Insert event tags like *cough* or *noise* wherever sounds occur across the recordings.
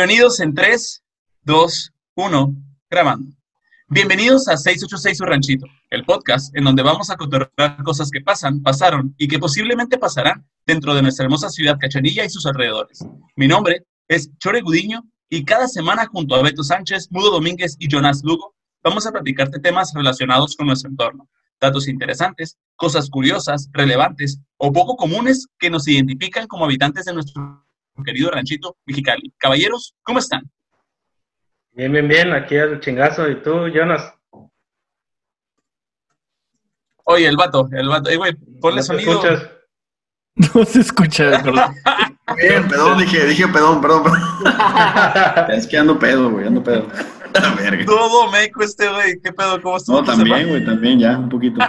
Prevenidos en 3, 2, 1, grabando. Bienvenidos a 686 Su Ranchito, el podcast en donde vamos a contar cosas que pasan, pasaron y que posiblemente pasarán dentro de nuestra hermosa ciudad Cachanilla y sus alrededores. Mi nombre es Chore Gudiño y cada semana junto a Beto Sánchez, Mudo Domínguez y Jonas Lugo vamos a platicarte temas relacionados con nuestro entorno, datos interesantes, cosas curiosas, relevantes o poco comunes que nos identifican como habitantes de nuestro querido ranchito Mexicali. Caballeros, ¿cómo están? Bien, bien, bien, aquí el chingazo. ¿Y tú, Jonas? Oye, el vato, el vato. Eh, güey, ponle sonido. Escuchas? *laughs* No se escucha, *laughs* perdón. Bien, perdón, dije, dije, perdón, perdón, perdón. *laughs* es que ando pedo, güey, ando pedo. La verga. Todo meco este, güey. ¿Qué pedo? ¿Cómo estuvo? No, también, güey, también, ya, un poquito.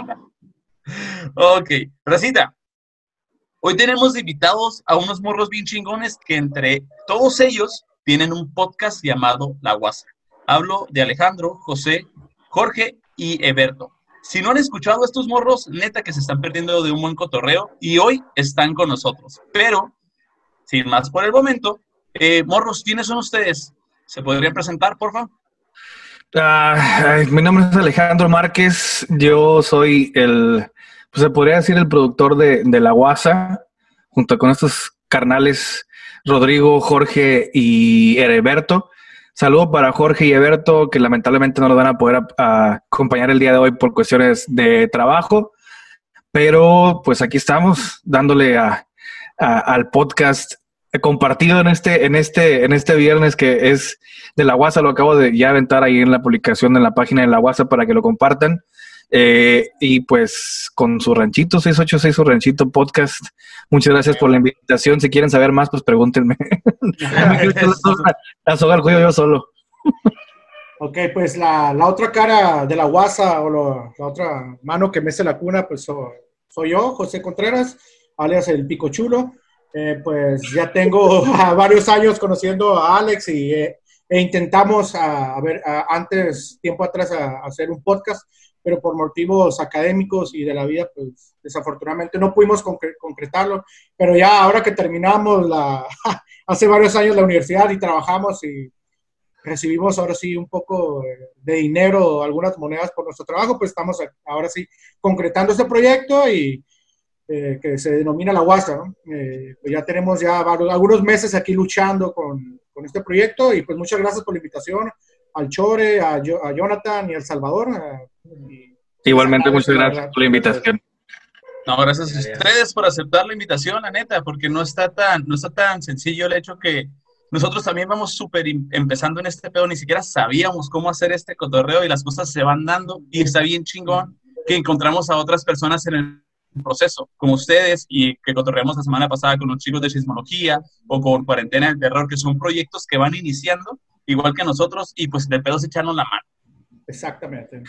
Ok, Racita. Hoy tenemos invitados a unos morros bien chingones que entre todos ellos tienen un podcast llamado La Guasa. Hablo de Alejandro, José, Jorge y Eberto. Si no han escuchado a estos morros, neta que se están perdiendo de un buen cotorreo y hoy están con nosotros. Pero, sin más por el momento, eh, morros, ¿quiénes son ustedes? ¿Se podrían presentar, por favor? Ah, ay, mi nombre es Alejandro Márquez. Yo soy el, pues se podría decir el productor de, de La Guasa, junto con estos carnales Rodrigo, Jorge y Heberto. Saludo para Jorge y Eberto, que lamentablemente no nos van a poder acompañar el día de hoy por cuestiones de trabajo. Pero pues aquí estamos dándole a, al podcast compartido en este, en este, en este viernes que es de la WhatsApp, lo acabo de ya aventar ahí en la publicación en la página de la WhatsApp para que lo compartan. Eh, y pues con su ranchito, 686 su ranchito podcast. Muchas gracias por la invitación. Si quieren saber más, pues pregúntenme. *laughs* la soga al cuello yo solo. Ok, pues la, la otra cara de la guasa o lo- la otra mano que mece la cuna, pues so- soy yo, José Contreras, alias el Pico Chulo. Eh, pues ya tengo *laughs* ah, varios años conociendo a Alex y eh, e intentamos a, a ver a- antes, tiempo atrás, a, a hacer un podcast, pero por motivos académicos y de la vida, pues desafortunadamente no pudimos concre- concretarlo. Pero ya ahora que terminamos la, *laughs* hace varios años la universidad y trabajamos y recibimos ahora sí un poco eh, de dinero, algunas monedas por nuestro trabajo, pues estamos ahora sí concretando este proyecto y eh, que se denomina La Guasa, ¿no? Eh, pues ya tenemos ya varios- algunos meses aquí luchando con, con este proyecto y pues muchas gracias por la invitación al Chore, a, Jo- a Jonathan y al Salvador. eh, y- Igualmente, muchas la gracias por la invitación. No, gracias a ustedes por aceptar la invitación, la neta, porque no está tan, no está tan sencillo el hecho que nosotros también vamos súper empezando en este pedo, ni siquiera sabíamos cómo hacer este cotorreo y las cosas se van dando y está bien chingón que encontramos a otras personas en el proceso, como ustedes y que cotorreamos la semana pasada con los chicos de sismología o con Cuarentena del Terror, que son proyectos que van iniciando igual que nosotros y pues de pedo se echarnos la mano. Exactamente.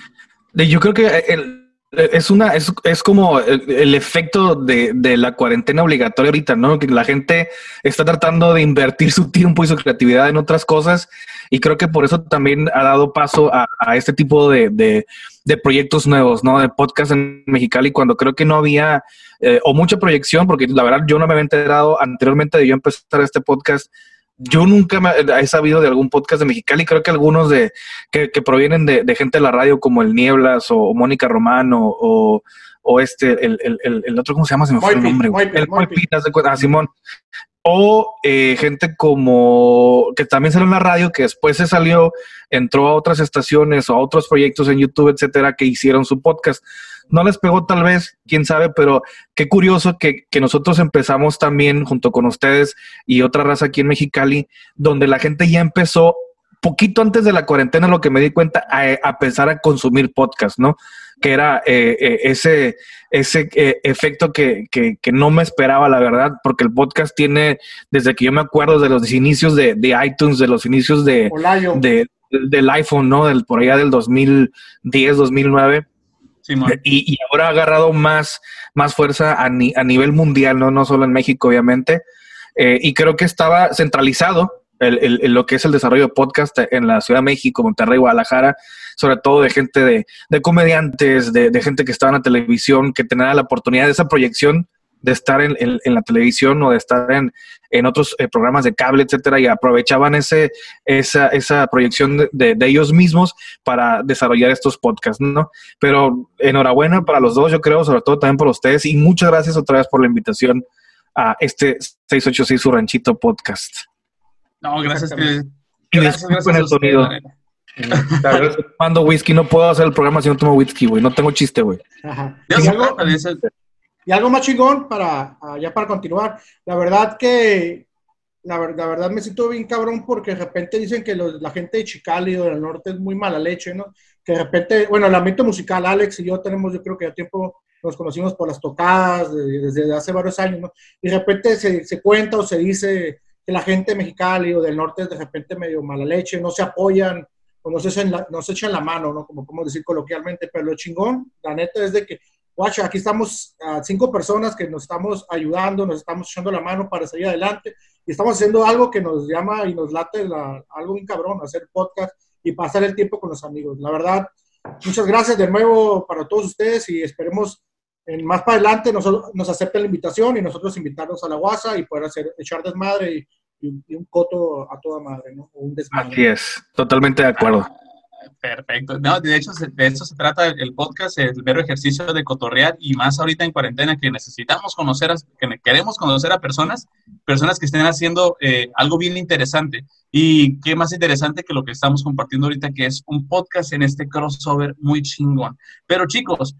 Yo creo que el- es una es, es como el, el efecto de, de la cuarentena obligatoria ahorita, ¿no? Que la gente está tratando de invertir su tiempo y su creatividad en otras cosas y creo que por eso también ha dado paso a, a este tipo de, de- de proyectos nuevos, ¿no? De podcast en Mexicali cuando creo que no había eh, o mucha proyección, porque la verdad yo no me había enterado anteriormente de yo empezar este podcast. Yo nunca me he sabido de algún podcast de Mexicali, creo que algunos de, que, que provienen de, de gente de la radio como el Nieblas o, Mónica Román o, o, o este, el, el, el, otro, ¿cómo se llama? Se me fue el nombre. el Moipi. Moipi, haz de cuenta, ah, Simón. O eh, gente como que también salió en la radio, que después se salió, entró a otras estaciones o a otros proyectos en YouTube, etcétera, que hicieron su podcast. No les pegó tal vez, quién sabe, pero qué curioso que, que nosotros empezamos también junto con ustedes y otra raza aquí en Mexicali, donde la gente ya empezó poquito antes de la cuarentena, lo que me di cuenta, a, a empezar a consumir podcast, ¿no? Que era eh, eh, ese, ese eh, efecto que, que, que no me esperaba, la verdad, porque el podcast tiene, desde que yo me acuerdo de los inicios de, de iTunes, de los inicios de, de- del iPhone, ¿no? Del, por allá del 2010, 2009. Y, y ahora ha agarrado más, más fuerza a, ni- a nivel mundial, ¿no? no solo en México, obviamente. Eh, y creo que estaba centralizado el, el- el- lo que es el desarrollo de podcast en la Ciudad de México, Monterrey, Guadalajara, sobre todo de gente de, de comediantes, de, de gente que estaba en la televisión, que tenía la oportunidad de esa proyección de estar en, en- en la televisión o de estar en, en otros eh, programas de cable, etcétera, y aprovechaban ese, esa, esa proyección de, de- de ellos mismos para desarrollar estos podcasts, ¿no? Pero enhorabuena para los dos, yo creo, sobre todo también por ustedes, y muchas gracias otra vez por la invitación a este 686 Su Ranchito Podcast. No, gracias. Que- Y Gracias, disculpen gracias el sonido. Tomando whisky, no puedo hacer el programa si no tomo whisky, güey. No tengo chiste, güey. Ajá. Ya Y algo- más chingón para, ah, ya para continuar. La verdad que, la, ver- la verdad me siento bien cabrón porque de repente dicen que la gente de Chicali o del norte es muy mala leche, ¿no? Que de repente, bueno, el ámbito musical, Alex y yo tenemos, yo creo que ya tiempo nos conocimos por las tocadas de- desde hace varios años, ¿no? Y de repente se, se cuenta o se dice que la gente de Mexicali o del norte es de repente medio mala leche, no se apoyan o no se la, no se echan la mano, ¿no? Como podemos decir coloquialmente, pero lo chingón, la neta, es de que guacha, aquí estamos a cinco personas que nos estamos ayudando, nos estamos echando la mano para salir adelante y estamos haciendo algo que nos llama y nos late la- algo bien cabrón, hacer podcast y pasar el tiempo con los amigos. La verdad, muchas gracias de nuevo para todos ustedes y esperemos en más para adelante nos, nos acepten la invitación y nosotros invitarnos a la guasa y poder hacer, echar desmadre y, y- y un coto a toda madre, ¿no? Un desmadre. Así es, totalmente de acuerdo. Perfecto. No, de hecho, de eso se trata el podcast, el mero ejercicio de cotorrear y más ahorita en cuarentena que necesitamos conocer, a, que queremos conocer a personas, personas que estén haciendo eh, algo bien interesante. Y qué más interesante que lo que estamos compartiendo ahorita, que es un podcast en este crossover muy chingón. Pero chicos,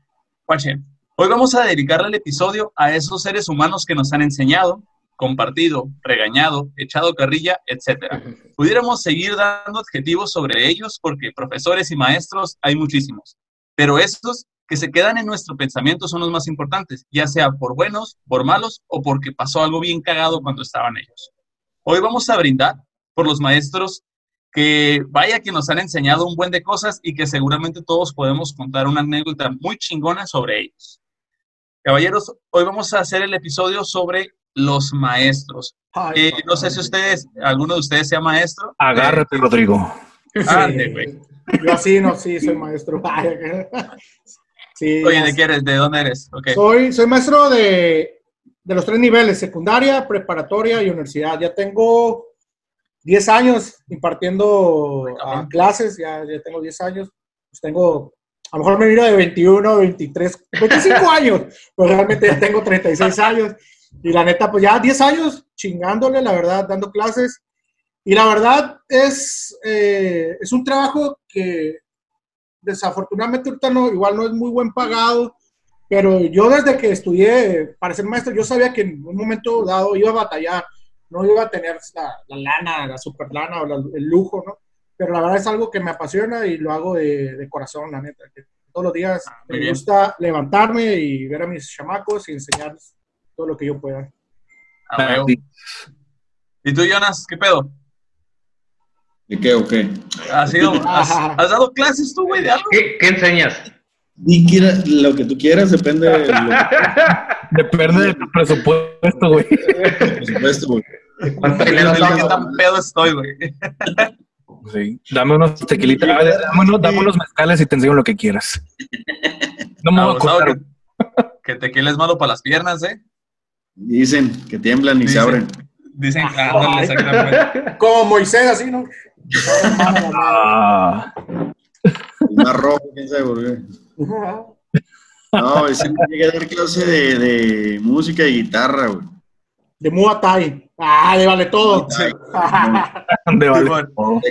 hoy vamos a dedicarle el episodio a esos seres humanos que nos han enseñado, compartido, regañado, echado carrilla, etcétera. Pudiéramos seguir dando adjetivos sobre ellos porque profesores y maestros hay muchísimos, pero estos que se quedan en nuestro pensamiento son los más importantes, ya sea por buenos, por malos o porque pasó algo bien cagado cuando estaban ellos. Hoy vamos a brindar por los maestros que vaya que nos han enseñado un buen de cosas y que seguramente todos podemos contar una anécdota muy chingona sobre ellos. Caballeros, hoy vamos a hacer el episodio sobre los maestros. Ay, Eh, no sé si ustedes, alguno de ustedes sea maestro. Agárrate, Rodrigo. Ande, güey. Yo así no, sí, soy maestro. Sí, Oye, ¿de qué eres? ¿De dónde eres? Soy, soy maestro de, de los tres niveles, secundaria, preparatoria y universidad. Ya tengo 10 años impartiendo ah, clases, ya, ya tengo 10 años. Pues tengo, a lo mejor me miro de 21, 23, 25 años, pero realmente ya tengo 36 años. Y la neta, pues ya 10 años chingándole, la verdad, dando clases. Y la verdad es, eh, es un trabajo que desafortunadamente ahorita no, igual no es muy buen pagado, pero yo desde que estudié para ser maestro, yo sabía que en un momento dado iba a batallar, no iba a tener la, la lana, la super lana o la- el lujo, ¿no? Pero la verdad es algo que me apasiona y lo hago de, de corazón, la neta. que todos los días Ah, me bien. gusta levantarme y ver a mis chamacos y enseñarles todo lo que yo pueda. Ah, huevo. ¿Y tú, Jonas? ¿Qué pedo? ¿De qué o qué? *laughs* ¿Has, dado clases tú, güey, de algo? ¿Qué, qué enseñas? Di que era- lo que tú quieras, depende de lo *laughs* Depende de tu presupuesto, güey. *laughs* por supuesto, güey. ¿Cuánto dinero estamos tan pedo estoy, güey. Sí. Dame unos tequilitas, a ver, dame unos, dame unos mezcales y te enseño lo que quieras. No me voy a Abusado acordar. que, que tequila es malo para las piernas, ¿eh? Dicen que tiemblan y se Dicen. abren. Dicen, ándale, exactamente. *laughs* Como Moisés, así, ¿no? Ah, El más rojo, quién sabe por qué. No, sí, llegué a dar clase de, de música y guitarra, güey. De Muay Thai. Ah, le vale todo. ¿dónde *laughs* vale? Todo?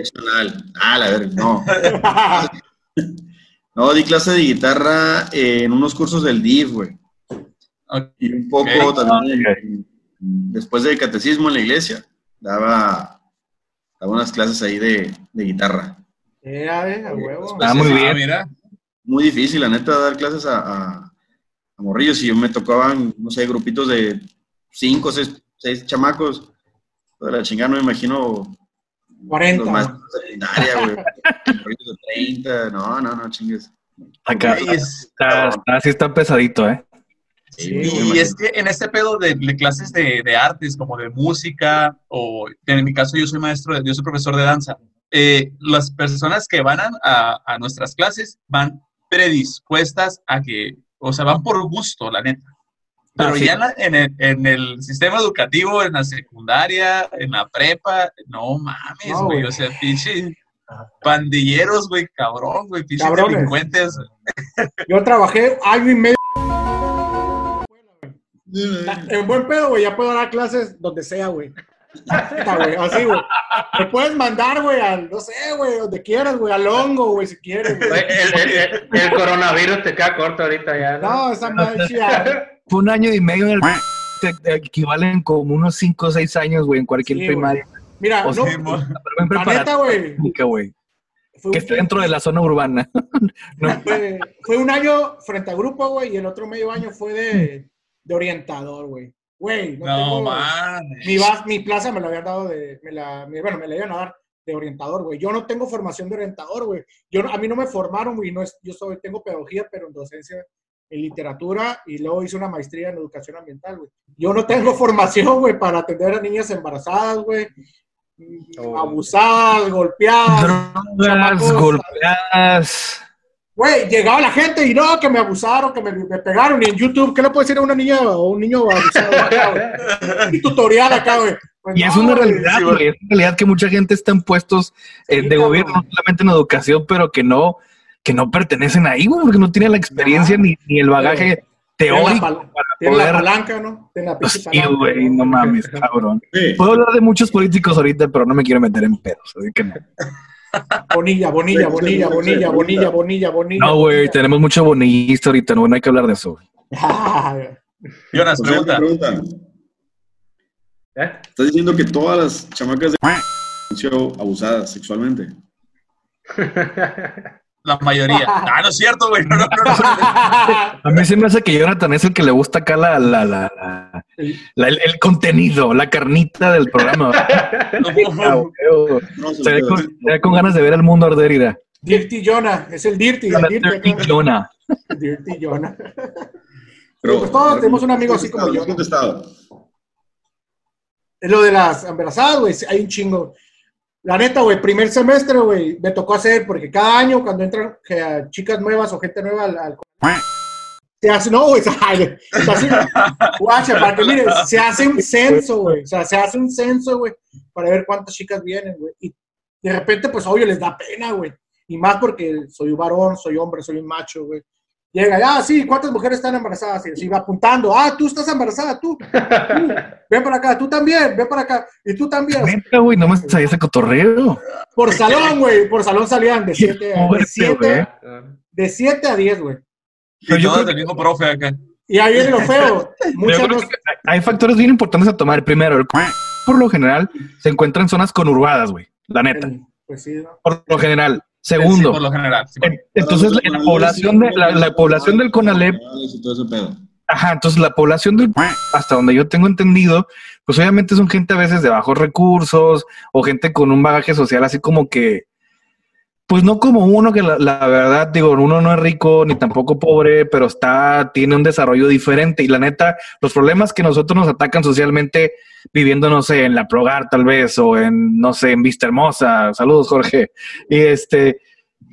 Ah, la verga, no. No, di clase de guitarra en unos cursos del DIF, güey. Y un poco también, después del catecismo en la iglesia, daba, daba unas clases ahí de, de guitarra. Era, eh, a huevo. Ah, muy Ah, bien. mira. Muy difícil, la neta, dar clases a, a, a morrillos. Y yo me tocaban, no sé, grupitos de cinco, seis, seis chamacos. De la chingada, no me imagino 40. los de secundaria, güey. Morrillos de 30, no, no, no, chingues. Acá está, está- sí está pesadito, ¿eh? Sí, Y es que en este pedo de, de clases de, de artes, como de música, o en mi caso yo soy maestro, yo soy profesor de danza, eh, las personas que van a, a nuestras clases van predispuestas a que, o sea, van por gusto, la neta. Pero Ah, sí. ya en, la- en el, en el sistema educativo, en la secundaria, en la prepa, no mames, No, güey. güey. o sea, pinche pandilleros, güey, cabrón, güey, pinche delincuentes. Yo trabajé año y medio. En buen pedo, güey, ya puedo dar clases donde sea, güey. Así, güey. Me puedes mandar, güey, al, no sé, güey, donde quieras, güey, al hongo, güey, si quieres, güey. El, el- el- el coronavirus te queda corto ahorita ya. ¿no? No, esa madre chida. Fue un año y medio en el te- te equivalen como unos 5 o 6 años, güey, en cualquier Sí, primaria. Mira, O no, sea, Pero neta, güey. güey. Que está dentro de la zona urbana. *laughs* No, fue, fue un año frente a grupo, güey, y el otro medio año fue de, de orientador, güey. Güey, no, No tengo... mames. Mi, plaza me la habían dado de, me la, me- bueno, me la iban a dar de orientador, güey. Yo no tengo formación de orientador, güey. Yo, a mí no me formaron, güey. No es, yo soy, tengo pedagogía, pero en docencia, en literatura, y luego hice una maestría en educación ambiental, güey. Yo no tengo *laughs* formación, güey, para atender a niñas embarazadas, güey. Oh. Abusadas, golpeadas. Drogas, chamacos, golpeadas. Güey, llegaba la gente y no, que me abusaron, que me, me pegaron. Y en YouTube, ¿qué le puedo decir a una niña o un niño abusado acá, güey? *laughs* Un tutorial acá, güey. Pues Y es una güey. realidad, sí, güey. Es una realidad que mucha gente está en puestos eh, Sí, de gobierno, no solamente en educación, pero que no, que no pertenecen ahí, güey, porque no tienen la experiencia ni, ni el bagaje Tiene la, teórico pal- para tiene la poder. palanca, ¿no? Tiene la Sí, güey, no mames, cabrón. Sí. Puedo hablar de muchos políticos ahorita, pero no me quiero meter en pedos, así que no. *laughs* Bonilla, bonilla, bonilla, bonilla, bonilla, bonilla, bonilla. No, güey, tenemos mucho bonillista ahorita, no, no hay que hablar de eso. *laughs* Jonas, pregunta. preguntan, ¿Eh? ¿estás diciendo que todas las chamacas de *laughs* han sido abusadas sexualmente? *laughs* La mayoría. Ah, no es cierto, güey. No, no, no, no. A mí se me hace que Jonathan es el que le gusta acá la, la, la, la- la- el, el contenido, la carnita del programa. Se ve con, puedo se ve con ganas de ver el mundo arder, irá. Dirty Jonah, es el Dirty, el Dirty, Dirty Jonah. Dirty Jonah. Pero, Pues todos tenemos un amigo así como ¿has yo. contestado? Es lo de las embarazadas, güey, hay un chingo. La neta, güey, primer semestre, güey, me tocó hacer, porque cada año cuando entran chicas nuevas o gente nueva al... al- se hace, no, güey, *laughs* se se hace, guacha, para que mire, se hace un censo, güey, o sea, se hace un censo, güey, para ver cuántas chicas vienen, güey, y de repente, pues, obvio, les da pena, güey, y más porque soy un varón, soy hombre, soy un macho, güey. Llega, ah, sí, ¿cuántas mujeres están embarazadas? Y se iba apuntando, ah, tú estás embarazada, tú, tú, ven para acá, tú también, ven para acá, y tú también. Neta, güey, no me sabía ese cotorreo. Por salón, güey, por salón salían de 7 a, de fuerte, siete- güey. de siete a 10, güey. Pero Y yo creo del mismo profe acá. Y ahí viene lo feo. *laughs* Que hay factores bien importantes a tomar. Primero, el por lo general se encuentra en zonas conurbadas, güey. La neta. Pues sí, ¿no? Por lo general. Sí, Segundo, por lo general. sí. entonces la, la población de la, la población del Conalep, ajá, entonces la población del hasta donde yo tengo entendido, pues obviamente son gente a veces de bajos recursos o gente con un bagaje social así como que pues no como uno que la, la verdad digo, uno no es rico ni tampoco pobre, pero está tiene un desarrollo diferente y la neta los problemas que nosotros nos atacan socialmente viviendo no sé en la Progar tal vez o en no sé en Vista Hermosa, saludos Jorge. Y este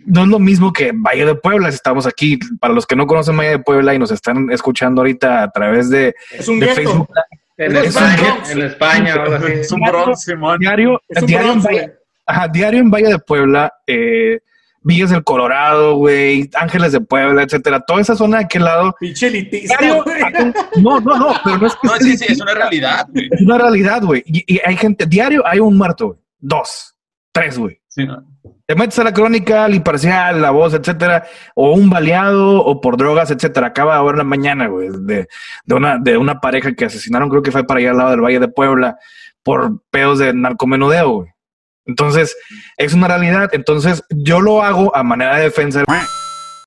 no es lo mismo que Valle de Puebla, si estamos aquí, para los que no conocen Valle de Puebla y nos están escuchando ahorita a través de, Es un de. Facebook En Es un España, Bronx. en España. Es un bronx, Simón. diario, Es un diario, güey. Ajá, diario en Valle de Puebla, eh, Villas del Colorado, güey, Ángeles de Puebla, etcétera, toda esa zona de aquel lado. Pinche elitista, Diario, güey. no, no, no, pero no es que No, sí, sí, es una realidad, güey. es una realidad, güey. Y, y hay gente, diario hay un muerto, güey. Dos, tres, güey. Sí, no. Te metes a la crónica, el imparcial, la voz, etcétera, o un baleado, o por drogas, etcétera. Acaba ahora en la mañana, güey, de, de, una, de una pareja que asesinaron, creo que fue para allá al lado del Valle de Puebla, por pedos de narcomenudeo, güey. Entonces, es una realidad. Entonces, yo lo hago a manera de defensa,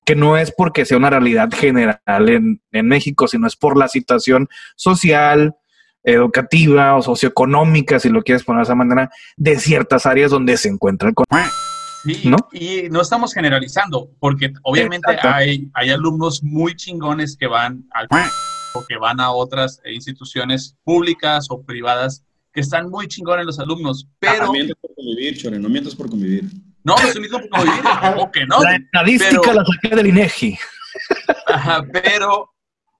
que no es porque sea una realidad general en, en México, sino es por la situación social, educativa o socioeconómica, si lo quieres poner de esa manera, de ciertas áreas donde se encuentra el y no estamos generalizando, porque obviamente Exacto. hay, hay alumnos muy chingones que van al o que van a otras instituciones públicas o privadas que están muy chingones los alumnos, No pero mientas por convivir, Chore, no mientas por convivir. no, no estoy mismo por convivir, *laughs* o que no, La estadística pero- la saqué del INEGI. Ajá, pero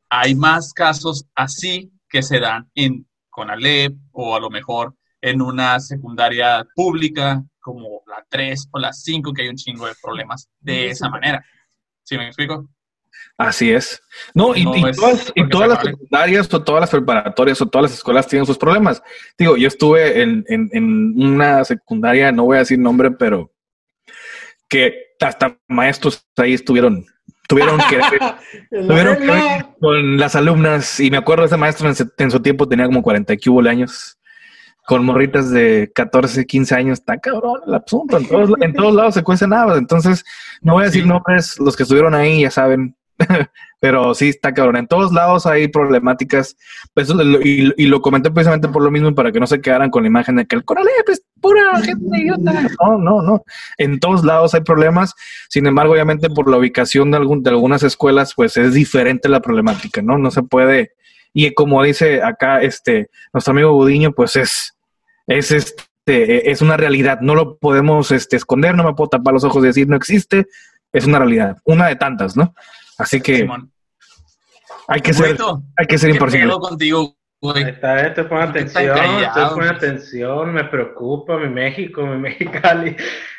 hay más casos así que se dan en Conalep o a lo mejor en una secundaria pública como la 3 o la 5, que hay un chingo de problemas de esa manera. ¿Sí me explico? Así es. No, y, No y es todas, y todas las secundarias o todas las preparatorias o todas las escuelas tienen sus problemas. Digo, yo estuve en, en, en una secundaria, no voy a decir nombre, pero que hasta maestros ahí estuvieron, tuvieron que, *laughs* *laughs* tuvieron que ver con las alumnas. Y me acuerdo, ese maestro en, su tiempo tenía como 40 y años. Con morritas de 14, 15 años, está cabrón el asunto. En todos, en todos lados se cuecen habas. Entonces, no voy a decir Sí. nombres, los que estuvieron ahí ya saben. *laughs* Pero sí, está cabrón. En todos lados hay problemáticas. Pues, y, lo comenté precisamente por lo mismo, para que no se quedaran con la imagen de que el Conalep es pura gente idiota. No, no, no. En todos lados hay problemas. Sin embargo, obviamente, por la ubicación de, algún, de algunas escuelas, pues es diferente la problemática, ¿no? No se puede. Y como dice acá este nuestro amigo Budiño, pues es, es este, es una realidad. No lo podemos este, esconder, no me puedo tapar los ojos y decir no existe. Es una realidad, una de tantas, ¿no? Así que Simón. hay que ser, hay que ser ¿qué imparcial. contigo, güey? eh, te pon ¿Por qué tan atención, te atención, me preocupa mi México, mi *laughs* Mexicali.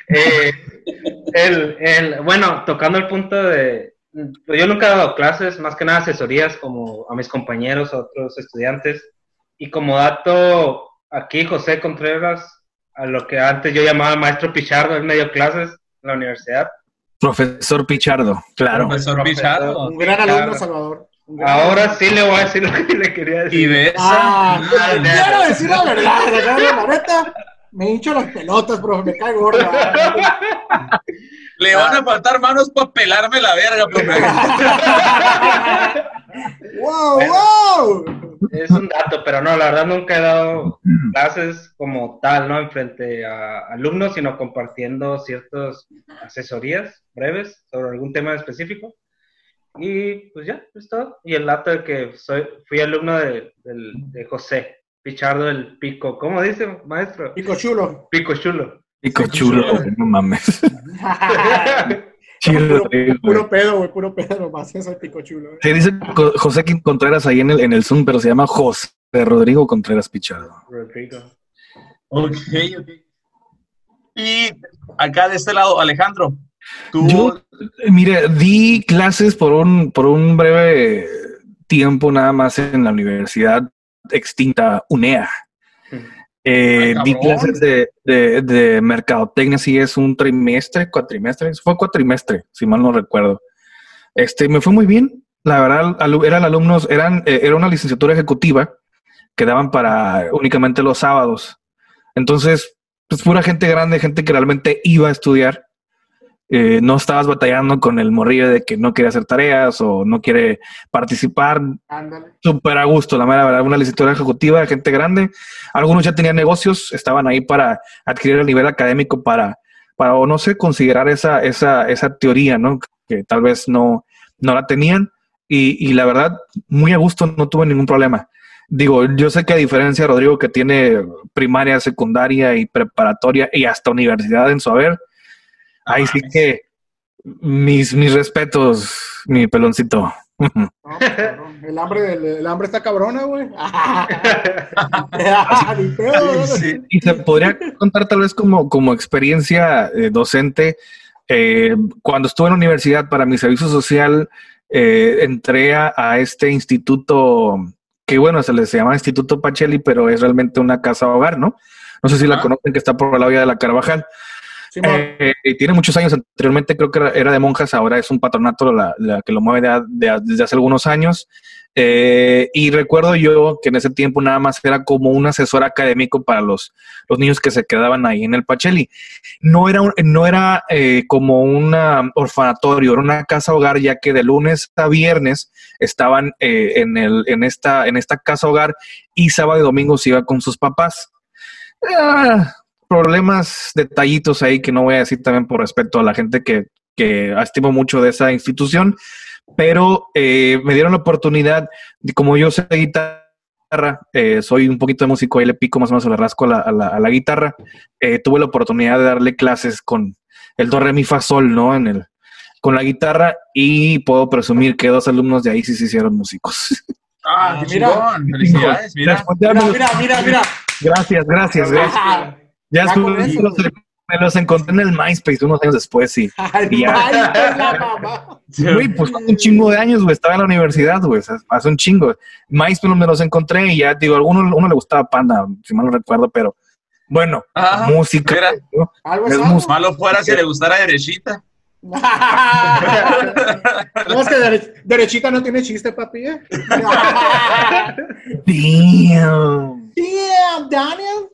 Eh, el, el, bueno, tocando el punto de, yo nunca he dado clases, más que nada asesorías como a mis compañeros, a otros estudiantes, y como dato, aquí José Contreras, a lo que antes yo llamaba maestro Pichardo, él me dio clases en la universidad. Profesor Pichardo, claro. Profesor. Pichardo. un gran alumno, Salvador. Ahora sí le voy a decir lo que le quería decir. Y ves. Ah, quiero decir la verdad, la verdad, la neta, me hincho las pelotas, profe, me cae gorda. *laughs* *laughs* Le van a faltar manos para pelarme la verga, profe. *laughs* ¡Wow, wow! Es un dato, pero no, la verdad nunca he dado clases como tal, ¿no? Enfrente a alumnos, sino compartiendo ciertas asesorías breves sobre algún tema específico. Y pues ya, es todo. Y el dato de que soy, fui alumno de, de José Pichardo del Pico. ¿Cómo dice, maestro? Pico chulo. Pico chulo. Pico chulo, güey, no mames. *laughs* Chido, puro, güey. puro pedo, güey, puro pedo nomás, eso es pico chulo. eh. Se dice José Contreras ahí en el, en el Zoom, pero se llama José Rodrigo Contreras Pichardo. Rodrigo. Ok, ok. Y acá de este lado, Alejandro, tú. Yo, mire, di clases por un, por un breve tiempo nada más en la universidad extinta UNEA. Eh, Ay, di cabrón. clases de, de, de mercadotecnia, sí es un trimestre, cuatrimestre, fue cuatrimestre, si mal no recuerdo. Este, me fue muy bien, la verdad, eran alumnos, eran, eh, era una licenciatura ejecutiva que daban para únicamente los sábados. Entonces, pues pura gente grande, gente que realmente iba a estudiar. Eh, no estabas batallando con el morrillo de que no quiere hacer tareas o no quiere participar, súper a gusto, la mera verdad, una licenciatura ejecutiva de gente grande. Algunos ya tenían negocios, estaban ahí para adquirir el nivel académico para, para o no sé, considerar esa, esa, esa teoría, ¿no? Que tal vez no, no la tenían. Y, y la verdad, muy a gusto, no tuve ningún problema. Digo, yo sé que a diferencia de Rodrigo, que tiene primaria, secundaria y preparatoria y hasta universidad en su haber, ahí sí que mis, mis respetos, mi peloncito. No, pues, el, hambre, el, el hambre está cabrona, güey. *laughs* Y se podría contar tal vez como, como experiencia eh, docente. eh, cuando estuve en la universidad para mi servicio social, eh, entré a, a este instituto que, bueno, se les llama Instituto Pacheli, pero es realmente una casa hogar, ¿no? No sé si la conocen, que está por la vía de la Carvajal. Simón, Eh, tiene muchos años. Anteriormente creo que era, de monjas, ahora es un patronato que lo mueve de- de- desde hace algunos años. Eh, y recuerdo yo que en ese tiempo nada más era como un asesor académico para los, los niños que se quedaban ahí en el Pacheli. No era, no era eh, como un orfanatorio, era una casa hogar, ya que de lunes a viernes estaban eh, en, el, en, esta, en esta casa hogar y sábado y domingo se iba con sus papás. Ah, problemas, detallitos ahí que no voy a decir también por respeto a la gente que, que estimo mucho de esa institución, pero eh, me dieron la oportunidad, de- como yo sé guitarra, eh, soy un poquito de músico, ahí le pico más o menos, le rasco a la, a la- a la guitarra, eh, tuve la oportunidad de darle clases con el do, re, mi, fa, sol, ¿no? En el, con la guitarra y puedo presumir que dos alumnos de ahí sí se hicieron músicos. Ah, qué mira. mira, mira, mira. Gracias, gracias, gracias. *laughs* Ya Ya con después eso, los- me los encontré en el MySpace unos años después, sí. *laughs* Ay, Y ya. ay, es la mamá. Güey, pues hace un chingo de años, güey, estaba en la universidad, güey, hace un chingo. MySpace me los encontré y ya, digo, a alguno, uno le gustaba Panda, si mal no recuerdo, pero bueno, Ajá, música. mira. ¿no? Algo Es música. Malo fuera que le gustara derechita. *laughs* No, es que dere- derechita no tiene chiste, papi. ¿eh? *laughs* Damn. Damn, Daniel.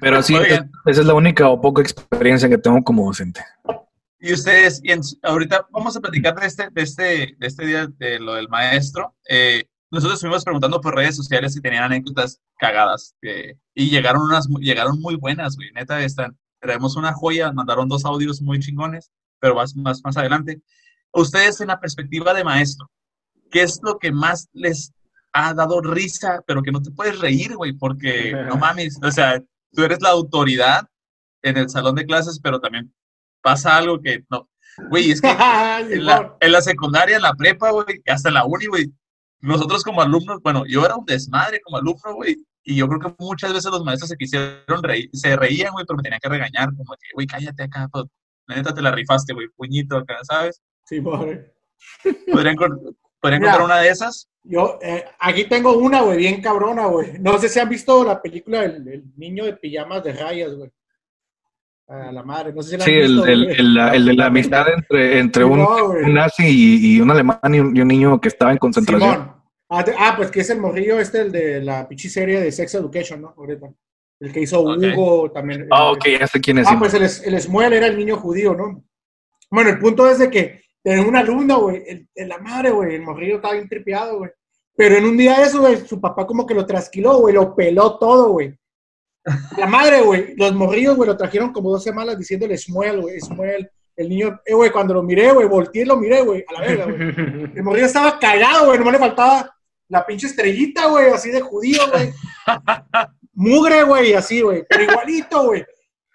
Pero sí, Oigan. esa es la única o poca experiencia que tengo como docente. Y ustedes, y en- ahorita vamos a platicar de este, de este, de este día de lo del maestro. Eh, nosotros estuvimos preguntando por redes sociales si tenían anécdotas cagadas eh, y llegaron unas, llegaron muy buenas, güey. Neta, están, traemos una joya, mandaron dos audios muy chingones, pero más, más, más adelante. Ustedes en la perspectiva de maestro, ¿qué es lo que más les ha dado risa, pero que no te puedes reír, güey? Porque *laughs* no mames, o sea, tú eres la autoridad en el salón de clases, pero también pasa algo que no. Güey, es que *laughs* en la, en la secundaria, en la prepa, güey, hasta en la uni, güey, nosotros como alumnos, bueno, yo era un desmadre como alumno, güey, y yo creo que muchas veces los maestros se quisieron reír, se reían, güey, pero me tenían que regañar, como que, güey, cállate acá, pues, la neta te la rifaste, güey, puñito acá, ¿sabes? Sí, pobre. ¿Podrían, podrían Mira. contar una de esas? Yo, eh, aquí tengo una, güey, bien cabrona, güey. No sé si han visto la película El, el niño de pijamas de rayas, güey. A la madre, no sé si la han Sí, el, visto, el, güey. el, la- el de la amistad entre, entre Sí, un, no, güey. un nazi y, y un alemán y un, y un niño que estaba en concentración. Simón. Ah, te- ah, pues que es el morrillo este, el de la pichi serie de Sex Education, ¿no? Ahorita. El que hizo. Hugo también. Ah, ok, ya sé quién es. Ah, pues el, el Smuel era el niño judío, ¿no? Bueno, el punto es de que en un alumno, güey, el, el- la madre, güey, el morrillo estaba bien tripeado, güey. Pero en un día de eso, güey, su papá como que lo trasquiló, güey, lo peló todo, güey. La madre, güey, los morrillos, güey, lo trajeron como dos semanas diciéndole Smuel, güey, Smuel. El niño, eh, güey, cuando lo miré, güey, volteé y lo miré, güey, a la verga, güey. *laughs* El morrillo estaba cagado, güey, nomás le faltaba la pinche estrellita, güey, así de judío, güey. Mugre, güey, así, güey, pero igualito, güey.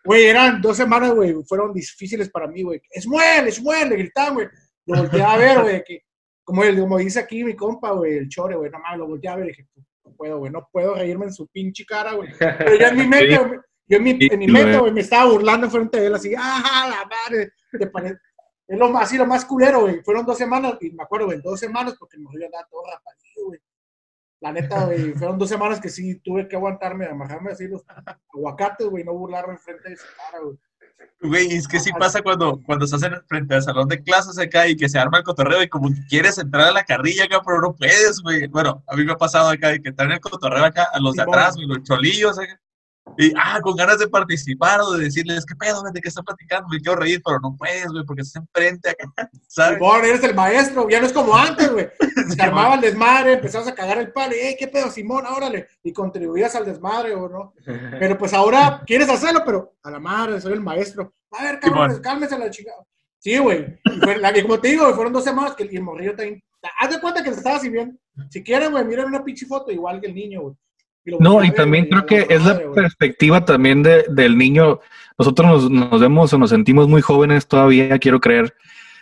Güey, eran dos semanas, güey, fueron difíciles para mí, güey. ¡Esmuel, Esmuel! Le gritaban, güey. Lo volteé a ver, güey, que, como, el, como dice aquí mi compa, güey, el chore, güey, no mames, lo volteé a ver y dije, no puedo, güey, no puedo reírme en su pinche cara, güey. Pero yo en mi *laughs* mente, güey, yo en mi, en mi mente, güey. me estaba burlando enfrente de él, así, ¡ah, la madre! Te pare- Es lo más, así lo más culero, güey. Fueron dos semanas, y me acuerdo, güey, dos semanas, porque el morrillo andaba todo rapadillo, güey. La neta, güey, fueron dos semanas que sí tuve que aguantarme, amajarme así los aguacates, güey, no burlarme enfrente de su cara, güey. Güey, es que sí pasa cuando, cuando estás en, frente al salón de clases acá y que se arma el cotorreo y como que quieres entrar a la carrilla acá, pero no puedes, güey. Bueno, a mí me ha pasado acá de que entrar en el cotorreo acá a los de atrás, güey, los cholillos acá. Y, ah, con ganas de participar o de decirles, ¿qué pedo, güey? ¿De qué están platicando? Me quiero reír, pero no puedes, güey, porque estás enfrente acá, *laughs* ¿sabes? Simón, eres el maestro, ya no es como antes, güey. *laughs* Se armaba el desmadre, empezabas a cagar el palo, y, "Ey, ¿qué pedo, Simón? Órale. Y contribuías al desmadre, o no. *laughs* Pero pues ahora quieres hacerlo, pero a la madre, soy el maestro. A ver, cálmense a la chingada. Sí, güey. Y que, como te digo, güey, fueron dos semanas que el, y morrillo también. Haz de cuenta que le estaba así bien. Si quieren, güey, miren una pinche foto, igual que el niño, güey. Y No, y también creo que es la perspectiva también de, del niño. Nosotros nos, nos vemos o nos sentimos muy jóvenes todavía, quiero creer,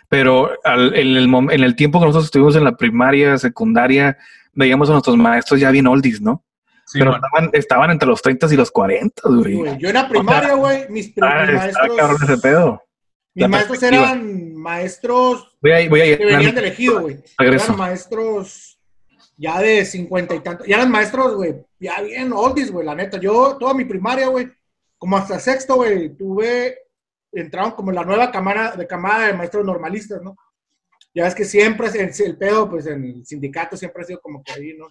pero al- en, el, en el tiempo que nosotros estuvimos en la primaria, secundaria, veíamos a nuestros maestros ya bien oldies, ¿no? Sí, pero estaban, estaban entre los 30 y los 40, Sí, güey. güey. Yo en la primaria, güey, mis, Ah, mis maestros, cabrón ese pedo. mis la maestros eran maestros Voy a, voy a que venían del ejido, güey. Regreso. Eran maestros ya de cincuenta y tantos. Ya eran maestros, güey, ya bien oldies, güey, la neta. Yo, toda mi primaria, güey, como hasta sexto, güey, tuve, entraron como la nueva camada de maestros normalistas, ¿no? Ya ves que siempre es el, pedo, pues en el sindicato siempre ha sido como que ahí, ¿no?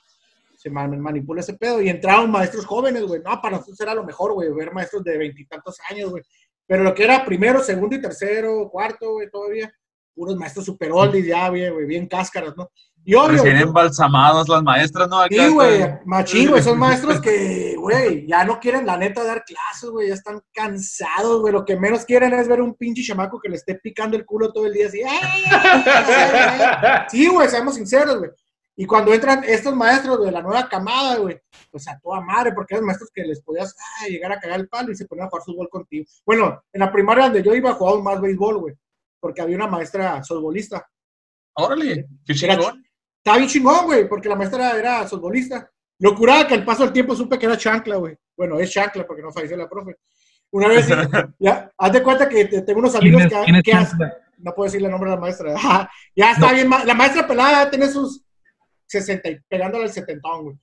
Se man- manipula ese pedo. Y entraron maestros jóvenes, güey. No, para nosotros era lo mejor, güey, ver maestros de veintitantos años, güey. Pero lo que era primero, segundo y tercero, cuarto, güey, todavía, unos maestros super oldies ya, güey, bien cáscaras, ¿no? Y obvio, Recién embalsamadas las maestras, ¿no? Acá, Sí, güey, machín, güey, son maestros que, güey, ya no quieren la neta dar clases, güey, ya están cansados, güey, lo que menos quieren es ver un pinche chamaco que le esté picando el culo todo el día así. "Ay, ay, ay". Sí, güey, seamos sinceros, güey. Y cuando entran estos maestros de la nueva camada, güey, pues a toda madre, porque eran maestros que les podías ay, llegar a cagar el palo y se ponían a jugar fútbol contigo. Bueno, en la primaria donde yo iba jugábamos más béisbol, güey. porque había una maestra softbolista. Órale, qué chingón. Estaba bien chingón, güey, porque la maestra era softbolista. Lo curaba que al paso del tiempo supe que era chancla, güey. Bueno, es chancla porque no falleció la profe. Una vez, *laughs* ya, haz de cuenta que te- tengo unos ¿Quién amigos es- que, que has- no puedo decirle el nombre de la maestra. *laughs* ya está No. bien, la maestra pelada tiene sus 60, y- pegándole al 70, güey.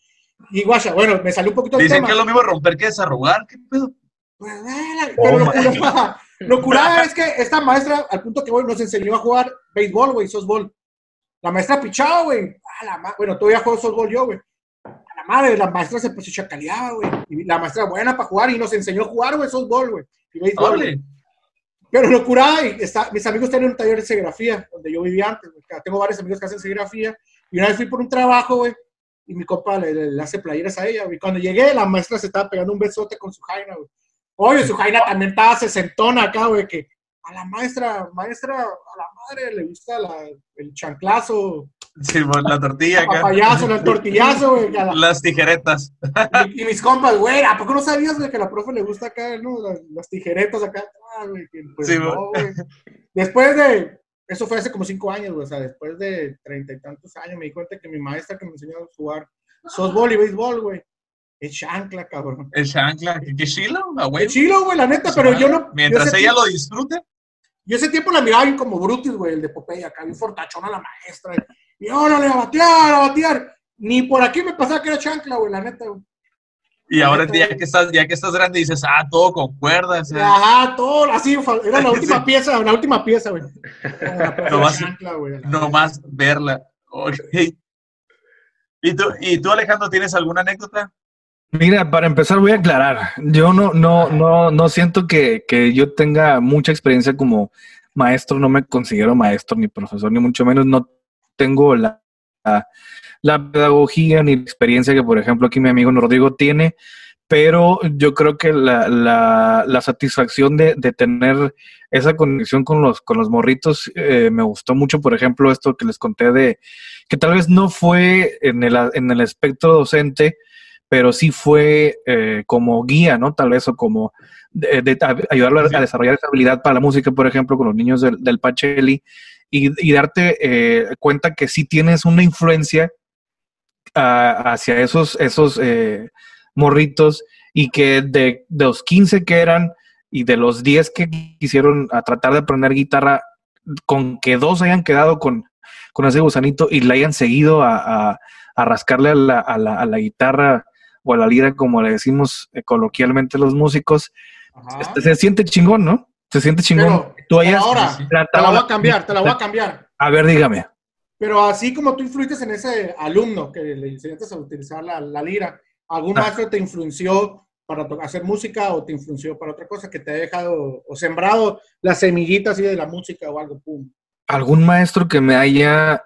Y guacha, bueno, me salió un poquito el Dicen tema. que es lo mismo romper que desarrugar. ¿Qué pedo? Pues, eh, Pero lo, Oh, lo *laughs* curada es que esta maestra, al punto que voy, nos enseñó a jugar béisbol, güey, softball. La maestra pichaba, güey. A la ma- Bueno, todavía juego softball yo, güey. A la madre, la maestra se pues, se chacaleaba, güey. Y la maestra buena para jugar y nos enseñó a jugar, güey, softball, güey. Y béisbol, güey. Pero lo curada, y está, mis amigos tienen un taller de serigrafía, donde yo vivía antes. güey. Tengo varios amigos que hacen serigrafía. Y una vez fui por un trabajo, güey, y mi le, le- le hace playeras a ella, güey. Cuando llegué, la maestra se estaba pegando un besote con su jaina, güey. Oye, su jaina también estaba sesentona acá, güey, que a la maestra, maestra, a la madre le gusta la- el chanclazo, Sí, bueno, la tortilla el papayazo, el tortillazo, güey. la- Las tijeretas. y, y mis compas, güey, ¿a poco no sabías, güey, que a la profe le gusta acá, ¿no? Las, las tijeretas acá güey. que, Pues Sí, no, güey. Después de, eso fue hace como cinco años, güey, o sea, después de treinta y tantos años me di cuenta que mi maestra que me enseñó a jugar softball y béisbol, güey, es chancla, cabrón. El chancla. Qué chilo, Qué chilo, güey, la neta, pero yo no. Mientras yo ella lo disfrute. Yo ese tiempo la miraba bien como Brutus, güey, el de Popeye, acá, bien fortachón a la maestra. Y órale, a batear, a batear. Ni por aquí me pasaba que era chancla, güey, la neta, güey. Y ahora Neta, ya güey. que estás, ya que estás grande dices, ah, todo con cuerdas. eh. Ajá, todo así, era la *laughs* última Sí. pieza, la última pieza, güey. Como la profe No de más- chancla, güey. la- No más verla. ¿Y tú, ¿Y tú, Alejandro, tienes alguna anécdota? Mira, para empezar voy a aclarar. Yo no, no, no, no siento que, que yo tenga mucha experiencia como maestro. No me considero maestro ni profesor, ni mucho menos. No tengo la, la, pedagogía ni la experiencia que, por ejemplo, aquí mi amigo Rodrigo tiene. Pero yo creo que la, la, la satisfacción de, de tener esa conexión con los, con los morritos eh, me gustó mucho. Por ejemplo, esto que les conté de que tal vez no fue en el, en el espectro docente, pero sí fue eh, como guía, ¿no? Tal vez o como de, de a- ayudarlo a, Sí. a desarrollar esa habilidad para la música, por ejemplo, con los niños del, del Pacheli y, y darte eh, cuenta que sí tienes una influencia hacia esos, esos eh, morritos y que de, de los 15 que eran y de los 10 que quisieron a tratar de aprender guitarra, con que dos hayan quedado con, con ese gusanito y le hayan seguido a, a- rascarle la, a la- a la guitarra o a la lira, como le decimos eh, coloquialmente los músicos, este, se siente chingón, ¿no? Se siente chingón. Pero, tú hayas ahora, te la voy a cambiar, te la voy a cambiar. A ver, dígame. Pero así como tú influiste en ese alumno que le enseñaste a utilizar la, la lira, ¿algún Ah. maestro te influenció para hacer música o te influenció para otra cosa que te ha dejado o sembrado la semillita así de la música o algo, pum? ¿Algún maestro que me haya...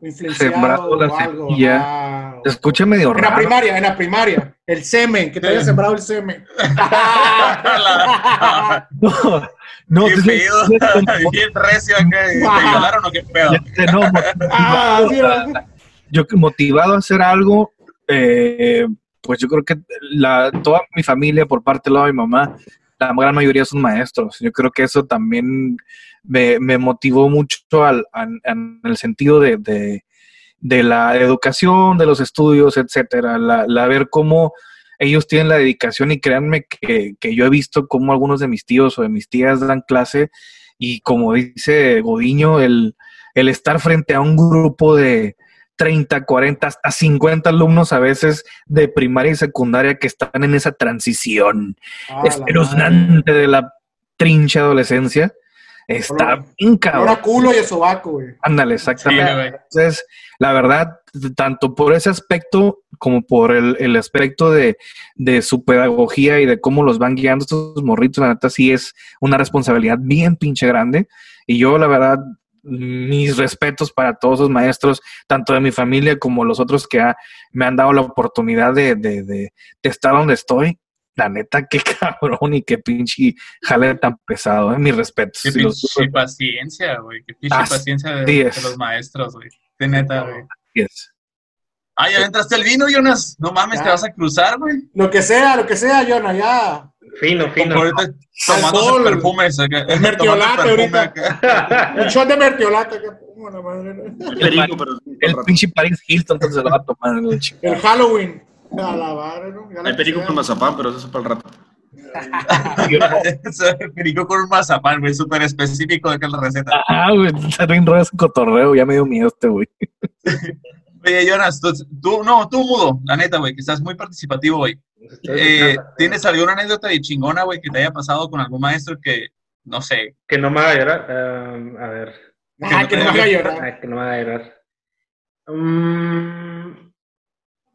Influenciado Sembrado la o algo. semilla. ah, o- Se escucha medio en la raro. primaria, en la primaria. El semen, que te haya Sí. sembrado el semen. *laughs* No, no, ¿Qué pedo? *laughs* Bien recio acá. ¿Te violaron o qué pedo? no, Ah, sí, era- yo que motivado a hacer algo, eh, pues yo creo que la, toda mi familia, por parte del lado de mi mamá, la gran mayoría son maestros. Yo creo que eso también me, me motivó mucho al, en el sentido de, de, de la educación, de los estudios, etcétera. La, la ver cómo ellos tienen la dedicación y créanme que, que yo he visto cómo algunos de mis tíos o de mis tías dan clase y como dice Godiño, el, el estar frente a un grupo de 30, 40, hasta 50 alumnos a veces de primaria y secundaria que están en esa transición Ah, espeluznante de la trincha adolescencia. Está bien cabrón. Ahora culo y el sobaco, güey. Ándale, Sí, exactamente. güey. Entonces, la verdad, tanto por ese aspecto como por el, el aspecto de, de su pedagogía y de cómo los van guiando estos morritos, la neta sí es una responsabilidad bien pinche grande. Y yo, la verdad, mis respetos para todos los maestros, tanto de mi familia como los otros que ha- me han dado la oportunidad de, de, de- de estar donde estoy. La neta, qué *laughs* cabrón y qué pinche jale tan pesado, ¿eh? mis respetos. Qué los- pinche paciencia, güey. Qué pinche Así paciencia de, los maestros, güey. De neta, güey. Yes. Ah, ya entraste el vino, Jonas. No mames, Ya. te vas a cruzar, güey. Lo que sea, lo que sea, Jonah, ya. Fino, fino. Ahorita tomándose Alcohol. perfumes acá. El *laughs* mertiolate Tomando perfume ahorita. acá. Un shot de mertiolate. acá, la madre, ¿no? Perico, pero El pinche Paris Hilton entonces se lo va a tomar en el chico. El Halloween. *laughs* Hay perico con mazapán, pero eso es para el rato. Eso, Perico con un mazapán, güey, súper específico de acá la receta. Ah, güey, está bien raro ese cotorreo, ya me dio miedo este güey. *laughs* Oye, Jonas, tú, tú- no, tú mudo, la neta, güey, que estás muy participativo hoy. Eh, ¿Tienes alguna anécdota de chingona, güey, que te haya pasado con algún maestro que, no sé, Que no me haga llorar. Um, a ver. Ah, que no me haga llorar. Que no me haga llorar. Mm,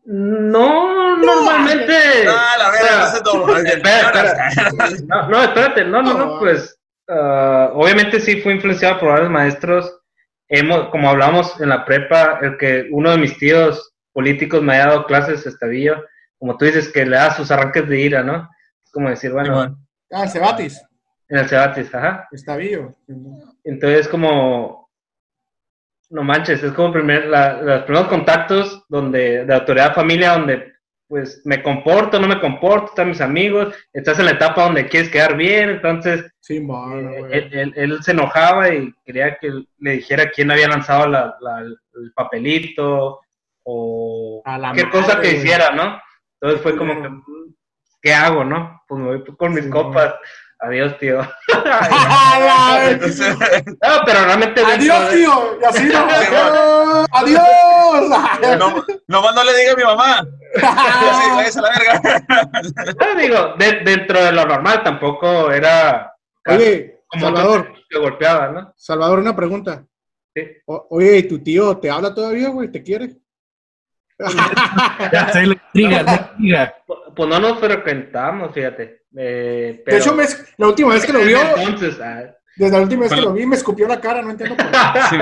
no, normalmente. ah, la o sea, verdad, entonces no, espera, espera. No, no, espérate, no, no, no, pues ah, obviamente sí fue influenciado por varios maestros. Hemos, como hablamos en la prepa, el que uno de mis tíos políticos me haya dado clases, Estavillo, como tú dices, que le da sus arranques de ira, ¿no? Es como decir, bueno, Simón. Ah, el Cebatis. en el Cebatis, ajá. Está vivo. Entonces, como, no manches, es como primer, la- los primeros contactos donde, de autoridad familia, donde pues me comporto, no me comporto, están mis amigos, estás en la etapa donde quieres quedar bien, entonces Sí, eh, él, él- él se enojaba y quería que le dijera quién había lanzado la- la- el papelito o qué cosa que hiciera, ¿no? Entonces fue como que, ¿qué hago, no? Pues me voy con mis Sí, copas. Adiós, tío. *laughs* Pero realmente... ¡Adiós, de- tío! Y así, ¿no? *laughs* Sí, ¡Adiós! *laughs* No, nomás no le diga a mi mamá. Sí, váyase a la verga. No, digo, de- dentro de lo normal tampoco era Oye, como Salvador, que golpeaba, ¿no? Salvador, una pregunta. Sí. O- oye, ¿y tu tío te habla todavía, güey? ¿Te quiere? Ya sé, la intriga, la intriga. Pues pues no nos frecuentamos, fíjate. Eh, De pero- hecho, me, la última vez que lo vio, Entonces, ah, desde la última vez que lo vi, me escupió la cara, no entiendo por qué. Sí,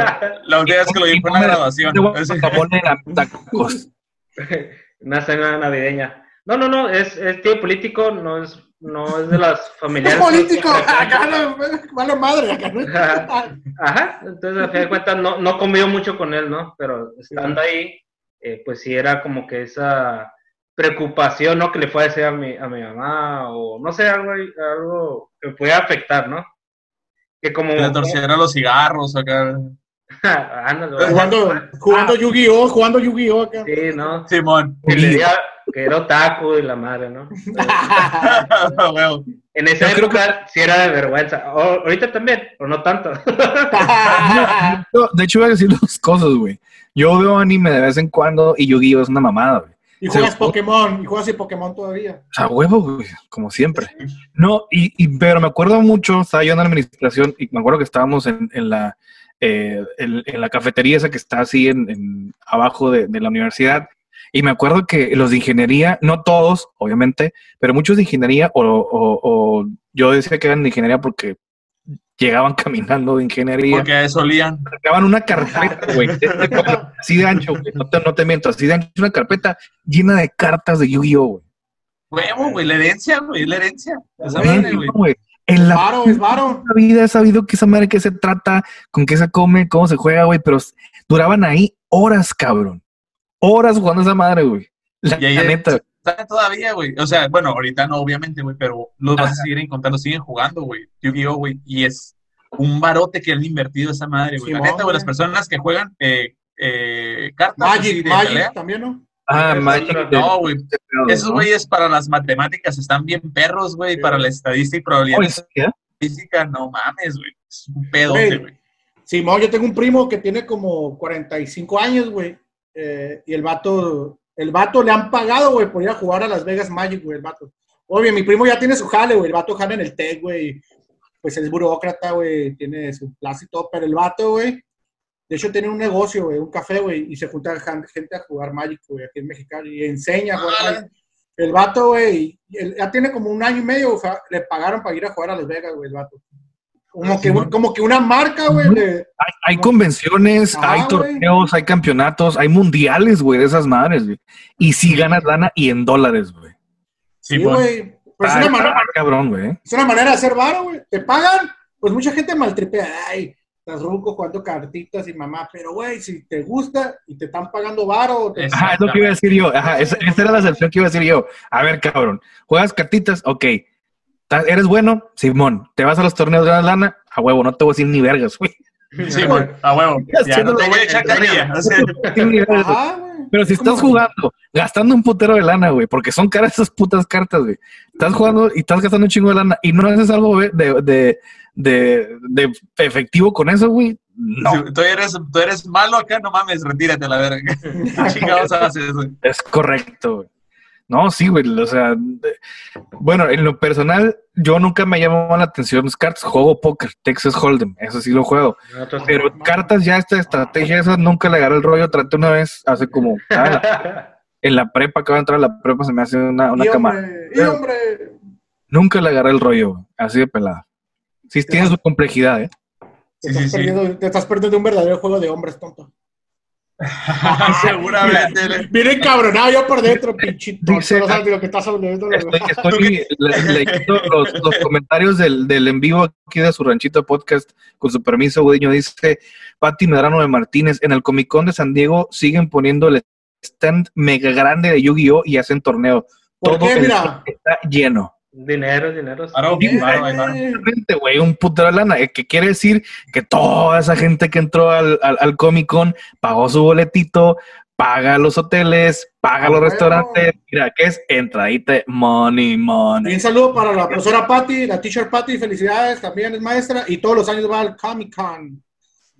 la última vez que lo vi fue en la grabación. *laughs* Una cena navideña. No, no, no, es, es tío político, no es, no es de las *laughs* ¡Es familiares. político! Acá no, vale madre, acá no. *laughs* Ajá, entonces a fin de cuentas no, no convivo mucho con él, ¿no? Pero estando ahí, eh, pues sí era como que esa preocupación, ¿no? Que le fue a decir a mi, a mi mamá, o no sé, algo, ahí- algo que me pudiera afectar, ¿no? Que como... Le *laughs* torciera los cigarros acá. Ándale, Jugando, jugando Yu-Gi-Oh! Jugando Yu-Gi-Oh! acá. Sí, ¿no? Simón. Que le diga que era otaku y la madre, ¿no? *laughs* En Yo creo época sí era de vergüenza. O- ahorita también, pero no tanto. *laughs* De hecho, voy a decir dos cosas, güey. Yo veo anime de vez en cuando y Yu-Gi-Oh! es una mamada, güey. Y juegas Sí. Pokémon, y juegas el Pokémon todavía. Sea, huevo, güey, como siempre. No, y, y- pero me acuerdo mucho, estaba yo en la administración y me acuerdo que estábamos en, en la, eh, en, en la cafetería esa que está así en, en- abajo de, de la universidad. Y me acuerdo que los de ingeniería, no todos, obviamente, pero muchos de ingeniería, o, o- o yo decía que eran de ingeniería porque llegaban *laughs* caminando de ingeniería, Porque a eso olían. sacaban una carpeta, güey, este así de ancho, güey, no te, no te miento, así de ancho, una carpeta llena de cartas de Yu-Gi-Oh, güey. Huevo, güey, la herencia, güey, la herencia. Esa Güey, madre, güey. güey. En la Varo, *laughs* vida he sabido que esa madre que se trata, con qué se come, cómo se juega, güey, pero duraban ahí horas, cabrón. Horas jugando esa madre, güey. La, Y ahí la es- neta. Está todavía, güey. O sea, bueno, ahorita no, obviamente, güey, pero los vas a seguir encontrando, siguen jugando, güey. Yu-Gi-Oh, güey. Y es un barote que han invertido esa madre, güey. La neta, güey, las personas que juegan eh, eh, cartas así Magic, de Magic pelea. también, ¿no? Ah, Eso Magic. No, güey. pedo, Esos ¿no? güeyes para las matemáticas están bien perros, güey. Para la estadística y probabilidad Oye, ¿sí, eh? física, no mames, güey. Es un pedote, Güey. güey. Simón, yo tengo un primo que tiene como 45 años, güey. eh, y el vato, el vato le han pagado, güey, por ir a jugar a Las Vegas Magic, güey, el vato. Obvio, mi primo ya tiene su jale, güey. El vato jala en el TEC, güey. Pues es burócrata, güey. Tiene su plaza y todo. Pero el vato, güey. De hecho, tiene un negocio, güey, un café, güey. Y se junta gente a jugar Magic, güey, aquí en Mexicali. Y enseña Ah, Magic. El vato, güey, ya tiene como un año y medio, o sea, le pagaron para ir a jugar a Las Vegas, güey, el vato. Como que, como que una marca, güey, Hay, hay convenciones, hay torneos, hay campeonatos, hay mundiales, güey, de esas madres, güey. Y si ganas lana y en dólares, güey. Sí, güey. Pues es una, manera, cabrón, güey. es una manera de hacer varo, güey. Te pagan, pues mucha gente maltripea. Ay, estás ruco jugando cartitas y mamá. Pero, güey, si te gusta y te están pagando varo, te- Ajá, es lo que iba a decir yo. Ajá, esa, esa era la excepción que iba a decir yo. A ver, cabrón, juegas cartitas, ok. ¿Eres bueno? Simón. ¿Te vas a los torneos de la lana? A huevo, no te voy a decir ni vergas, güey. Sí, güey, a huevo. *laughs* Ya no te voy a echar carrilla. Güey. Pero si estás jugando, gastando un putero de lana, güey, porque son caras esas putas cartas, güey. Estás jugando y estás gastando un chingo de lana y no haces algo de, de, de efectivo con eso, güey. No, si tú eres, tú eres malo acá, no mames, retírate a la verga. *laughs* ¿Qué chingados haces, güey? es correcto, güey. No, sí, güey. O sea, de- bueno, en lo personal, yo nunca me llamó la atención las cartas. Juego póker, Texas Hold'em, eso sí lo juego. Pero cartas ya, esta estrategia, esa nunca le agarré el rollo. Traté una vez hace como ah, *laughs* en la prepa, acabo de entrar a la prepa, se me hace una, una Y cama. hombre, y hombre. Nunca le agarré el rollo, güey, así de pelada. Sí, tiene su complejidad, ¿eh? Te, Sí, estás sí, sí. perdiendo, te estás perdiendo un verdadero juego de hombres, tonto. *laughs* Seguramente. le- Viene cabronado yo por dentro, pinchito. Dice- no sabes de lo que estás hablando. la Estoy, verdad. *laughs* estoy le- leyendo los, los comentarios del, del en vivo aquí de su ranchito podcast. Con su permiso, Gudiño dice: Pati Medrano de Martínez, en el Comic Con de San Diego siguen poniendo el stand mega grande de Yu-Gi-Oh! y hacen torneo. ¿Por Todo qué? el Mira. está lleno. Dinero, dinero. Claro, Sí, claro, va. güey. Un putero de lana. eh, Que quiere decir que toda esa gente que entró al, al, al Comic Con pagó su boletito, paga los hoteles, paga Ah, los huevo. restaurantes. Mira, ¿qué es? Entradita, money, Y money. un saludo para la profesora Patty, la teacher Patty, felicidades, también es maestra y todos los años va al Comic Con.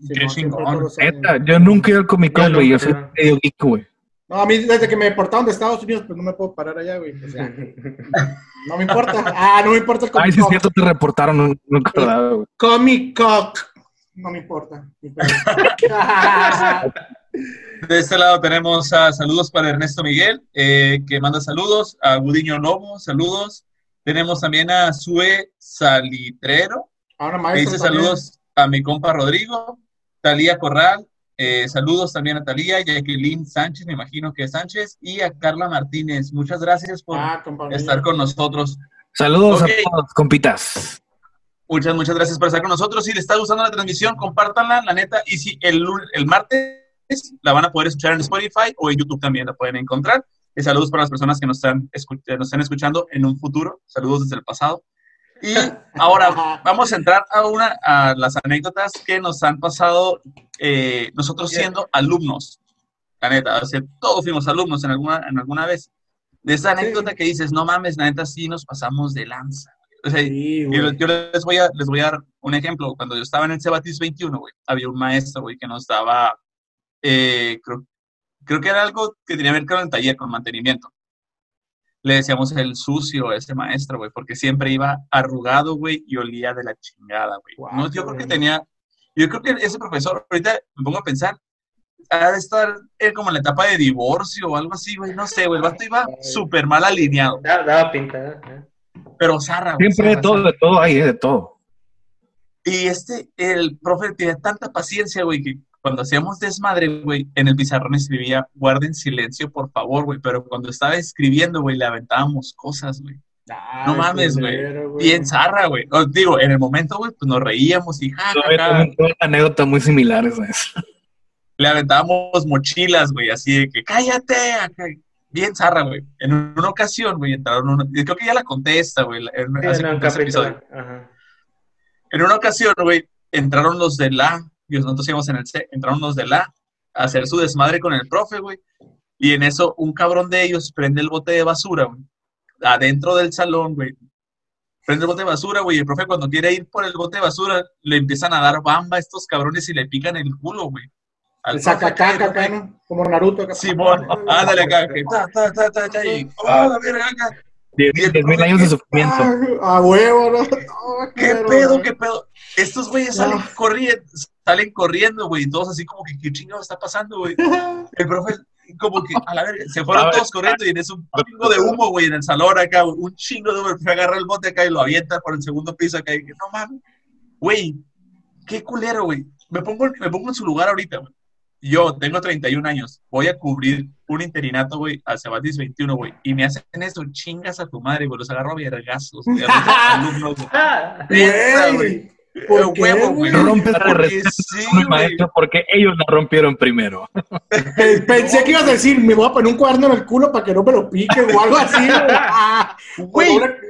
Qué chingón. Neta, yo nunca he ido al Comic Con, güey. Yo soy medio geek, güey. No, a mí desde que me deportaron de Estados Unidos, pues no me puedo parar allá, güey. O sea, *laughs* no me importa. Ah, no me importa el Ay, Comic sí es cierto, te reportaron, no- nunca güey. Comic Con. No me importa. *laughs* De este lado tenemos a saludos para Ernesto Miguel, eh, que manda saludos, a Gudiño Novo, saludos. Tenemos también a Sue Salitrero, Ahora que maestro. dice también. saludos a mi compa Rodrigo, Talía Corral, eh, saludos también a Talía, Jacqueline Sánchez, me imagino que es Sánchez, y a Carla Martínez. Muchas gracias por Ah, estar con nosotros. Saludos a todos, compitas. Muchas, muchas gracias por estar con nosotros. Si les está gustando la transmisión, compártanla, la neta. Y si el, el martes la van a poder escuchar en Spotify o en YouTube también la pueden encontrar. Y saludos para las personas que nos están, nos están escuchando en un futuro. Saludos desde el pasado. Y ahora vamos a entrar a una a las anécdotas que nos han pasado eh, nosotros siendo alumnos. La neta, o sea, todos fuimos alumnos en alguna, en alguna vez. De esa anécdota que dices, no mames, la neta sí nos pasamos de lanza. O sea, Sí, y güey. yo les voy, a, les voy a dar un ejemplo. Cuando yo estaba en el Cebatis 21, güey, había un maestro, güey, que nos daba, eh, creo, creo que era algo que tenía que ver con el taller, con mantenimiento. Le decíamos el sucio a ese maestro, güey, porque siempre iba arrugado, güey, y olía de la chingada, güey. No, yo creo que tenía, yo creo que ese profesor, ahorita me pongo a pensar, ha de estar él como en la etapa de divorcio o algo así, güey, no sé, güey, el vato iba súper mal alineado, Da- Daba pinta. ¿eh? pero zarra, güey, Siempre de todo, de todo hay, de todo. Y este, el profe tenía tanta paciencia, güey, que cuando hacíamos desmadre, güey, en el pizarrón escribía, guarden silencio, por favor, güey. Pero cuando estaba escribiendo, güey, le aventábamos cosas, güey. Ay, No mames, güey. Bien zarra, güey. Digo, en el momento, güey, pues nos reíamos y ja, anécdotas muy similares a eso. Le aventábamos mochilas, güey, así de que cállate. acá. Bien zarra, güey. En una ocasión, güey, entraron y creo que ya la contesta, güey, en, Sí, un. Ajá. En una ocasión, güey, entraron los de la, y nosotros íbamos en el C, entraron los de la a hacer su desmadre con el profe, güey. Y en eso, un cabrón de ellos prende el bote de basura, güey, adentro del salón, güey. Prende el bote de basura, güey. Y el profe, cuando quiere ir por el bote de basura, le empiezan a dar bamba a estos cabrones y le pican el culo, güey. Al El saca caca acá, ¿no? Como Naruto. acá. Simón, *laughs* ándale acá, ta, ta, ta, ta, ta, y, oh, la verga, acá. Diez Y el diez mil profe, años de sufrimiento. Ah, a huevo, ¿no? *laughs* No, ¿Qué pedo, qué pedo? Estos güeyes salen No. corriendo, salen corriendo, güey, todos así como que, ¿qué chingado está pasando, güey? El profe, como que, a la verga, se fueron ver, todos corriendo y en eso un chingo de humo, güey, en el salón acá, güey, un chingo de humo, el profe agarra el bote acá y lo avienta por el segundo piso acá, y que, no mames, güey, qué culero, güey. Me pongo, me pongo en su lugar ahorita, güey. Yo tengo 31 años, voy a cubrir un interinato, güey, a Cebatis 21, güey, y me hacen eso, chingas a tu madre, güey, los agarro a vergazos, *laughs* alumnos, güey. Ah. ¿Por Eh, qué, huevo, güey? güey. Rompes la Porque receta sí, maestro porque ellos la rompieron primero. Pe- Pensé que ibas a decir, me voy a poner un cuaderno en el culo para que no me lo piquen o algo así. güey. *laughs* Ah,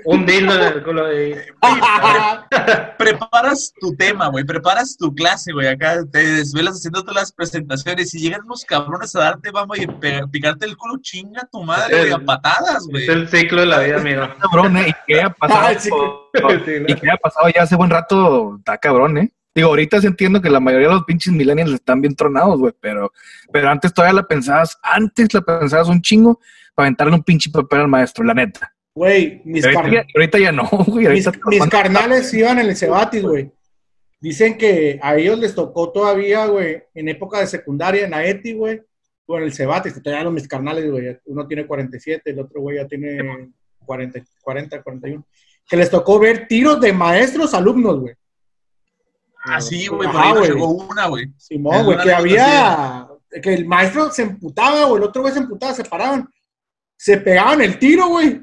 Un dildo en el culo una- *laughs* preparas tu tema, güey, preparas tu clase, güey, acá te desvelas haciendo todas las presentaciones y llegan unos cabrones a darte, vamos, y picarte el culo, chinga tu madre, güey, a patadas, güey. Es el ciclo de la vida. Cabrón, ¿eh? Y *laughs* pasado, Ay, sí. Sí, ¿no? y que haya pasado ya hace buen rato, está cabrón, ¿eh? Digo, ahorita sí entiendo que la mayoría de los pinches millennials están bien tronados, güey, pero, pero antes todavía la pensabas, antes la pensabas un chingo para aventarle un pinche papel al maestro, la neta. Güey, mis, Ahorita, car- ya, ahorita ya no, *laughs* güey. mis, mis carnales iban en el Cebatis, güey. Dicen que a ellos les tocó todavía, güey, en época de secundaria, en AETI, güey, o en el Cebatis, que todavía los mis carnales, güey. Uno tiene 47, el otro güey ya tiene 40, 40, 41. Que les tocó ver tiros de maestros alumnos, güey. Ah, sí, güey, por ahí nos güey. llegó una, güey. Simón, güey, que había. Que el maestro se emputaba, o el otro güey se emputaba, se paraban. Se pegaban el tiro, güey.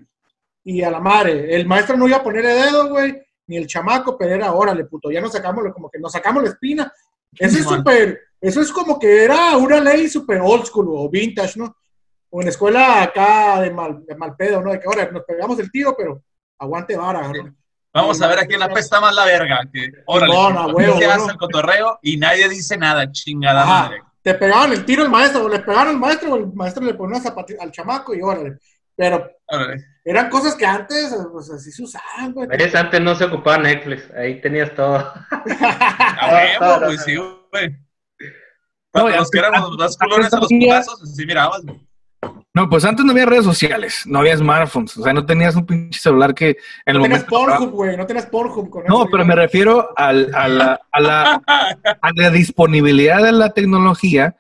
Y a la madre. El maestro no iba a poner el dedo, güey. Ni el chamaco, pero era, órale, puto. Ya nos sacamos, como que nos sacamos la espina. Eso es súper. Eso es como que era una ley súper old school o vintage, ¿no? O en escuela acá de mal, de mal pedo, ¿no? De que ahora nos pegamos el tiro, pero aguante vara, ¿no? Vamos a ver a quién la pesta más la verga. Que, órale, huevo, se hace ¿no? el cotorreo y nadie dice nada, chingada madre. te pegaban el tiro el maestro, o le pegaron al maestro, o el maestro le ponía zapatilla al chamaco y órale. Pero Órale. eran cosas que antes, pues así se usaban, güey. Antes no se ocupaba Netflix. Ahí tenías todo. *laughs* A huevo, güey, sí, güey. Para No, los que antes- éramos más culones a los putazos, así mirabas, güey. No, pues antes no había redes sociales, no había smartphones, o sea, no tenías un pinche celular que en el No tenías momento... Pornhub, güey, no tenías Pornhub con No, eso, pero me refiero al- a, la, a, la, *laughs* a la disponibilidad de la tecnología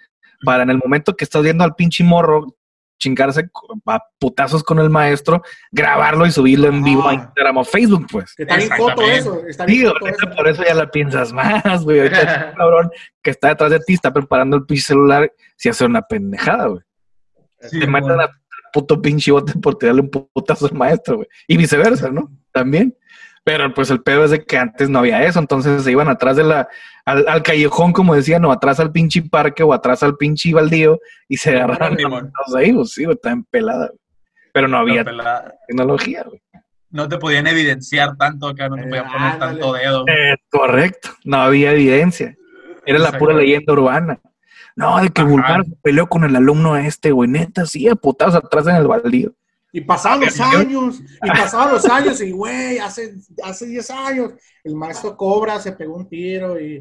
para en el momento que estás viendo al pinche morro chingarse a putazos con el maestro, grabarlo y subirlo en vivo a Ah. Instagram o Facebook, pues. Que está bien foto eso, está bien foto eso. por eso ya la piensas más, güey. Ahorita el *laughs* cabrón que está detrás de ti está preparando el pinche celular si hace una pendejada, güey. Sí, Te mandan a puto pinche bote por tirarle un putazo al maestro, güey. Y viceversa, ¿no? También. Pero pues el pedo es de que antes no había eso, entonces se iban atrás de la, al, al callejón, como decían, o atrás al pinche parque o atrás al pinche baldío y se agarraron todos ahí, pues sí, güey, estaban peladas. güey. Pero no había tecnología, güey. No te podían evidenciar tanto acá, no te Eh, podían poner tanto dedo. Eh, correcto, no había evidencia. Era la pura leyenda urbana. No, de que Ajá. Bulgar se peleó con el alumno este, güey, neta, sí, a putados atrás en el baldío. Y pasaban los Yo- años, y pasaban los años, y güey, hace, hace 10 años, el maestro Cobra se pegó un tiro, y,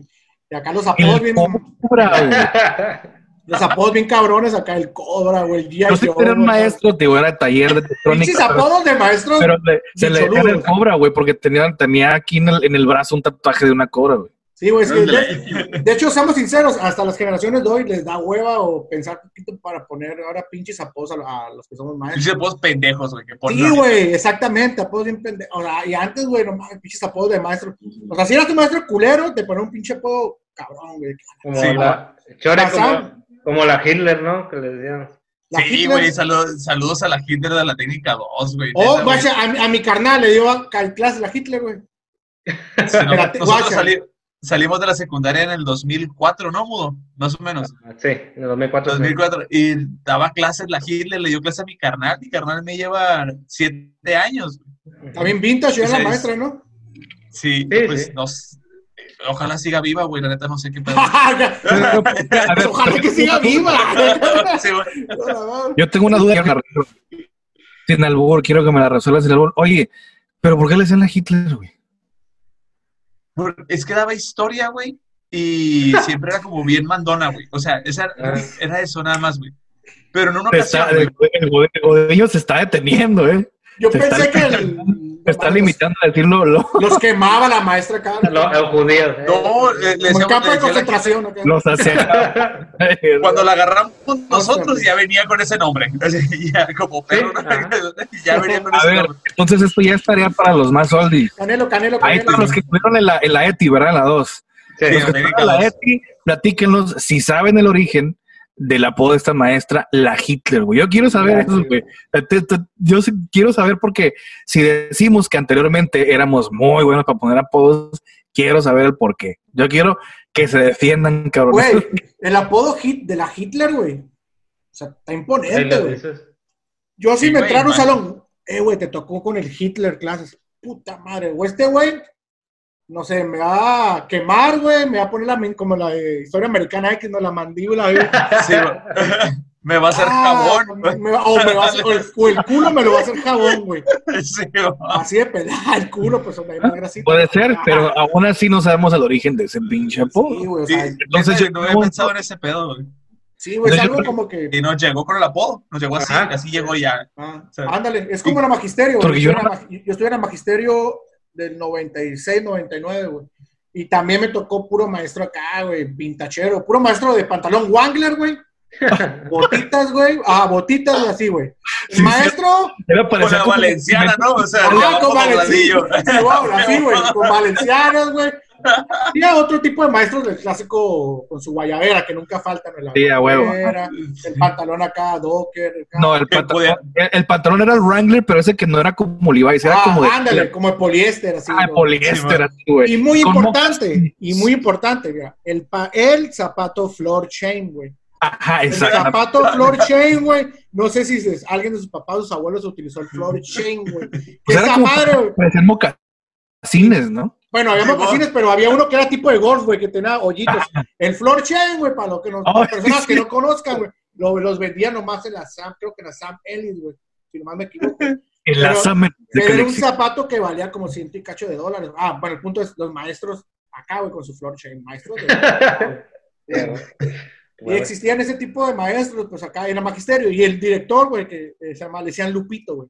y acá los apodos bien, cobra, *laughs* los apodos bien cabrones, acá el Cobra, güey, el G.I. No sé si era un maestro, digo, era taller de *laughs* Pinches electrónica. pero- apodos de maestros. Pero le- se le decía el cobra, güey, porque tenía, tenía aquí en el, en el brazo un tatuaje de una cobra, güey. Sí, güey, es que de, de hecho, seamos sinceros, hasta las generaciones de hoy les da hueva o pensar un poquito para poner ahora pinches apodos a, a los que somos maestros. Pinches apodos pendejos, güey. Sí, güey, exactamente, apodos bien pendejos. O sea, y antes, güey, no mames, pinches apodos de maestro. O sea, si eras tu maestro culero, te ponía un pinche apodo cabrón, güey. Como Sí, la, Chore, como, como la Hitler, ¿no? Que le decían. La Sí, güey, saludos, saludos a la Hitler de la técnica 2, güey. Oh, guacha, a, mi- a mi carnal le dio a, a clase la Hitler, güey. Sí, no, nosotros sali- salimos de la secundaria en el 2004, ¿no, Mudo? Más o menos. Sí, en el 2004. sí. 2004. Y daba clases la Hitler, le dio clase a mi carnal. Mi carnal me lleva siete años. También vintage, era la Sí, maestra, ¿no? Sí, Sí, pues sí. nos... Ojalá siga viva, güey. La neta no sé qué pedo. *laughs* A ver, Ojalá que siga viva. Sí, yo tengo una duda. Sin albur, quiero que me la resuelvas sin albur. Oye, ¿pero por qué le decían a Hitler, güey? Es que daba historia, güey. Y *laughs* siempre era como bien mandona, güey. O sea, esa, Ah. era eso nada más, güey. Pero en una Se ocasión, está- güey, el, el, el Godillo se está deteniendo, ¿eh? Yo Se pensé que el- Se está limitando a decirlo. Lo, *laughs* los quemaba la maestra acá. Lo- Los judíos. ¿eh? No, le, le Como decíamos- en campo de la- concentración. acá. los hacía. *laughs* Cuando la agarramos nosotros ya venía con ese nombre. Ya como perro, ¿no? ajá. *laughs* ya venía con A ese ver, nombre. entonces esto ya estaría para los más oldies. Canelo, canelo, Ahí canelo. están los que estuvieron en la, en la ETI, ¿verdad? La 2. Sí. Sí, Los que en la dos. ETI, platíquenos si saben el origen del apodo de esta maestra, la Hitler, güey. Yo quiero saber La eso, güey. Yo sí quiero saber porque si decimos que anteriormente éramos muy buenos para poner apodos, quiero saber el por qué. Yo quiero que se defiendan, cabrón. Güey, *laughs* el apodo hit de la Hitler, güey. O sea, está imponente, güey. Yo sí Sí, me man. salón. Eh, güey, te tocó con el Hitler clases. Puta madre, güey. Este güey, no sé, me va a quemar, güey. Me va a poner la, como la de historia americana X, no la mandíbula, güey. Sí, güey. me va a hacer Ah, jabón. me va- o, me va a hacer- o el, o el culo me lo va a hacer jabón, güey. Sí, güey. Así de pelada el culo, pues hay más grasita. Puede ser, Ah, pero aún así no sabemos el origen de ese pinche apodo. Sí, güey, o Sí, sea, Entonces yo- no había pensado en ese pedo, güey. sí, güey, es yo- algo como que. Y nos llegó con el apodo, nos llegó así, Ajá. así llegó ya. Ah, ándale, es como la magisterio. Porque güey. yo Yo, no- en yo estuve en el magisterio del 96, 99, güey. Y también me tocó puro maestro acá, güey, vintachero. Puro maestro de pantalón Wangler, güey. *laughs* Botitas, güey. Ah, botitas y así, güey. Sí, maestro. Era Con la valenciana, ¿no? O sea, Ah, con valencianos. *laughs* Sí, güey, así, güey. Con *laughs* valencianos, güey. Y a otro tipo de maestros del clásico con su guayabera, que nunca faltan. La Sí, a huevo. El pantalón acá, docker. acá. No, el pantalón, el, el pantalón era el Wrangler, pero ese que no era como Levi's, era Ah, como de, ándale, como de poliéster, así. ah, ¿no? poliéster, Sí, así, güey. Y muy importante, y muy importante, mira, el, pa- el zapato floor chain, güey. Ajá, El exacto. zapato floor chain, güey. No sé si se- alguien de sus papás o sus abuelos utilizó el floor chain, güey. Pues Esa madre, güey. Mocasines, ¿no? Bueno, había mocasines, pero había uno que era tipo de golf, güey, que tenía hoyitos. El floor chain, güey, para, lo que nos, Oh, para las personas sí. que no conozcan, güey, lo- los vendían nomás en la Sam, creo que en la Sam Ellis, güey, si nomás me equivoco. *laughs* En la Pero era un zapato que valía como ciento y cacho de dólares. Ah, bueno, el punto es los maestros acá, güey, con su floor chain. Maestros de... *laughs* Y existían ese tipo de maestros, pues acá en el magisterio. Y el director, güey, que eh, se llama, le decían Lupito, güey.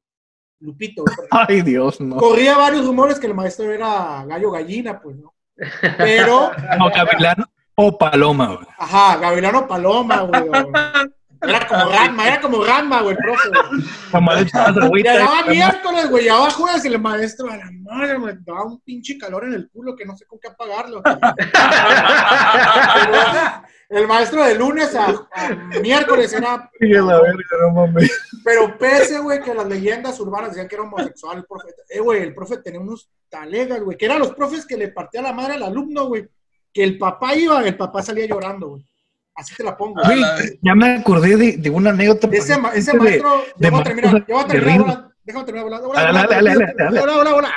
Lupito, Ay, Dios, no. Corría varios rumores que el maestro era gallo gallina, pues, ¿no? Pero, *laughs* No, Gavilán o Paloma, güey. ajá, Gavilano Paloma, güey. Era como Ranma, era como Ranma, güey, profe, güey. Le y- miércoles, güey, llegaba jueves y el maestro, a la madre, me daba un pinche calor en el culo que no sé con qué apagarlo. *laughs* El maestro de lunes a, a miércoles era. Y. Pero pese, güey, que las leyendas urbanas decían que era homosexual el profe. Eh, güey, el profe tenía unos talegas, güey, que eran los profes que le partía la madre al alumno, güey. Que el papá iba, el papá salía llorando, güey. Así te la pongo. Güey, ya me acordé de, de una anécdota. Ese, ma- ese de- maestro, de ya voy a terminar, ya voy a terminar, déjame terminar, hola, hola, hola.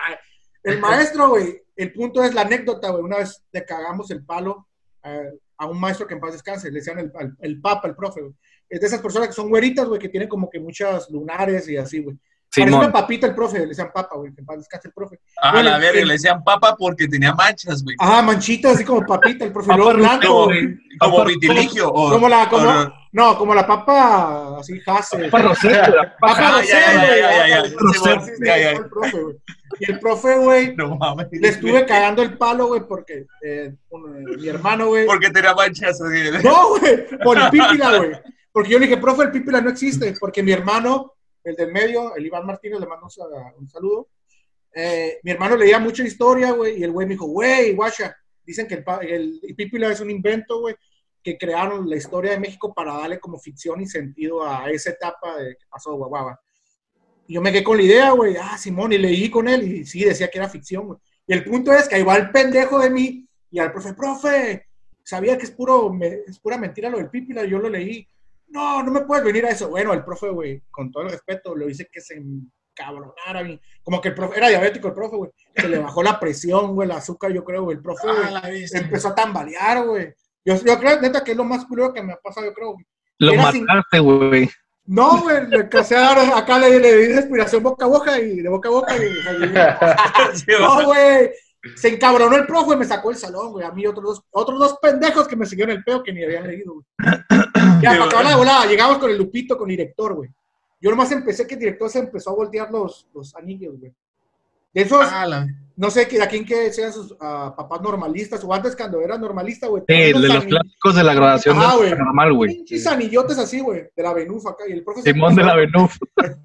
El maestro, güey, el punto es la anécdota, güey, una vez le cagamos el palo eh, a un maestro que en paz descanse, le decían el, el, el papa, el profe, güey. Es de esas personas que son güeritas, güey, que tienen como que muchas lunares y así, güey. Parece una Simón. papita el profe, le decían papa, güey, que descanse el profe. A Bueno, la verga, el- le decían papa porque tenía manchas, güey. Ajá, manchitas, así como papita, el profe, Papa blanco, Como, güey. como Papa- vitiligio. O, Como la, como, o- no, como la papa, así, jase. Papa Rosetta, la Papa papa- Ah, Rosé, Papa ya. Rosé, güey. Y el profe, güey, No mames. le estuve cagando el palo, güey, porque eh, eh, mi hermano, güey. Porque tenía manchas. así. No, güey, por el pípila, güey. Porque yo le dije, profe, el pípila no existe. Porque mi hermano, el del medio, el Iván Martínez, le mando un sa- un saludo. Eh, mi hermano leía mucha historia, güey, y el güey me dijo, güey, guacha, dicen que el, el, es un invento, güey, que crearon la historia de México para darle como ficción y sentido a esa etapa de que pasó, guaguaba. Y yo me quedé con la idea, güey, ah, Simón, y leí con él, y sí, decía que era ficción, güey. Y el punto es que ahí va el pendejo de mí, y al profe, profe, sabía que es, puro, es pura mentira lo del pípila, yo lo leí. No, no me puedes venir a eso. Bueno, el profe, güey, con todo el respeto, lo hice que se encabronara. güey. Como que el profe, era diabético el profe, güey. Se le bajó la presión, güey, el azúcar, yo creo, güey. El profe, güey, Ah, bestia. empezó a tambalear, güey. Yo, yo creo, neta, que es lo más culero que me ha pasado, yo creo. güey. Lo Era sin- mataste, güey. No, güey, le empecé a acá le, le di respiración boca a boca y de boca a boca. Y, *laughs* no, güey. Se encabronó el profe y me sacó el salón, güey. A mí otros dos, otros dos pendejos que me siguieron el peo que ni habían leído, güey. *clears throat* Ya, para acabar la volada, llegamos con el Lupito, con el director, güey. Yo nomás empecé que el director se empezó a voltear los, los anillos, güey. De esos, Ah, no sé a quién que sean sus papás normalistas o antes cuando era normalista, güey. Sí, de los anillos- clásicos de la graduación Ah, de güey. normal, güey. Pinches anillotes así, güey, de la Benuf acá. Y el profe se Simón de la Benuf.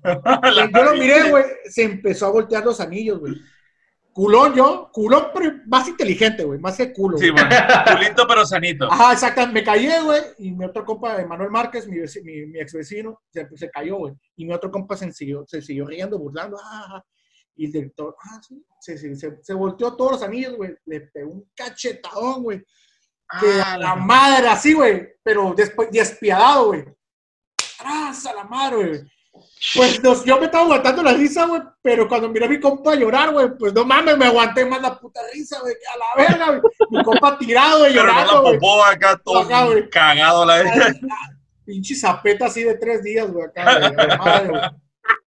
la- *laughs* Yo lo miré, güey, se empezó a voltear los anilos, güey. Culón yo, culón, pero más inteligente, güey, más que culo. Sí, bueno. Culito pero sanito. Ajá, exactamente, me callé, güey, y mi otro compa, Manuel Márquez, mi, mi, mi ex vecino, se, se cayó, güey, y mi otro compa se siguió, se siguió riendo, burlando, ah, ah, ah. Y el director, ah, sí, sí, sí, se, se volteó todos los anillos, güey. Le pegó un cachetadón, güey. Que a la madre, así, güey. Pero después, despiadado, güey. ¡Tras a la madre, güey! Pues nos- yo me estaba aguantando la risa, güey, pero cuando miré a mi compa llorar, güey, pues no mames, me aguanté más la puta risa, güey, que a la verga, güey. Mi compa tirado, güey, Pero no llorando, la güey. popó acá todo Acá, cagado la vez. Pinche zapeta así de tres días, güey, acá, güey, a la madre, güey.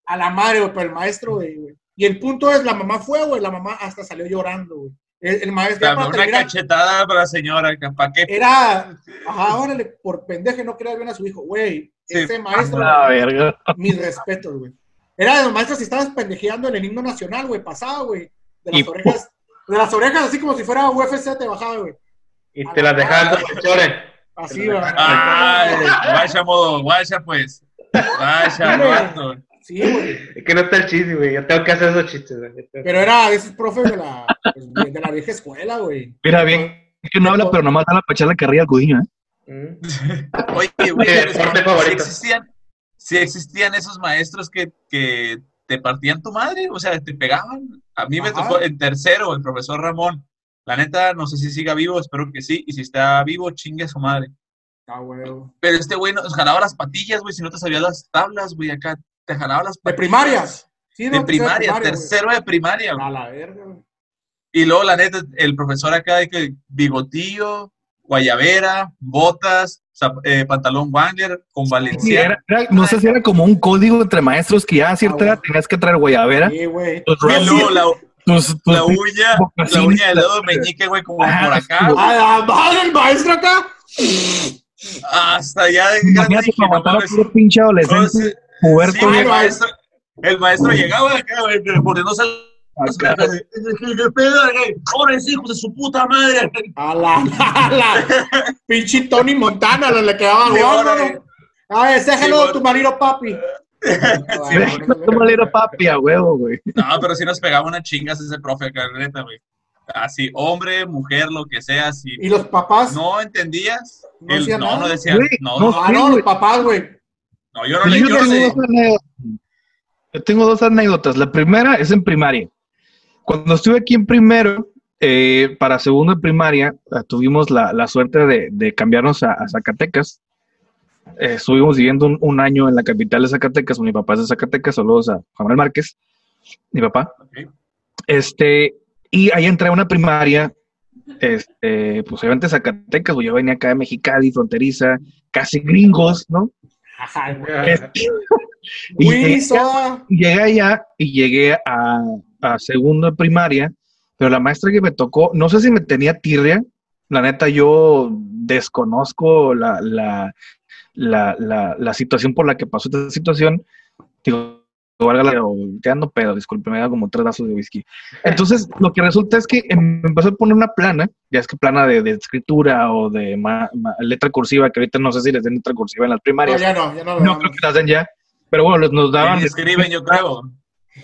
A la madre, güey, pero el maestro, güey, güey. Y el punto es, la mamá fue, güey, la mamá hasta salió llorando, güey. El, el maestro, Dame una terminar, cachetada para la señora, ¿para qué? era, ajá, órale, por pendeje no quería bien a su hijo, güey. Sí. Ese maestro, La verga. mis respetos, güey. Era de los maestros si estabas pendejeando en el himno nacional, güey, pasado, güey. De las Y- orejas, de las orejas, así como si fuera UFC, te bajaba, güey. Y te las dejaban los profesores. Así, güey. Ay, vaya modo, vaya pues. Vaya, vato. Sí, güey. Es que no está el chiste, güey. Yo tengo que hacer esos chistes, güey. Pero era de esos profes de la, pues, de la vieja escuela, güey. Mira, bien que no habla, pero nomás da la pachada carrilla al ¿eh? Mm. *laughs* Oye, güey, si existían, si existían esos maestros que, que te partían tu madre, o sea, te pegaban. A mí me tocó en tercero, el profesor Ramón. La neta, no sé si siga vivo, espero que sí. Y si está vivo, chingue a su madre. Ah, güey. Pero este güey nos jalaba las patillas, güey, si no te sabías las tablas, güey, acá. Te jalaba las De patillas. primaria. Sí, De no, primaria, güey. tercero de primaria. güey. A la verga, güey. Y luego, la neta, el profesor acá de que bigotillo, guayabera, botas, eh, pantalón Wangler con Sí, valenciano. era- era- no sé si era como un código entre maestros que ya a cierta Ah, edad tenías que traer guayabera. Sí, güey. La, tus- tus- la uña, la uña del dedo meñique, güey, como Ajá, por acá, sí, A la madre, el maestro acá. hasta allá de Imagínate grande, dije, para no matar a puro pinche adolescente, sí, sí, el maestro, el maestro llegaba acá, güey, poniéndose Ahora es hijos de su puta madre. A la, *laughs* a la. Pinche Tony Montana, le, le quedaba gordo, órale. ¿no? A ver, déjalo Sí, tu marido, papi. Me era *laughs* papi a huevo, güey. No, pero sí nos pegaba unas chingas ese profe acá, neta, güey. Así, hombre, mujer, lo que sea, si Y los papás. no entendías, No decía no, nada. no Güey, no, no. Ah, no, los papás, güey. no, yo no le yo, yo no tengo sé. dos anécdotas. Yo tengo dos anécdotas. La primera es en primaria. Cuando estuve aquí en primero, eh, para segundo de primaria, eh, tuvimos la, la suerte de, de cambiarnos a, a Zacatecas. Eh, estuvimos viviendo un, un año en la capital de Zacatecas. Mi papá es de Zacatecas, saludos a Juan Manuel Márquez, mi papá. Este, y ahí entré a una primaria, este, pues obviamente Zacatecas, pues yo venía acá de Mexicali, fronteriza, casi gringos, ¿no? Este, *laughs* y llegué allá y llegué a, a segundo de primaria, pero la maestra que me tocó, no sé si me tenía tirria, la neta yo desconozco la, la, la, la, la situación por la que pasó esta situación, digo, valga la- o quedando pedo, disculpe, me da como tres vasos de whisky. Entonces, lo que resulta es que em- me empezó a poner una plana, ya es que plana de, de escritura o de ma- ma- letra cursiva, que ahorita no sé si les den letra cursiva en las No, primarias. ya no, ya no lo No damos. creo que las den ya. Pero bueno, les- nos daban. Escriben, yo creo.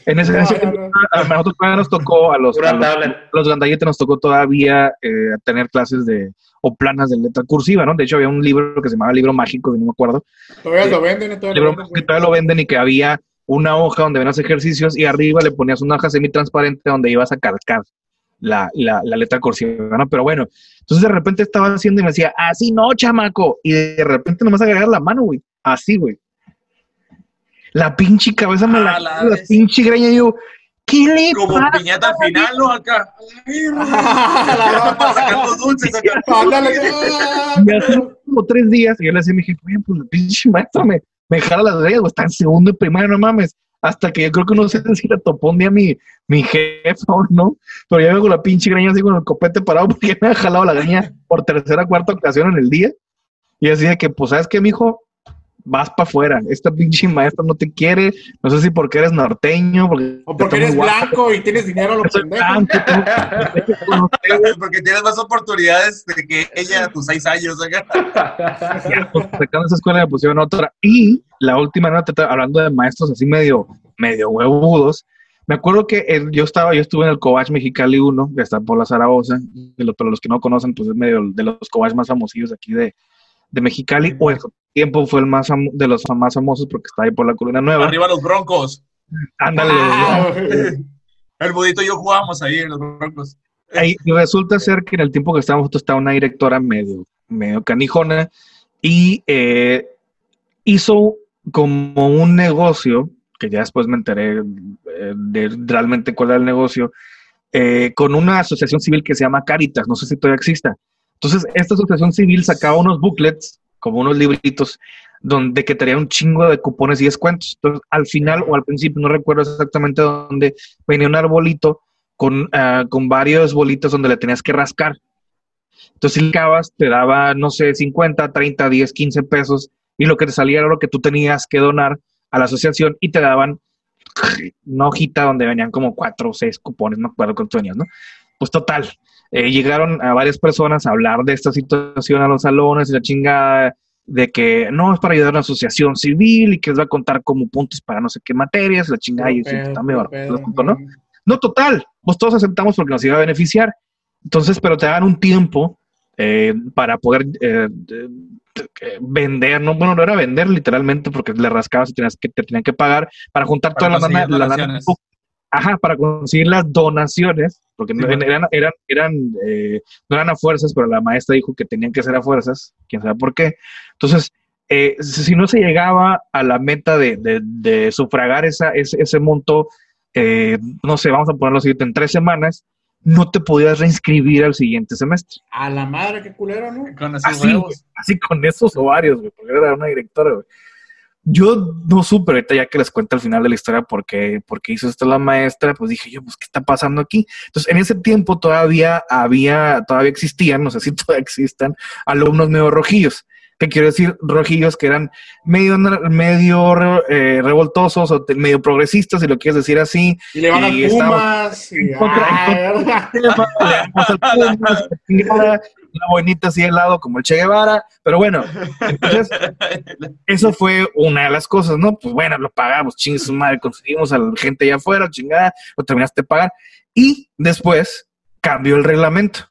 En ese No, no. a nosotros todavía nos tocó, a los, a los, tablet. a los gandalletes nos tocó todavía eh, tener clases de, o planas de letra cursiva, ¿no? De hecho, había un libro que se llamaba Libro Mágico, que no me acuerdo. Todavía lo venden, todavía lo venden, que todavía lo venden y que había una hoja donde venían los ejercicios y arriba le ponías una hoja semitransparente donde ibas a calcar la, la, la letra cursiva, ¿no? Pero bueno, entonces de repente estaba haciendo y me decía, así no, chamaco. Y de repente nomás agregar la mano, güey. Así, güey. La pinche cabeza me la, Ah, la la pinche greña y yo, ¿qué le Como pasa? piñata al final, ¿no? Acá. Dulces ah, *laughs* Y hace como tres días, y yo le decía a mi jefe, oye, pues la pinche maestra me, me jala las greñas, está en segundo y primaria, no mames. Hasta que yo creo que no sé si la topó un día mi, mi jefe o no, pero ya veo con la pinche greña así con el copete parado porque me ha jalado la greña por tercera cuarta ocasión en el día. Y así de que, pues, ¿sabes qué, mijo? Vas para afuera. Esta pinche maestra no te quiere. No sé si porque eres norteño, porque, O porque eres guapo, blanco y tienes dinero a lo *laughs* Porque tienes más oportunidades de que ella a tus seis años *laughs* ya, pues, sacando esa escuela me pusieron otra. Y la última nota, hablando de maestros así medio, medio huevudos, me acuerdo que el- yo estaba, yo estuve en el Cobach Mexicali 1, que está por la Zaragoza, y lo- pero los que no conocen, pues es medio de los Cobach más famosillos aquí de, de Mexicali, o tiempo fue el más de los más famosos porque está ahí por la Colina Nueva. Arriba los broncos. Ándale, Ah. El budito y yo jugábamos ahí en los broncos. Ahí, y resulta ser que en el tiempo que estábamos, estaba una directora medio, medio canijona y eh, hizo como un negocio, que ya después me enteré eh, de realmente cuál era el negocio, eh, con una asociación civil que se llama Caritas, no sé si todavía exista. Entonces, esta asociación civil sacaba unos booklets, como unos libritos, donde que tenía un chingo de cupones y descuentos. Entonces, al final o al principio, no recuerdo exactamente dónde, venía un arbolito con, ah, con varios bolitos donde le tenías que rascar. Entonces, si acabas, te daba, no sé, 50, 30, 10, 15 pesos, y lo que te salía era lo que tú tenías que donar a la asociación y te daban una hojita donde venían como cuatro o seis cupones, no acuerdo cuántos venían, ¿no? Pues total, eh, llegaron a varias personas a hablar de esta situación a los salones y la chingada de que no es para ayudar a una asociación civil y que les va a contar como puntos para no sé qué materias, la chingada y eso está medio ¿no? No, total, pues todos aceptamos porque nos iba a beneficiar. Entonces, pero te dan un tiempo eh, para poder eh, vender, no, bueno, no era vender literalmente porque le rascabas y tenías que, te tenían que pagar para juntar toda la lana, la lana, Ajá, para conseguir las donaciones, porque no, eran, eran, eran eh, no eran a fuerzas, pero la maestra dijo que tenían que ser a fuerzas, quién sabe por qué. Entonces, eh, si no se llegaba a la meta de, de, sufragar esa, ese, ese monto, eh, no sé, vamos a ponerlo así, en tres semanas, no te podías reinscribir al siguiente semestre. A la madre, qué culero, ¿no? Con esos Así, huevos. así con esos ovarios, güey, porque era una directora, güey. Yo no supe, ahorita ya que les cuento al final de la historia por qué, por qué hizo esto la maestra, pues dije yo, pues, ¿qué está pasando aquí? Entonces, en ese tiempo todavía había, todavía existían, no sé si todavía existan, alumnos medio rojillos. ¿Qué quiero decir? Rojillos que eran medio, medio eh, revoltosos o te- medio progresistas, si lo quieres decir así. Y le van a Pumas. Al una bonita así de lado como el Che Guevara, pero bueno, entonces *laughs* eso fue una de las cosas, ¿no? Pues bueno, lo pagamos, chingue su madre, conseguimos a la gente allá afuera, chingada, lo terminaste de pagar. Y después cambió el reglamento,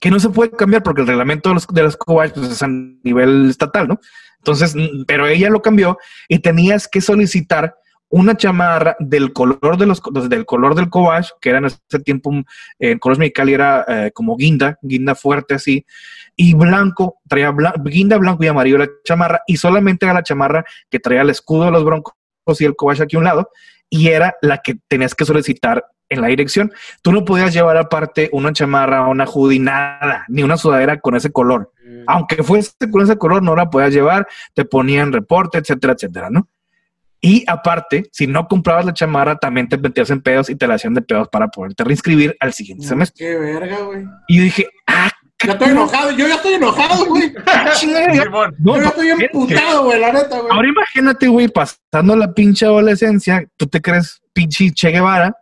que no se puede cambiar porque el reglamento de los, de las Cobach pues, es a nivel estatal, ¿no? Entonces, pero ella lo cambió y tenías que solicitar una chamarra del color de los del color del cobach, que era en ese tiempo mm, en colores Mexicali era eh, como guinda, guinda fuerte así, y blanco, traía blan- guinda blanco y amarillo la chamarra, y solamente era la chamarra que traía el escudo de los broncos y el cobach aquí a un lado, y era la que tenías que solicitar en la dirección. Tú no podías llevar aparte una chamarra, una hoodie, nada, ni una sudadera con ese color. Aunque fuese con ese color, no la podías llevar, te ponían reporte, etcétera, etcétera, ¿no? Y aparte, si no comprabas la chamarra, también te metías en pedos y te la hacían de pedos para poderte reinscribir al siguiente semestre. Qué verga, güey. Y yo dije, ah, Ya estoy enojado, yo ya estoy enojado, güey. *laughs* Simón, no, Yo ya estoy emputado, güey, la neta, güey. Ahora imagínate, güey, pasando la pinche adolescencia, tú te crees pinche Che Guevara,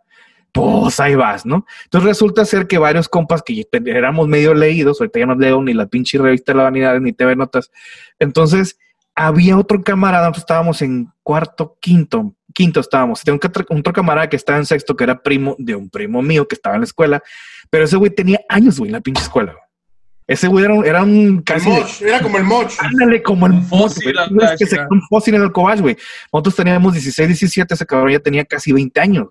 pues ahí vas, ¿no? Entonces resulta ser que varios compas que éramos medio leídos, ahorita ya no leo ni la pinche revista de la vanidad ni TV Notas, entonces había otro camarada, nosotros estábamos en cuarto, quinto, quinto estábamos, tenía un, otro camarada que estaba en sexto, que era primo de un primo mío que estaba en la escuela, pero ese güey tenía años, güey, en la pinche escuela. güey. Ese güey era un, era un El casi... de- moch, era como el moch. Ándale, como el es que se un fósil en el cobach, güey. Nosotros teníamos 16, 17, ese cabrón ya tenía casi 20 años.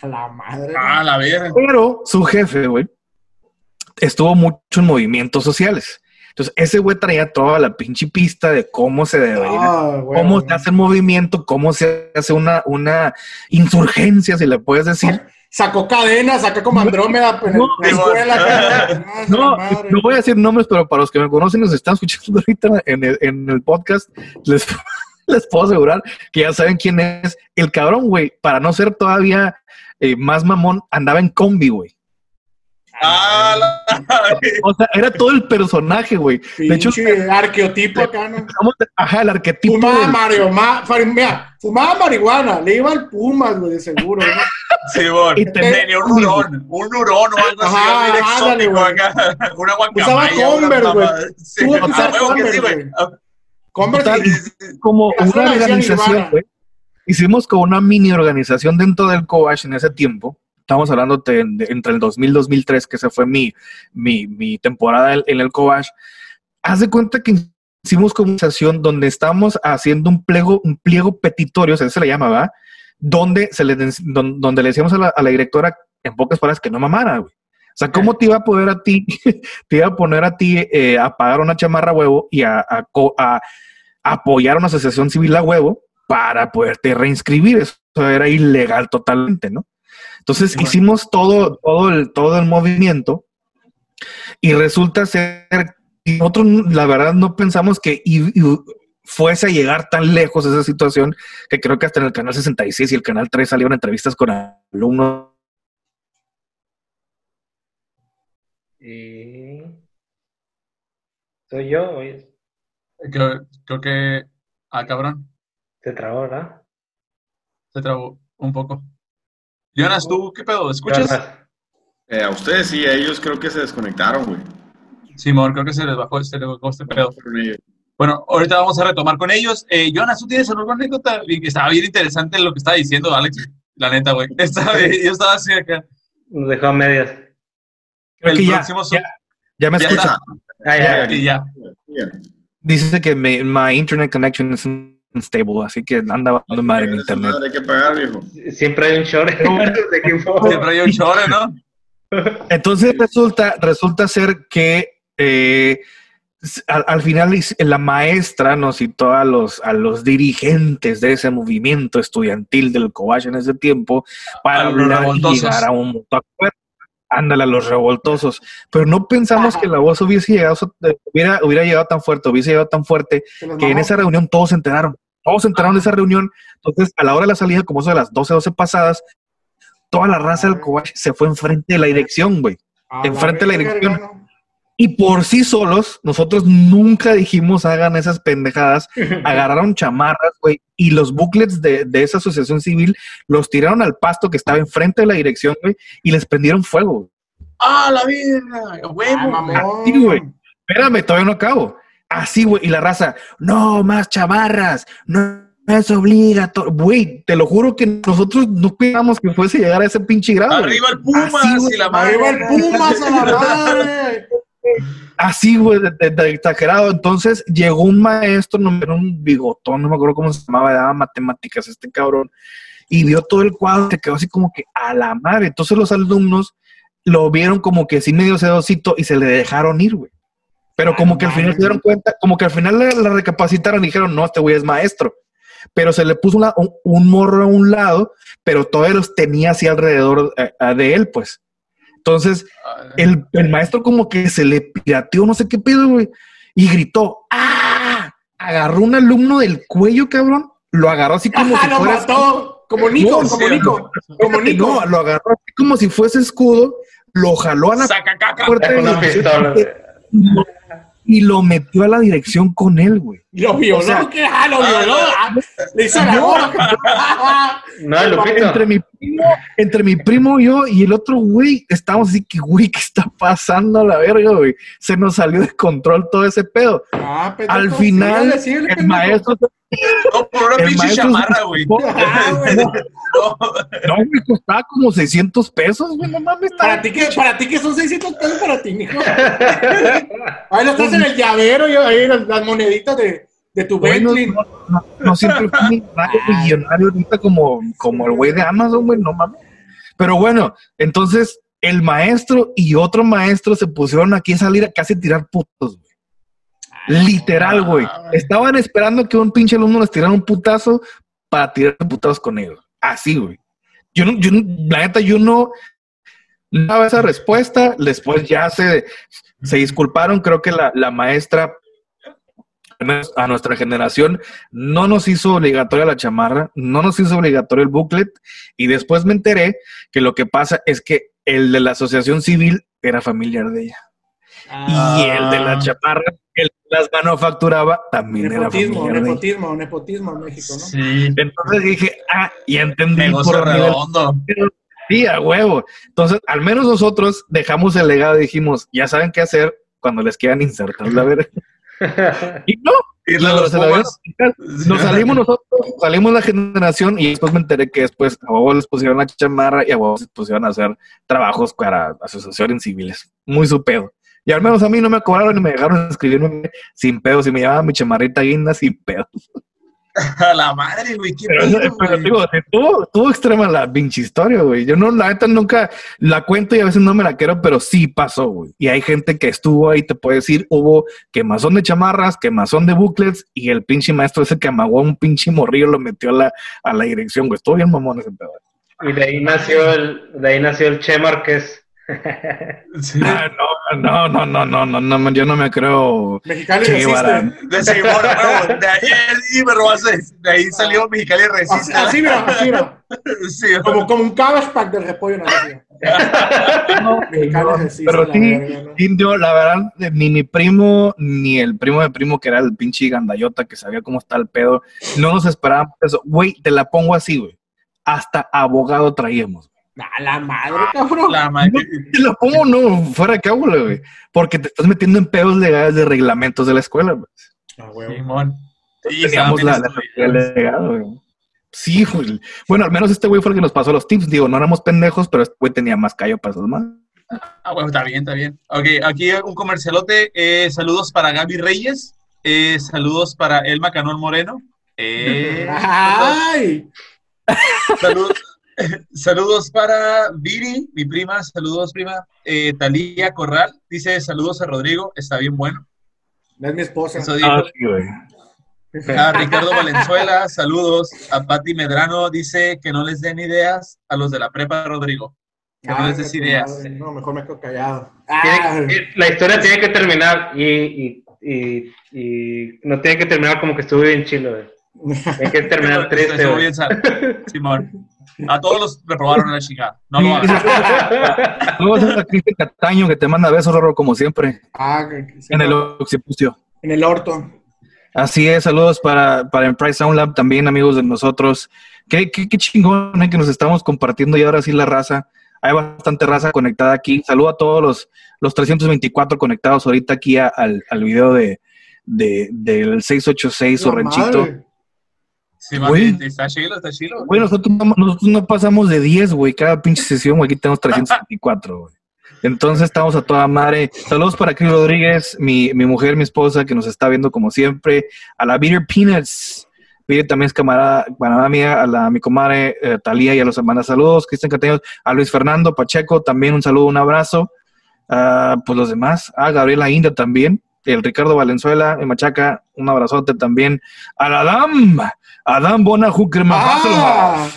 A la madre. Ah, la verga. Pero su jefe, güey, estuvo mucho en movimientos sociales. Entonces, ese güey traía toda la pinche pista de cómo se debería, Ah, cómo se hace el movimiento, cómo se hace una, una insurgencia, si le puedes decir. Sacó cadenas, acá como Andrómeda en No, la escuela. acá. Ah, No, no voy a decir nombres, pero para los que me conocen y nos están escuchando ahorita en el, en el podcast, les, *laughs* les puedo asegurar que ya saben quién es el cabrón, güey. Para no ser todavía eh, más mamón, andaba en combi, güey. Ah, la- O sea, era todo el personaje, güey. De hecho, Pinche arqueotipo acá, ¿no? ajá, el arquetipo. Fumaba del- Mario, ma, mira, fumaba marihuana, le iba al Pumas, güey, de seguro, ¿no? Simón. Y tenía un hurón, un hurón o algo así, Ajá, bien ándale, acá. *laughs* Una Usaba guacamaya. una Converse, güey. Sí, Tuvo que a usar huevo que sí, Converse, güey. güey. Converse Total, y- Sí, sí, sí. como una organización, güey. Hicimos como una mini organización dentro del Coach en ese tiempo. Estamos hablando de, de- entre el 2000 y 2003, que esa fue mi, mi, mi temporada en, en el Coach. Haz de cuenta que hicimos organización donde estamos haciendo un pliego, un pliego petitorio, o sea, se le llama, ¿verdad? Donde, se le, don- donde le decíamos a la, a la directora en pocas palabras, que no mamara, güey. O sea, ¿cómo te iba a poder a ti, *laughs* te iba a poner a ti eh, a pagar una chamarra a huevo y a, a apoyar una asociación civil a huevo para poderte reinscribir? Eso era ilegal totalmente, ¿no? Entonces Bueno. hicimos todo, todo el, todo el movimiento y resulta ser que nosotros, la verdad, no pensamos que fuese a llegar tan lejos esa situación que creo que hasta en el canal 66 y el canal 3 salieron entrevistas con alumnos. Y... ¿Soy yo? o es- Creo, creo que. Ah, cabrón. Se trabó, ¿verdad? Se trabó un poco. Jonas, ¿tú qué pedo? ¿Escuchas? Eh, a ustedes sí, a ellos creo que se desconectaron, güey. Simón, creo que se les bajó, se les bajó este pedo. Bueno, ahorita vamos a retomar con ellos. Eh, Jonas, ¿tú tienes alguna anécdota? Estaba bien interesante lo que estaba diciendo Alex. La neta, güey. *laughs* Yo estaba así acá. Nos dejó a medias. Creo El que próximo ya, ya me escucha. Ah, ya, ya. Ya. Dice que mi, my internet connection is unstable, así que anda bajando madre en internet. madre que pagar, viejo. Siempre hay un short. *laughs* Siempre hay un chore, ¿no? Entonces resulta, resulta ser que eh, al, al final is- la maestra nos citó a los, a los dirigentes de ese movimiento estudiantil del Cobach en ese tiempo para A los hablar y revoltosos. llegar a un acuerdo. Ándale a los revoltosos. Pero no pensamos que la voz hubiese llegado, so- hubiera, hubiera llegado tan fuerte, hubiese llegado tan fuerte que en esa reunión todos se enteraron. Todos se enteraron de esa reunión. Entonces, a la hora de la salida, como eso de las 12, 12 pasadas, toda la raza del Cobach se fue enfrente de la dirección, güey. A enfrente de la dirección. Y por sí solos, nosotros nunca dijimos hagan esas pendejadas. *laughs* Agarraron chamarras, güey, y los booklets de, de esa asociación civil los tiraron al pasto que estaba enfrente de la dirección, güey, y les prendieron fuego. güey. ¡Ah, la vida! ¡Huevo! mamón. Así, güey. Espérame, todavía no acabo. Así, güey, y la raza, no más chamarras, no es obligatorio. Güey, te lo juro que nosotros no pensamos que fuese a llegar a ese pinche grado. ¡Arriba el Pumas! Así, y la madre. Arriba el Pumas a la madre. Así, güey, de, exagerado. Entonces llegó un maestro, no, un bigotón, no me acuerdo cómo se llamaba, daba matemáticas este cabrón, y vio todo el cuadro, se quedó así como que a la madre. Entonces los alumnos lo vieron como que sí medio sedosito y se le dejaron ir, güey. Pero como que al final se dieron cuenta, como que al final la, recapacitaron y dijeron, no, este güey es maestro. Pero se le puso un, morro a un lado, pero todavía los tenía así alrededor eh, de él, pues. Entonces, el, el maestro como que se le pirateó, no sé qué pedo, güey, y gritó, ¡ah! Agarró un alumno del cuello, cabrón, lo agarró así como Ajá, si lo fuera... mató. Como Nico, No, como sí, Nico. Como Nico. No, lo agarró así como si fuese escudo, lo jaló a la ¡Saca caca! puerta Con de la pistola. y lo metió a la dirección con él, güey. Lo violó, O sea, ¿qué? Ah, lo violó. ah, Le hizo la No. boca. No, *laughs* Lupito. Entre mi primo, entre mi primo, yo y el otro güey, estábamos así que, güey, ¿qué está pasando a la verga, güey? Se nos salió de control todo ese pedo. Ah, pendejo, Al final, sígale, el pendejo. maestro No, por una El pinche maestro chamarra, güey. Ah, güey. No. No, me costaba como 600 pesos, güey, no mames. Para ti, que, para ti que son 600 pesos para ti, mijo. Ahí lo estás en el llavero, y ahí las, las moneditas de, de tu Bueno, Bentley. no, no, no siempre fui *laughs* millonario, millonario ahorita como, como el güey de Amazon, güey, no mames. Pero bueno, entonces el maestro y otro maestro se pusieron aquí a salir a casi tirar putos, güey. Literal, güey. Estaban esperando que un pinche alumno les tirara un putazo para tirar putazos con ellos. Así, güey. Yo no, yo no- la neta, yo no no daba esa respuesta. Después ya se, se disculparon. Creo que la, la maestra a nuestra generación no nos hizo obligatoria la chamarra, no nos hizo obligatorio el booklet y después me enteré que lo que pasa es que el de la asociación civil era familiar de ella y el de la chamarra, el que las manufacturaba, también Nepotismo, era familiar de ella. nepotismo, nepotismo en México, ¿no? Sí. Entonces dije, ah, y entendí Negocio por nivel redondo. Sí, a huevo. Entonces, al menos nosotros dejamos el legado y dijimos, ya saben qué hacer cuando les quieran insertar la verga. Y no, a no, quitar. Nos salimos nosotros, salimos la generación y después me enteré que después a huevo les pusieron la chamarra y a huevo se pusieron a hacer trabajos para asociaciones civiles. Muy su pedo. Y al menos a mí no me cobraron y me dejaron escribirme sin pedos y me llevaban mi chamarrita guinda sin pedos. A *laughs* la madre, güey, qué Pero, pedo, pero güey. digo, estuvo, estuvo extrema la pinche historia, güey. Yo no, la neta nunca la cuento y a veces no me la quiero, pero sí pasó, güey. Y hay gente que estuvo ahí, te puede decir, hubo quemazón de chamarras, quemazón de buclets y el pinche maestro ese que amagó a un pinche morrillo lo metió a la, a la dirección, güey. Estuvo bien mamón ese pedo. Y de ahí nació el, de ahí nació el Che Márquez. Sí. Ah, no, no, no, no, no, no, no, yo no me creo. Mexicali resiste. De de ayer sí me robaste. De ahí salió Mexicali Así, Resiste. así, mira, así, mira. Sí, Como, como un cabbage pack del repollo. No, Mexicali no, resiste. pero sí, yo, la verdad, ni mi primo, ni el primo de primo, que era el pinche gandayota que sabía cómo está el pedo, no nos esperábamos eso. Güey, te la pongo así, güey. Hasta abogado traíamos. A la madre, cabrón. La madre. Te la pongo, no, fuera de cábula, güey. Porque te estás metiendo en pedos legales de reglamentos de la escuela, güey. Ah, huevo. Simón. Sí, Teníamos la, la güey. Sí, güey. Bueno, al menos este güey fue el que nos pasó los tips. Digo, no éramos pendejos, pero este güey tenía más callo para esos más. Ah, bueno, está bien, está bien. Ok, aquí un comercialote. Eh, saludos para Gaby Reyes. Eh, saludos para Elma Canón Moreno. Eh, *laughs* ¡Ay! saludos, saludos para Viri, mi prima. Saludos, prima. Eh, Talía Corral dice saludos a Rodrigo. Está bien bueno. No es mi esposa. Eso dijo. Ah, sí, güey. A Ricardo Valenzuela, saludos. A Pati Medrano dice que no les den ideas a los de la prepa, Rodrigo. Que no Ah, les des ideas. madre, No, mejor me quedo callado. Ah, que- la historia tiene que terminar y, y, y, y no tiene que terminar como que estuvo bien chilo, güey. Tiene que terminar *laughs* triste. Simón. A todos los reprobaron la chingada. No lo hagan. *laughs* Luego a Cristian Cataño que te manda besos, Rorro, como siempre, ah, que- sí, en el occipucio. en el orto. Así es, saludos para, para Enterprise Sound Lab, también amigos de nosotros. Qué, qué, qué chingón eh, que nos estamos compartiendo y ahora sí la raza. Hay bastante raza conectada aquí. Saludo a todos los, los 324 conectados ahorita aquí a- al, al video de, de- del 686 o La Ranchito. madre. Simón, Güey. está chilo, está chilo. Güey, nosotros, no- nosotros no pasamos de 10, güey, cada pinche sesión, güey, aquí tenemos 324, güey. Entonces estamos a toda madre. Saludos para Cris Rodríguez, mi, mi mujer, mi esposa, que nos está viendo como siempre. A la Bitter Peanuts. Bitter también es camarada, camarada mía, a la mi comadre eh, Talía y a los hermanos. Saludos, Cristian Cateños, a Luis Fernando Pacheco, también un saludo, un abrazo. Ah, pues los demás, a Gabriela Inda también, el Ricardo Valenzuela, el Machaca, un abrazote también. A la Adam, Adam Bonajuker, Ah,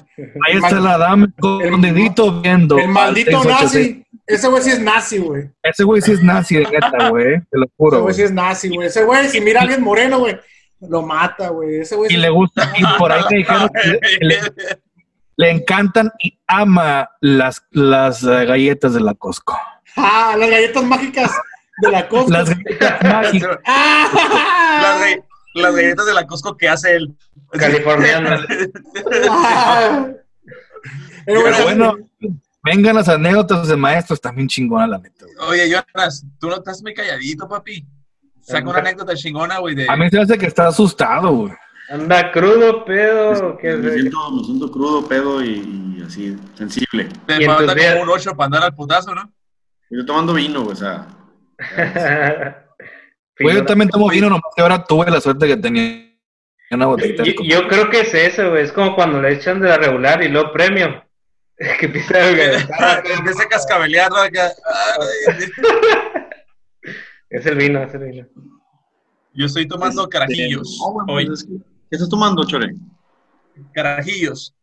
Ahí está el Adam con el- un dedito viendo. el maldito al 686. nazi. Ese güey sí es nazi, güey. Ese güey sí es nazi, de neta, güey. Te lo Ese juro. güey sí es nazi, güey. Ese güey, si mira a alguien moreno, güey, lo mata, güey. Ese güey Y le gusta, y por ahí me dijeron que le, le encantan y ama las, las eh, galletas de la Costco. Ah, las galletas mágicas de la costa. Las galletas *laughs* mágicas. Ah, las galletas de la Costco que hace él. Californiana. ah. Pero bueno, vengan las anécdotas de maestros, también chingona, la neta. güey. Oye, Jonas, tú no estás muy calladito, papi. Saca una anécdota chingona, güey, de... A mí se me hace que está asustado, güey. Anda crudo, pedo. ¿qué Me es? siento, me siento crudo, pedo y, y así, sensible. Te días- como un 8 para andar al putazo, ¿no? Yo tomando vino, güey, o sea. *laughs* Yo también tomo vino, nomás que ahora tuve la suerte que tenía una botellita. Yo, yo creo que es eso, güey. Es como cuando le echan de la regular y luego premio. *laughs* que empieza a Empieza a cascabelear, ¿no? Acá. Ay, *laughs* Es el vino, es el vino. Yo estoy tomando carajillos hoy. pues es que- ¿Qué estás tomando, Chore? Carajillos.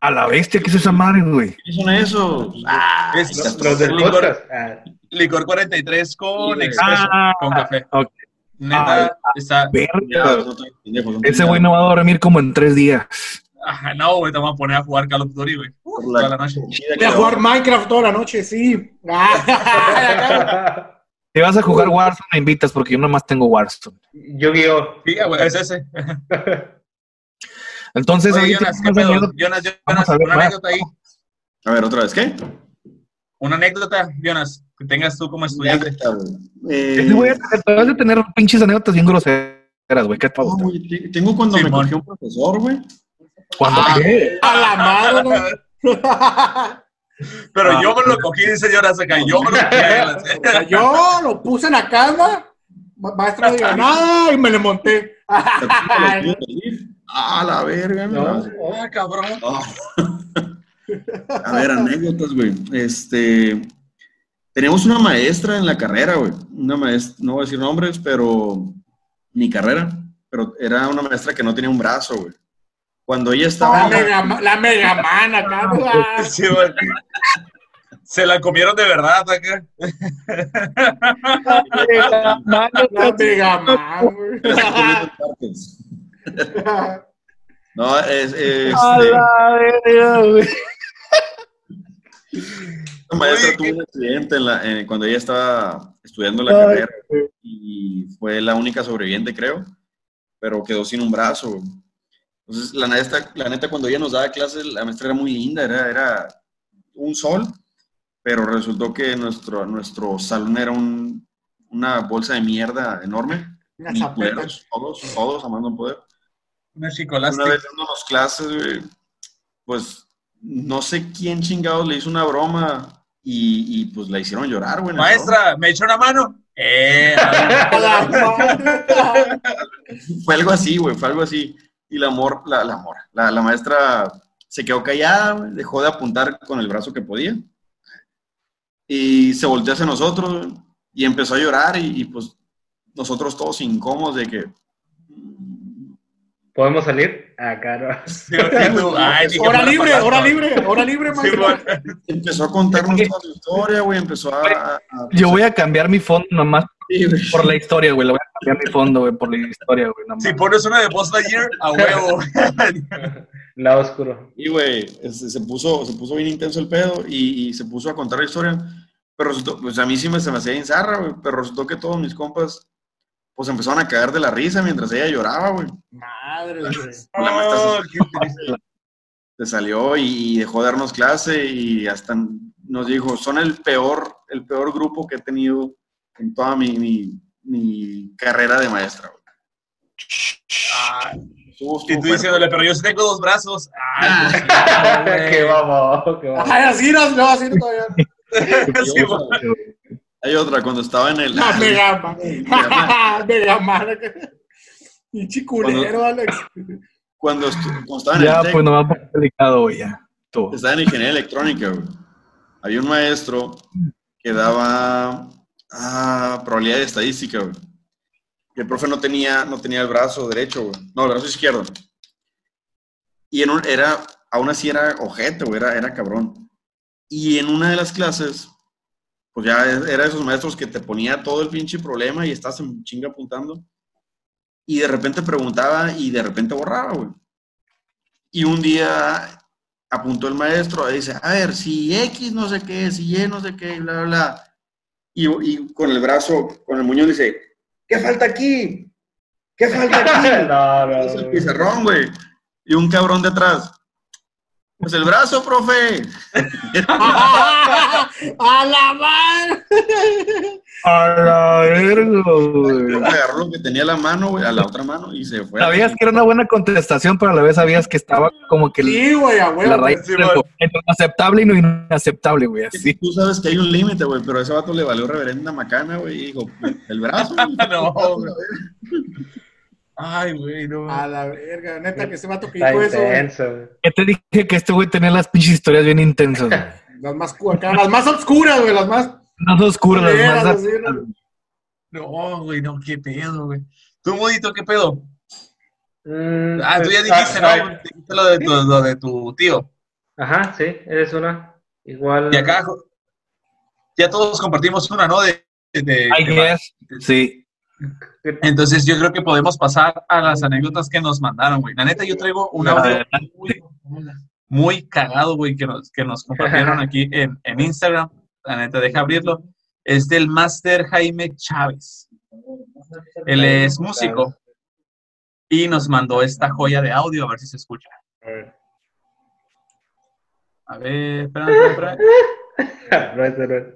A la bestia, ¿qué es esa madre, güey? ¿Qué son esos? Ah, Es Los, los del licor. Ah, licor 43 con expreso, ah, con café. ok. Neta, está... Verga. te- te- Ese güey no va a dormir como en tres días. Ajá, no, güey, te vamos a poner a jugar Call of Duty, güey. Toda la noche. Voy a jugar Minecraft toda la noche, sí. Si vas a jugar Warzone, me invitas porque yo nomás tengo Warzone. Yu-Gi-Oh! Sí, güey, es ese. *laughs* Entonces, Oye, Jonas, ¿qué pedo? Jonas, Jonas, a ver una más. anécdota ahí. A ver, otra vez, ¿qué? Una anécdota, Jonas, que tengas tú como estudiante. Eh, te vas a tener pinches anécdotas bien groseras, güey. ¿Qué güey, te- tengo cuando me Simón. cogió un profesor, güey. Cuando Ah. qué? A la madre. *laughs* Pero Ah. yo me lo cogí, dice Jonas acá. Yo me lo *laughs* O sea, cogí. yo lo puse en la cama, ma- maestro *laughs* no diga nada y me le monté. Ah, la verga, No. no. Ah, cabrón. Ah. A ver, anécdotas, güey. Este, tenemos una maestra en la carrera, güey. Una maestra, no voy a decir nombres, pero mi carrera, pero era una maestra que no tenía un brazo, güey. Cuando ella La estaba, mega, la mega man acá. ¿no? Ah, Sí, güey. Se la comieron de verdad acá. La mega man, güey. *laughs* no, es, es- A este, la verga, güey. la maestra tuvo un accidente en la- en- cuando ella estaba estudiando la Ay, carrera y fue la única sobreviviente, creo, pero quedó sin un brazo. Entonces, la neta, la neta, cuando ella nos daba clases, la maestra era muy linda, era, era un sol, pero resultó que nuestro, nuestro salón era un- una bolsa de mierda enorme. Todos, todos amando en poder. Una Una chicolástica. vez dándonos clases, güey, pues no sé quién chingados le hizo una broma y, y, pues la hicieron llorar, güey. Maestra, ¿me echó una mano? Eh. Fue algo así, güey, fue algo así. Y la amor, la, la amor, la, la maestra se quedó callada, güey, dejó de apuntar con el brazo que podía. Y se volteó hacia nosotros y empezó a llorar y, y, pues nosotros todos incómodos de que... ¿Podemos salir? Ah, claro. *laughs* Sí, y tú, ay, dije, Hora libre, pasar, hora libre, hora libre, maestro. Empezó a contarnos toda su historia, güey, empezó a... a- Yo voy a cambiar mi fondo nomás por la historia, güey. Le voy a cambiar mi fondo, güey, por la historia, güey. nomás. Si pones una de Buzz Lightyear, a huevo. *laughs* Lado oscuro. Y, güey, se, puso, se puso bien intenso el pedo y, y se puso a contar la historia. Pero resultó, pues a mí sí me, se me hacía insarra, güey. Pero resultó que todos mis compas, pues empezaron a caer de la risa mientras ella lloraba, güey. Madre, güey. La maestra Oh, qué triste. se salió y, dejó de darnos clase y hasta nos dijo, son el peor, el peor grupo que he tenido en toda mi, mi, mi carrera de maestra, güey. Ah, y estuvo tú diciéndole, pero yo sí tengo dos brazos. Ay, pues, *laughs* sí, qué vamos, qué vamos. Ay, así no, no, así no todavía. Sí. *laughs* Hay otra, cuando estaba en el... La *laughs* mega man. *laughs* Mega man. Pinche culero, Alex. Cuando, cuando estaba en Ya, el TEC, pues nomás por delicado, güey, ya. Tú. Estaba en ingeniería electrónica, güey. Había un maestro que daba ah, probabilidad de estadística, güey. Y el profe no tenía, no tenía el brazo derecho, güey. No, el brazo izquierdo. Y en un- era, aún así era ojete, güey, era, era cabrón. Y en una de las clases, pues ya era de esos maestros que te ponía todo el pinche problema y estás en chinga apuntando. Y de repente preguntaba y de repente borraba, güey. Y un día apuntó el maestro y dice, a ver, si X no sé qué, si Y no sé qué, bla, bla, bla. Y, y con el brazo, con el muñón dice, ¿qué falta aquí? ¿Qué falta aquí? *laughs* No, Es el pizarrón, güey. Y un cabrón detrás. Pues el brazo, profe. *laughs* A la madre. A la verga, güey. Agarró lo que tenía la mano, güey, a la otra mano y se fue. Sabías que era una buena contestación, pero a la vez sabías que estaba como que Sí, güey, a la raíz sí, entre aceptable y no inaceptable, güey, así. Tú sabes que hay un límite, güey, pero a ese vato le valió reverenda macana, güey, y dijo, el brazo. *laughs* No, güey. Ay, güey, no. A la verga, neta, que ese vato que dijo eso, güey. intenso. güey. Que te dije que este güey tenía las pinches historias bien intensas, güey. *laughs* Las más, acá, las más oscuras, güey, las más. Las oscuras, las más... así, ¿no? Güey, no, qué pedo, güey. Tú, Modito, qué pedo. Mm, Ah, tú ya pues, dijiste, ah, ¿no? Dijiste lo de tu, lo de tu tío. Ajá, sí, eres una. Igual. Y acá ya todos compartimos una, ¿no? De, de- sí. Entonces yo creo que podemos pasar a las anécdotas que nos mandaron, güey. La neta, yo traigo un audio Adelante. muy, muy cagado, güey, que nos, que nos compartieron aquí en, en Instagram. La neta, deja abrirlo. Es del Master Jaime Chávez. Él es músico y nos mandó esta joya de audio, a ver si se escucha. A ver. A ver, espérame, espérame, espérame. No, ese no es.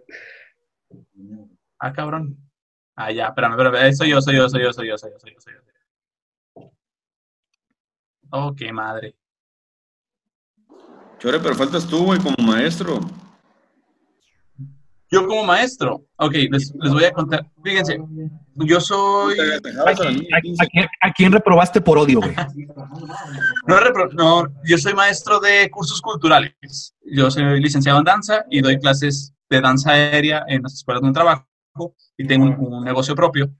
Ah, cabrón. Ah, ya, espérame, espérame. Eh, Soy yo, soy yo, soy yo, soy yo, soy yo, soy yo, soy yo. Oh, qué madre. Chore, pero faltas tú, güey, como maestro. Yo como maestro, ok, les, les voy a contar. Fíjense, yo soy... ¿A, a- a quién- a quién reprobaste por odio, güey? *laughs* No, repro- no, yo soy maestro de cursos culturales. Yo soy licenciado en danza y doy clases de danza aérea en las escuelas donde trabajo y tengo un, un negocio propio.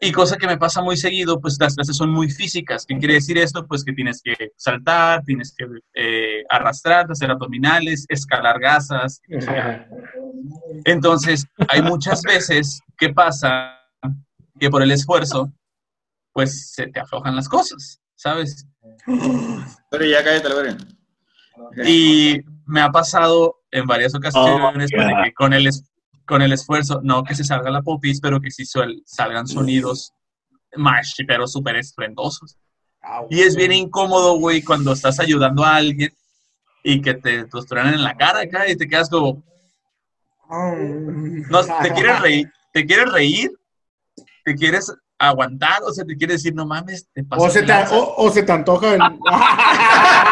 Y cosa que me pasa muy seguido, pues las clases son muy físicas. ¿Qué quiere decir esto? Pues que tienes que saltar, tienes que eh, arrastrar, hacer abdominales, escalar gasas. Entonces, hay muchas veces que pasa que por el esfuerzo, pues se te aflojan las cosas, ¿sabes? Pero ya cállate la verga. Y me ha pasado en varias ocasiones Oh, pues, yeah. con el, con el esfuerzo, no que se salga la popis, pero que sí suel- salgan sonidos más, pero súper estruendosos. Ah, Y es bien incómodo, güey, cuando estás ayudando a alguien y que te truenan en la cara acá y te quedas como, no, te quieres reír, te quieres reír, te quieres aguantar, o sea, te quieres decir, no mames, te pasa. O se, te, o, o se te antoja el... *laughs*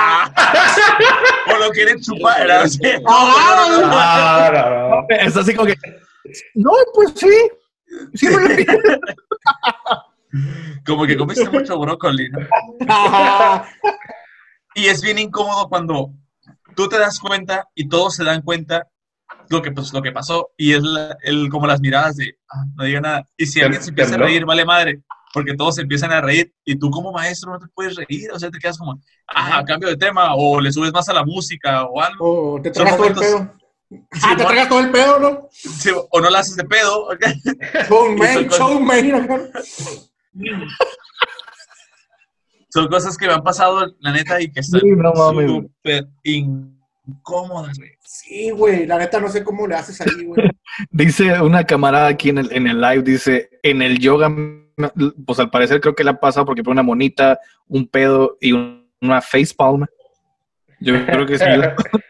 o lo quieres chupar, ¿verdad? Sí. No, no, no, no. No, no. Es así como que. No, pues sí. Sí, me. Como que comiste mucho brócoli. ¿no? Y es bien incómodo cuando tú te das cuenta y todos se dan cuenta lo que, pues, lo que pasó y es la- el, como las miradas de "Ah, no diga nada. Y si alguien se empieza a reír, vale madre, porque todos se empiezan a reír y tú como maestro no te puedes reír, o sea, te quedas como, ah, cambio de tema o le subes más a la música o algo. O te tragas todo el pedo. Ah, te tragas todo el pedo, ¿no? Sí, o no la haces de pedo. Showman, son cosas- showman. *laughs* Son cosas que me han pasado, la neta, y que están Sí, no mames. súper incómodas, güey. Sí, güey, la neta no sé cómo le haces ahí, güey. *laughs* Dice una camarada aquí en el, en el live, dice, en el yoga, pues al parecer creo que le ha pasado porque pone una monita, un pedo y un- una face palm. Yo creo que sí. *laughs*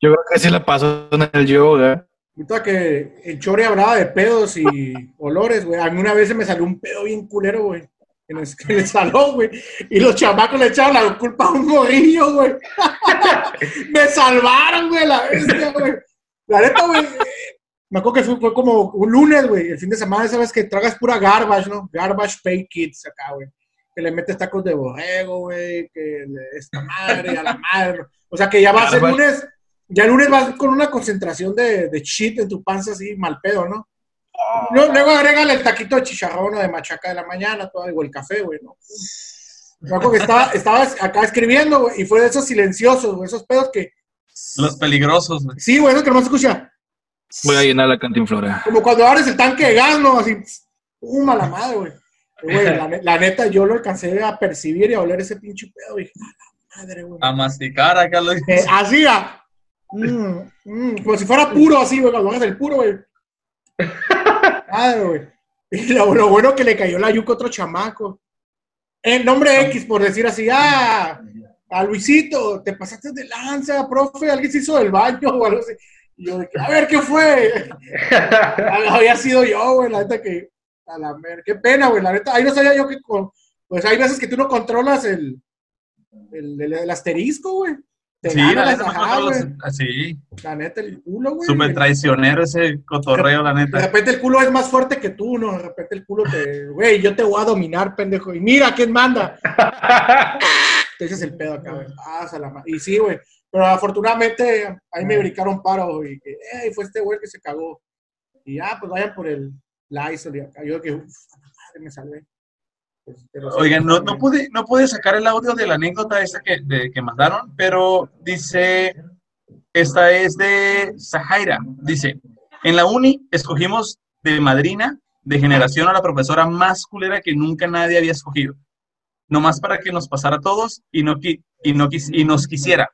yo creo que sí le pasó en el yoga. Ahorita que el Chore hablaba de pedos y olores, güey. A mí una vez se me salió un pedo bien culero, güey. En el, en el salón, güey. Y los chamacos le echaron la culpa a un morrillo, güey. *laughs* me salvaron, güey, la bestia, güey. La neta, güey. Me acuerdo que fue, fue como un lunes, güey. El fin de semana, sabes que tragas pura garbage, ¿no? Garbage pay kids acá, güey. Que le metes tacos de borrego, güey. Que le esta madre, a la madre. O sea que ya vas el lunes. Ya el lunes vas con una concentración de, de shit en tu panza así, mal pedo, ¿no? Luego, luego agrégale el taquito de chicharrón o de machaca de la mañana, todo, o el café, güey, ¿no? Me acuerdo que estaba, estaba acá escribiendo, güey, y fue de esos silenciosos, güey, esos pedos que... Los peligrosos, güey. Sí, güey, eso que no se escucha. Voy a llenar la cantinflora. Como cuando abres el tanque de gas, ¿no? Así, ¡pum! a la madre, güey. Güey, la, ne- la neta, yo lo alcancé a percibir y a oler ese pinche pedo, y dije, ¡a la madre, güey! A masticar acá lo Eh, así, ah, mm, mm, como si fuera puro así, güey, cuando hagas el puro, güey. Madre, güey. Y lo, lo bueno que le cayó la yuca a otro chamaco. El nombre X, por decir así, ah, a Luisito, te pasaste de lanza, profe, alguien se hizo del baño *laughs* o algo así. Y yo, de que, a ver, ¿qué fue? *laughs* Había sido yo, güey, la neta que, a la mer, qué pena, güey, la neta, ahí no sabía yo que, con- pues hay veces que tú no controlas el, el, el- el asterisco, güey. Te Sí, la neta, ajá, los- así. La neta, el culo, güey. Súper traicionero ese cotorreo, la De neta. repente el culo es más fuerte que tú, ¿no? De repente el culo te, güey, yo te voy a dominar, pendejo. Y mira, ¿quién manda? *laughs* Te echas el pedo acá, güey. Ah, Y sí, güey. Pero afortunadamente ahí me brincaron paro y que, ey, fue este güey que se cagó. Y ya, pues vayan por el Lysol y acá. Yo que, madre, me salvé. Pues, Oigan, no, no, pude, no pude sacar el audio de la anécdota esta que, de- que mandaron, pero dice, esta es de Zahaira. Dice, en la uni escogimos de madrina de generación a la profesora más culera que nunca nadie había escogido. Nomás para que nos pasara a todos y, no, y, no y nos quisiera.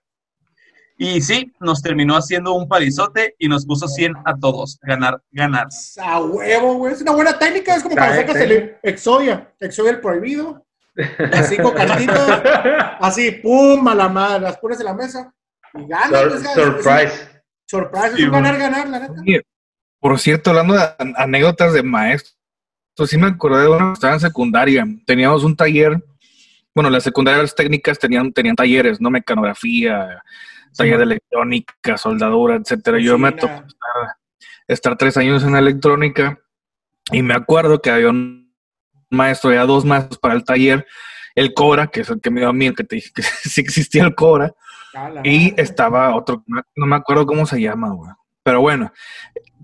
Y sí, nos terminó haciendo un palizote y nos puso 100 a todos. Ganar, ganar. A huevo, güey. Es una buena técnica. Es como cuando sacas el Exodia. Exodia el prohibido. Las cinco cartitas. Así, pum, a la madre. Las pones en la mesa y ganas. Sur- es- Surprise. Surprise. Es un ganar, ganar, la neta. Por cierto, hablando de an- anécdotas de maestros, sí me acordé de una que estaba en secundaria. Teníamos un taller, bueno, las secundarias técnicas tenían, tenían talleres, ¿no? Mecanografía, taller de electrónica, soldadura, etcétera. Yo me tocó estar estar tres años en electrónica y me acuerdo que había un maestro, ya dos maestros para el taller, el Cobra, que es el que me dio a mí, el que te dije que *laughs* sí existía el Cobra, y estaba otro, no me acuerdo cómo se llama, güey. Pero bueno,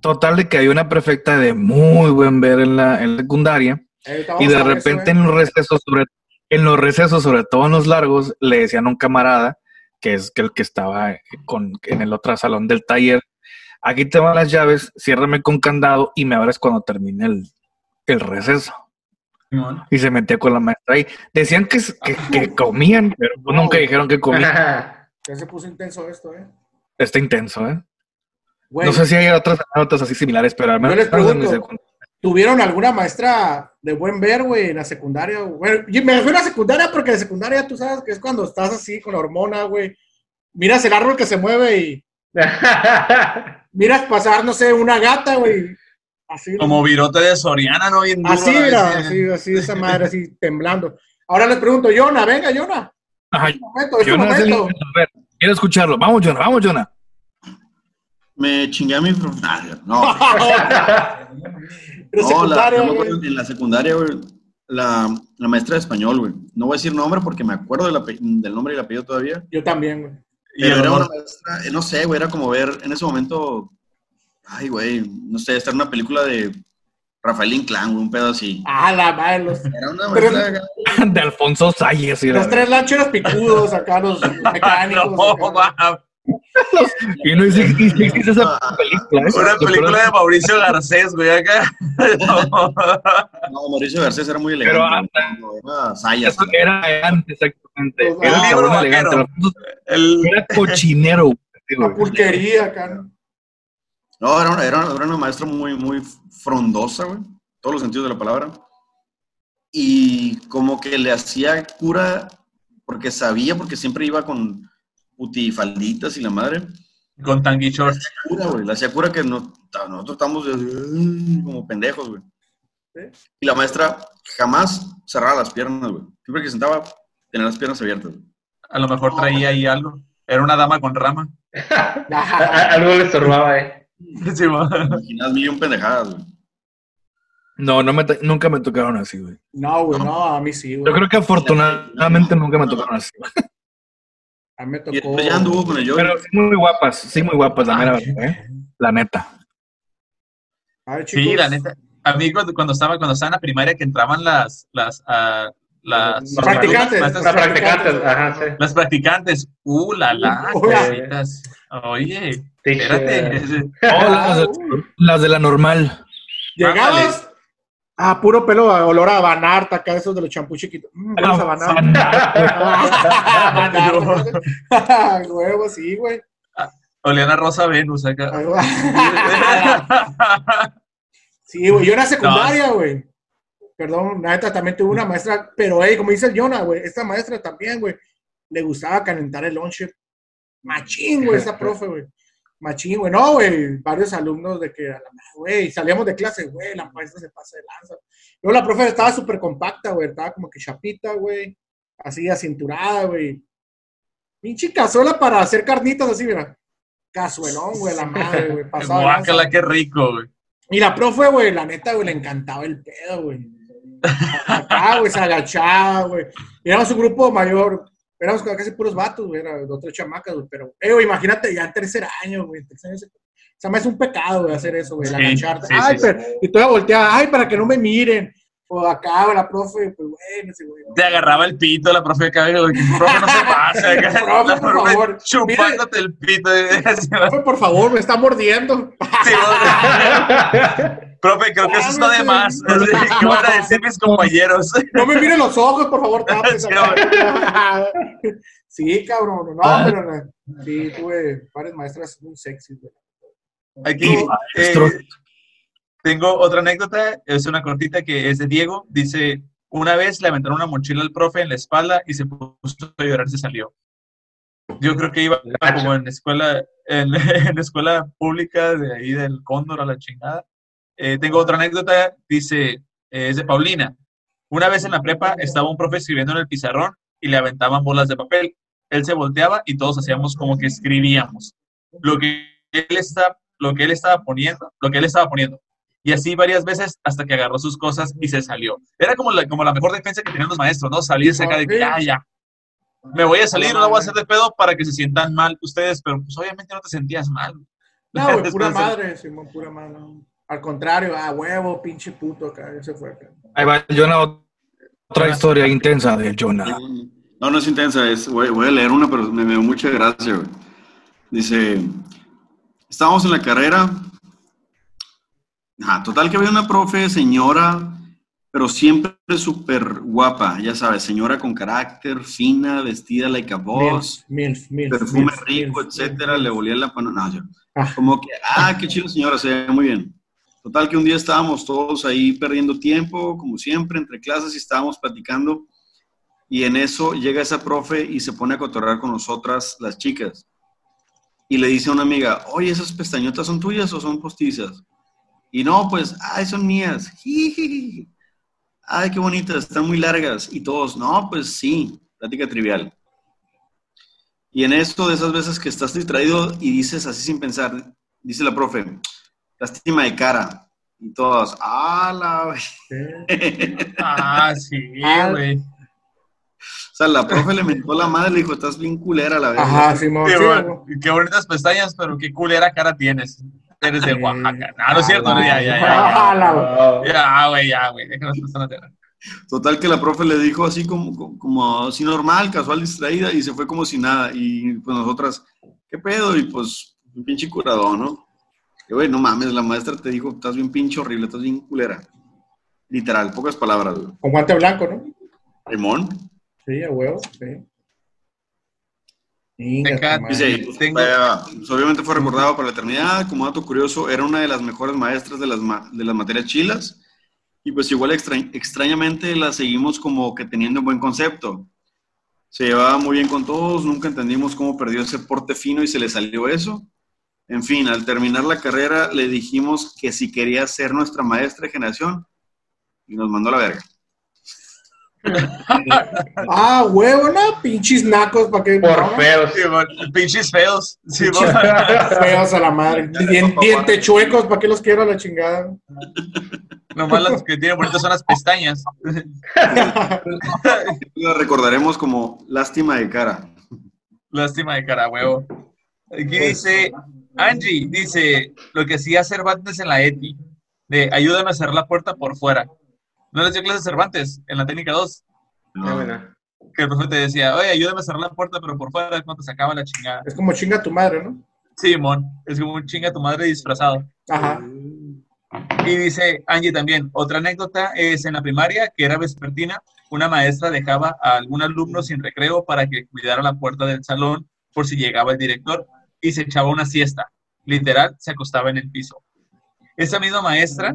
total de que hay una prefecta de muy buen ver en la, en secundaria, y de repente en los recesos, sobre en los recesos, sobre todo en los largos, le decían a un camarada, que es el que estaba con, en el otro salón del taller, aquí te van las llaves, ciérrame con candado y me abres cuando termine el, receso. Y se metía con la maestra ahí. Decían que, que, *laughs* comían, pero nunca dijeron que comían. *laughs* Ya se puso intenso esto, ¿eh? Está intenso, ¿eh? No sé si hay otras anécdotas así similares, pero al menos... Yo les pregunto, ¿tuvieron alguna maestra de buen ver, güey, en la secundaria? Bueno, me refiero a la secundaria porque de secundaria tú sabes que es cuando estás así con hormona, güey. Miras el árbol que se mueve y *laughs* miras pasar, no sé, una gata, güey. Así, Como virote de Soriana, ¿no? así, mira, así, así, esa madre, así, temblando. Ahora les pregunto, Yona, venga, Yona. Ajá, este momento, este momento. a ver, quiero escucharlo. Vamos, Yona, vamos, Yona. Me chingué a mi profesor. *laughs* *laughs* No. no, la, en la secundaria, güey, la, la, maestra de español, güey. No voy a decir nombre porque me acuerdo del nombre y el apellido todavía. Yo también, güey. Pero era una maestra, eh, no sé, güey, era como ver en ese momento, ay, güey, no sé, estar en una película de Rafael Inclán, un pedo así. Ah, la madre, los... Era una maestra *laughs* de Alfonso Salles. Los tres lancheros picudos acá, los *laughs* mecánicos. no, y no existe, esa película. ¿eh? Una película de Mauricio *laughs* Garcés, güey, acá. No, Mauricio Garcés era muy elegante. Pero antes, era, era antes, exactamente. Era, libro elegante. El... era cochinero. La pulquería acá. No, era una, era, una maestra muy, muy frondosa, güey. Todos los sentidos de la palabra. Y como que le hacía cura porque sabía, porque siempre iba con putifalditas y la madre. Con tanguy shorts. La hacía cura que no, nosotros estamos como pendejos, güey. Y la maestra jamás cerraba las piernas, güey. Siempre que sentaba, tenía las piernas abiertas. A lo mejor traía ahí algo. Era una dama con rama. *laughs* algo le estorbaba, eh. *laughs* Sí, Imaginas un pendejadas, güey. No, no me nunca me tocaron así, güey. No, güey, no, a mí sí, güey. Yo creo que afortunadamente nunca me tocaron así, güey. A mí me tocó. ya anduvo con el Pero sí, muy guapas, sí, muy guapas, la mera ¿eh? La neta. sí, la neta. A mí cuando, estaba, cuando estaba en la primaria que entraban las, las, uh, las, practicantes, las, practicantes, ajá, sí. Las practicantes, uh, la la, *laughs* Oye, espérate. Oh, las, de, la normal. Llegabas, Ah, puro pelo, olor a banarta, acá esos de los champús chiquitos. Mm, a banarta. *laughs* Huevo, sí, güey. Oleana Rosa Venus acá. *laughs* sí, güey, yo era secundaria, güey. Perdón, neta, también tuve una maestra, pero, hey, como dice el Jonah, güey, esta maestra también, güey, le gustaba calentar el lunch. Machín, güey, esa profe, güey. Machín, güey, no, güey, varios alumnos de que, güey, salíamos de clase, güey, la maestra se pasa de lanza. Luego la profe estaba súper compacta, güey, estaba como que chapita, güey, así acinturada, güey. Pinche cazuela para hacer carnitas así, mira. Cazuelón, güey, la madre, güey, *laughs* pasaba. Guácala, qué rico, güey. Y la profe, güey, la neta, güey, le encantaba el pedo, güey. *laughs* Acá, güey, se agachaba, güey. Éramos un grupo mayor, éramos casi puros vatos, güey, era dos, tres chamacas, güey, pero, eh, imagínate, ya en tercer año, güey, tercer año, o sea, me es un pecado, güey, hacer eso, güey, la agacharte, ay, pero, y toda volteada, ay, para que no me miren, o acá, güey, la profe, pues, güey, no sé, güey. Te agarraba el pito la profe acá, güey, profe, no se pase, *laughs* acá, profe, la por favor, chupándote el pito. profe, por favor, me está mordiendo. Sí, *laughs* Profe, creo que eso está de más. ¿Qué van a decir mis compañeros? No me miren los ojos, por favor, *laughs* Sí, cabrón. No, ah. pero no. sí, tuve varias maestras muy sexy. Aquí eh, tengo otra anécdota, es una cortita que es de Diego. Dice, una vez le aventaron una mochila al profe en la espalda y se puso a llorar, se salió. Yo creo que iba como en escuela, en, *laughs* en escuela pública de ahí del Cóndor a la chingada. Eh, tengo otra anécdota, dice, eh, es de Paulina. Una vez en la prepa estaba un profe escribiendo en el pizarrón y le aventaban bolas de papel. Él se volteaba y todos hacíamos como que escribíamos. Lo que él está, lo que él estaba poniendo, lo que él estaba poniendo. Y así varias veces hasta que agarró sus cosas y se salió. Era como la, como la mejor defensa que tenían los maestros, ¿no? Salirse acá de que ya, ya. Me voy a salir, no la voy a hacer de pedo para que se sientan mal ustedes, pero pues obviamente no te sentías mal. No, güey, *laughs* pura madre, Simón, pura madre. Al contrario, ah, huevo, pinche puto acá, ya se fue acá. Ahí va Jonah, otra historia intensa de Jonah. No, no es intensa, es, voy, voy a leer una, pero me, me dio mucha gracia, güey. Dice, estábamos en la carrera. Ah, total que había una profe, señora, pero siempre súper guapa, ya sabes, señora con carácter, fina, vestida like a boss, Milf, milf, perfume milf, rico, milf, etcétera, milf. le olía la mano. No, yo- Ah. como que, ah, qué chido señora, se ve muy bien. Total que un día estábamos todos ahí perdiendo tiempo, como siempre, entre clases y estábamos platicando. Y en eso llega esa profe y se pone a cotorrear con nosotras, las chicas. Y le dice a una amiga, oye, ¿esas pestañotas son tuyas o son postizas? Y no, pues, ay, son mías. *laughs* Ay, qué bonitas, están muy largas. Y todos, no, pues sí, plática trivial. Y en esto de esas veces que estás distraído y dices así sin pensar, dice la profe, lástima de cara. Y todos, ah, la... Ah, sí, Ah. güey. O sea, la profe le mentó la madre, le dijo, estás bien culera la verdad. Ajá. Sí, güey. qué bonitas pestañas, pero qué culera cara tienes. Eres de. Oaxaca. No, no es cierto, no, ya, ya, Ah, ya. la- Ya, Ya, güey, ya, *laughs* güey. Personas de- Total que la profe le dijo así como, como, como así normal, casual, distraída, y se fue como si nada. Y pues nosotras, ¿qué pedo? Y pues, un pinche curado, ¿no? Y güey, no mames, la maestra te dijo, estás bien pinche horrible, estás bien culera. Literal, pocas palabras, güey. Con guante blanco, ¿no? Limón. Sí, a huevo, sí. Inga. Dice, pues, Tengo- vaya, pues, obviamente fue recordado para la eternidad. Como dato curioso, era una de las mejores maestras de las, ma- de las materias chilas. Y pues igual extra- extrañamente la seguimos como que teniendo buen concepto. Se llevaba muy bien con todos, nunca entendimos cómo perdió ese porte fino y se le salió eso. En fin, al terminar la carrera le dijimos que si quería ser nuestra maestra de generación y nos mandó a la verga. *laughs* Ah, huevo, no, pinches nacos, ¿para qué? Por no, feos. Sí, Pinches feos. Sí, Pinches güey. *laughs* feos a la madre. Dien- Diente chuecos, ¿para qué los quiero a la chingada? Nomás las que tienen bonitas son las pestañas. *laughs* La recordaremos como lástima de cara. Lástima de cara, huevo. Aquí dice, Angie, dice, lo que hacía Cervantes en la ETI, de ayúdame a cerrar la puerta por fuera. ¿No les dio clases Cervantes en la técnica 2? Ah, bueno. Que el profe te decía, oye, ayúdame a cerrar la puerta, pero por fuera, cuando se acaba la chingada. Es como chinga tu madre, ¿no? Sí, mon, es como un chinga tu madre disfrazado. Ajá. Y dice Angie también, otra anécdota es en la primaria, que era vespertina, una maestra dejaba a algún alumno sin recreo para que cuidara la puerta del salón por si llegaba el director y se echaba una siesta. Literal, se acostaba en el piso. Esa misma maestra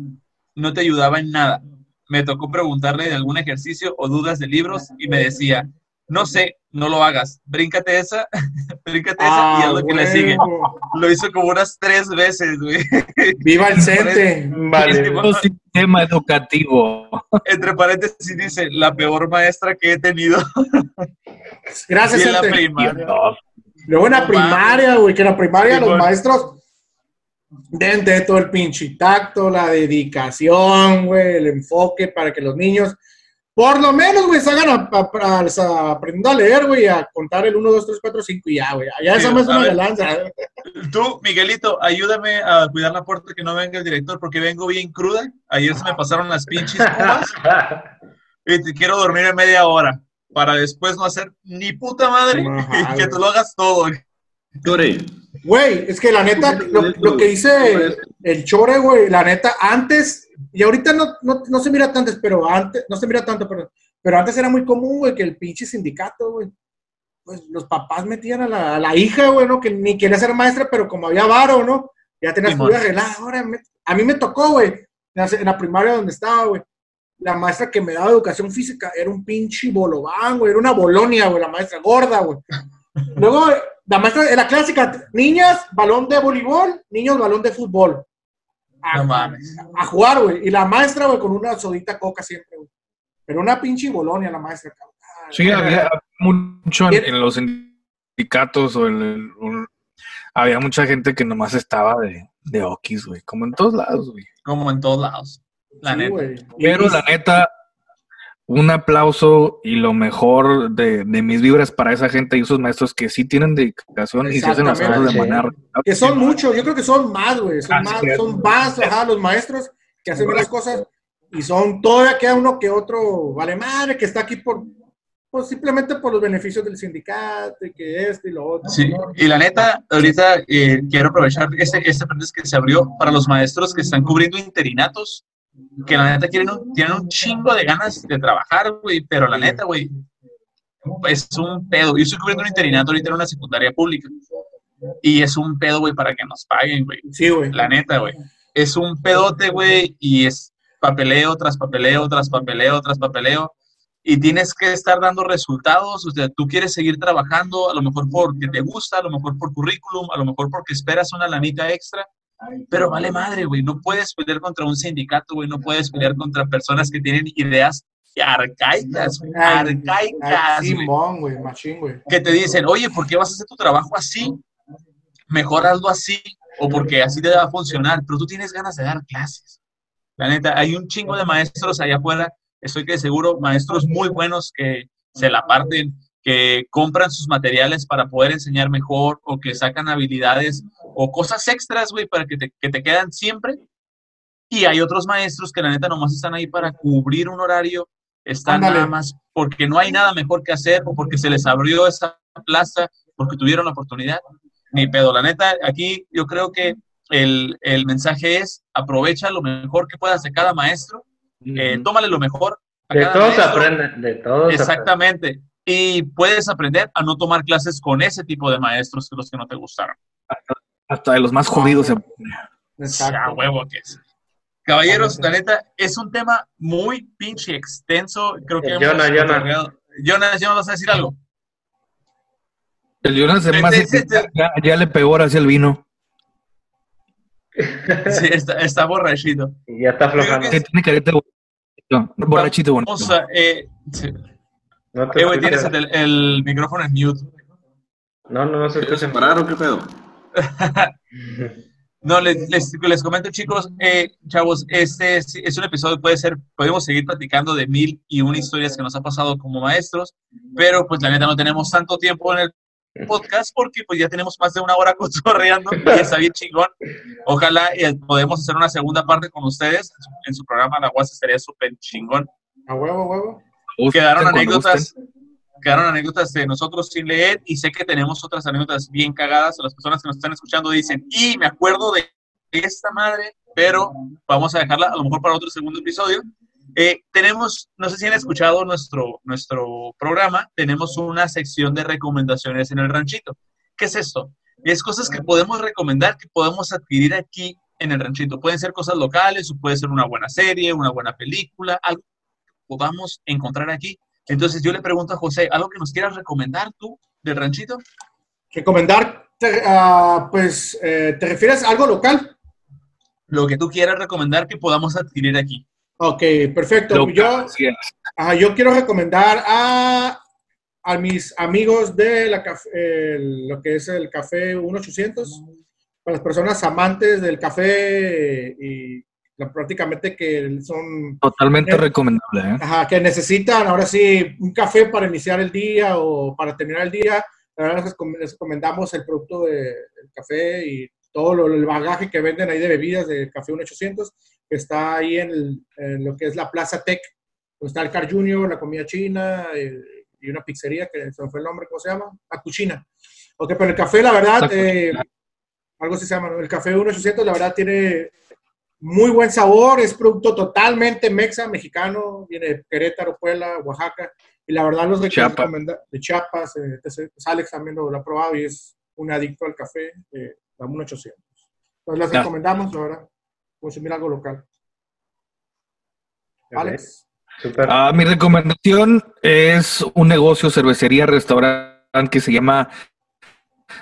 no te ayudaba en nada. Me tocó preguntarle de algún ejercicio o dudas de libros y me decía, no sé, no lo hagas, bríncate esa, *laughs* bríncate esa y haz lo que le sigue. Ah. Lo hizo como unas tres veces, güey. *laughs* Viva el CENTE. Vale. Un sistema educativo. Entre paréntesis dice, la peor maestra que he tenido. Gracias, Y en la CENTE. primaria. Luego en la No primaria, güey, que en la primaria Sí, los bueno. maestros den de todo el pinche tacto, la dedicación, güey, el enfoque para que los niños, por lo menos, güey, salgan a, a- a- a- aprendiendo a leer, güey, a contar el 1, 2, 3, 4, 5 y ya, güey. Sí, esa maestra a me ver. lanza. *laughs* Tú, Miguelito, ayúdame a cuidar la puerta que no venga el director porque vengo bien cruda. Ayer se me pasaron las pinches *laughs* cubas y te quiero dormir en media hora para después no hacer ni puta madre Ajá, *laughs* y que tú lo hagas todo. Llore. Güey, es que la neta, lo, lo que dice el chore, güey, la neta, antes, y ahorita no, no, no se mira tanto, pero antes, no se mira tanto, pero, pero antes era muy común, güey, que el pinche sindicato, güey, pues los papás metían a la, a la hija, güey, ¿no? Que ni quería ser maestra, pero como había varo, ¿no? Ya tenías Simón. todo arreglado. Ahora, me- a mí me tocó, güey, en la primaria donde estaba, güey. La maestra que me daba educación física era un pinche bolobán, güey, era una bolonia, güey, la maestra gorda, güey. *laughs* Luego, la maestra era clásica, niñas, balón de voleibol, niños, balón de fútbol. A, No mames. a jugar, güey. Y la maestra, güey, con una sodita coca siempre, güey. Pero una pinche bolonia la maestra, cabrón. Sí, había mucho en, en los sindicatos o en el- o- había mucha gente que nomás estaba de, de Okis, güey, como en todos lados, güey. Como en todos lados. La Sí, neta. Pero la neta, un aplauso y lo mejor de, de mis vibras para esa gente y esos maestros que sí tienen dedicación y se hacen las cosas de manera. Que son muchos, yo creo que son más, güey. Son, más, son más ajá, los maestros que hacen las cosas y son todavía queda uno que otro, vale madre, que está aquí por, pues simplemente por los beneficios del sindicato y que esto y lo otro. Sí, ¿no? y la neta, ahorita eh, quiero aprovechar este, este que se abrió para los maestros que están cubriendo interinatos, que la neta quieren un- tienen un chingo de ganas de trabajar, güey, pero la neta, güey, es un pedo. Yo estoy cubriendo un interinato ahorita en una secundaria pública y es un pedo, güey, para que nos paguen, güey. Sí, güey. La neta, güey. Es un pedote, güey, y es papeleo tras papeleo, tras papeleo, tras papeleo. Y tienes que estar dando resultados. O sea, tú quieres seguir trabajando, a lo mejor porque te gusta, a lo mejor por currículum, a lo mejor porque esperas una lanita extra. Pero vale madre, güey. No puedes pelear contra un sindicato, güey. No puedes pelear contra personas que tienen ideas arcaicas, güey. Arcaicas, güey. que te dicen, oye, ¿por qué vas a hacer tu trabajo así? Mejor hazlo así, o porque así te va a funcionar, pero tú tienes ganas de dar clases. La neta, hay un chingo de maestros allá afuera, estoy que seguro, maestros muy buenos que se la parten, que compran sus materiales para poder enseñar mejor, o que sacan habilidades, o cosas extras, güey, para que te, que te quedan siempre. Y hay otros maestros que la neta nomás están ahí para cubrir un horario, están Ándale. nada más porque no hay nada mejor que hacer, o porque se les abrió esa plaza, porque tuvieron la oportunidad. Ni pedo, la neta, aquí yo creo que el, el mensaje es aprovecha lo mejor que puedas de cada maestro, eh, tómale lo mejor. a De cada todos se maestro. aprende, de todos aprende. Exactamente. Y puedes aprender a no tomar clases con ese tipo de maestros que los que no te gustaron. Hasta de los más jodidos. se- Exacto. Huevo que es. Caballeros, la neta, es un tema muy pinche extenso. Creo que Eh, hemos Jonah, Jonah. cotorreado. Jonas, ¿ya nos vas a decir algo? El Jonas es más sí, sí. ya, ya le pegó ahora sí el vino. *laughs* Sí, está, está borrachito. Y ya está aflojando. Sí, tiene careta borrachito. Borrachito bonito. Eh, sí. No te Eh, güey, tienes el, el micrófono en mute. No, no, no se ¿Quieres escucha. separar o qué pedo? *laughs* No, les, les, les comento, chicos, eh, chavos, este es, es un episodio, puede ser, podemos seguir platicando de mil y una historias que nos ha pasado como maestros, pero pues la neta no tenemos tanto tiempo en el podcast porque pues ya tenemos más de una hora *laughs* cotorreando y está bien chingón. Ojalá eh, podemos hacer una segunda parte con ustedes en su, en su programa La Guasa, estaría súper chingón. A huevo, a huevo. Quedaron anécdotas, gusten. Quedaron anécdotas de nosotros sin leer y sé que tenemos otras anécdotas bien cagadas. Las personas que nos están escuchando dicen, y me acuerdo de esta madre, pero vamos a dejarla a lo mejor para otro segundo episodio. Eh, tenemos, no sé si han escuchado nuestro, nuestro programa, tenemos una sección de recomendaciones en el ranchito. ¿Qué es esto? Es cosas que podemos recomendar, que podemos adquirir aquí en el ranchito. Pueden ser cosas locales o puede ser una buena serie, una buena película, algo que podamos encontrar aquí. Entonces yo le pregunto a José, ¿algo que nos quieras recomendar tú del ranchito? Recomendar, ah, pues, eh, ¿te refieres a algo local? Lo que tú quieras recomendar que podamos adquirir aquí. Ok, perfecto. Local, Yo, yo quiero recomendar a, a mis amigos de la lo que es el café 1800, para las personas amantes del café y prácticamente que son Totalmente Eh, recomendable. ¿eh? Ajá, que necesitan ahora sí un café para iniciar el día o para terminar el día. La verdad les recom- les recomendamos el producto del café y todo lo- el bagaje que venden ahí de bebidas de Café 1800, que está ahí en, el- en lo que es la Plaza Tech, donde está el Car Junior, la comida china y una pizzería, que se me fue el nombre, ¿cómo se llama? La Cuchina. Ok, pero el café, la verdad, eh, algo así se llama, ¿no? el Café 1800, la verdad, tiene muy buen sabor, es producto totalmente mexa, mexicano, viene de Querétaro, Puebla, Oaxaca, y la verdad los recomenda- de Chiapas, eh. Pues Alex también lo, lo ha probado y es un adicto al café, eh, la 1800. Entonces las recomendamos, verdad, consumir algo local. Alex. Ah, mi recomendación es un negocio, cervecería, restaurante que se llama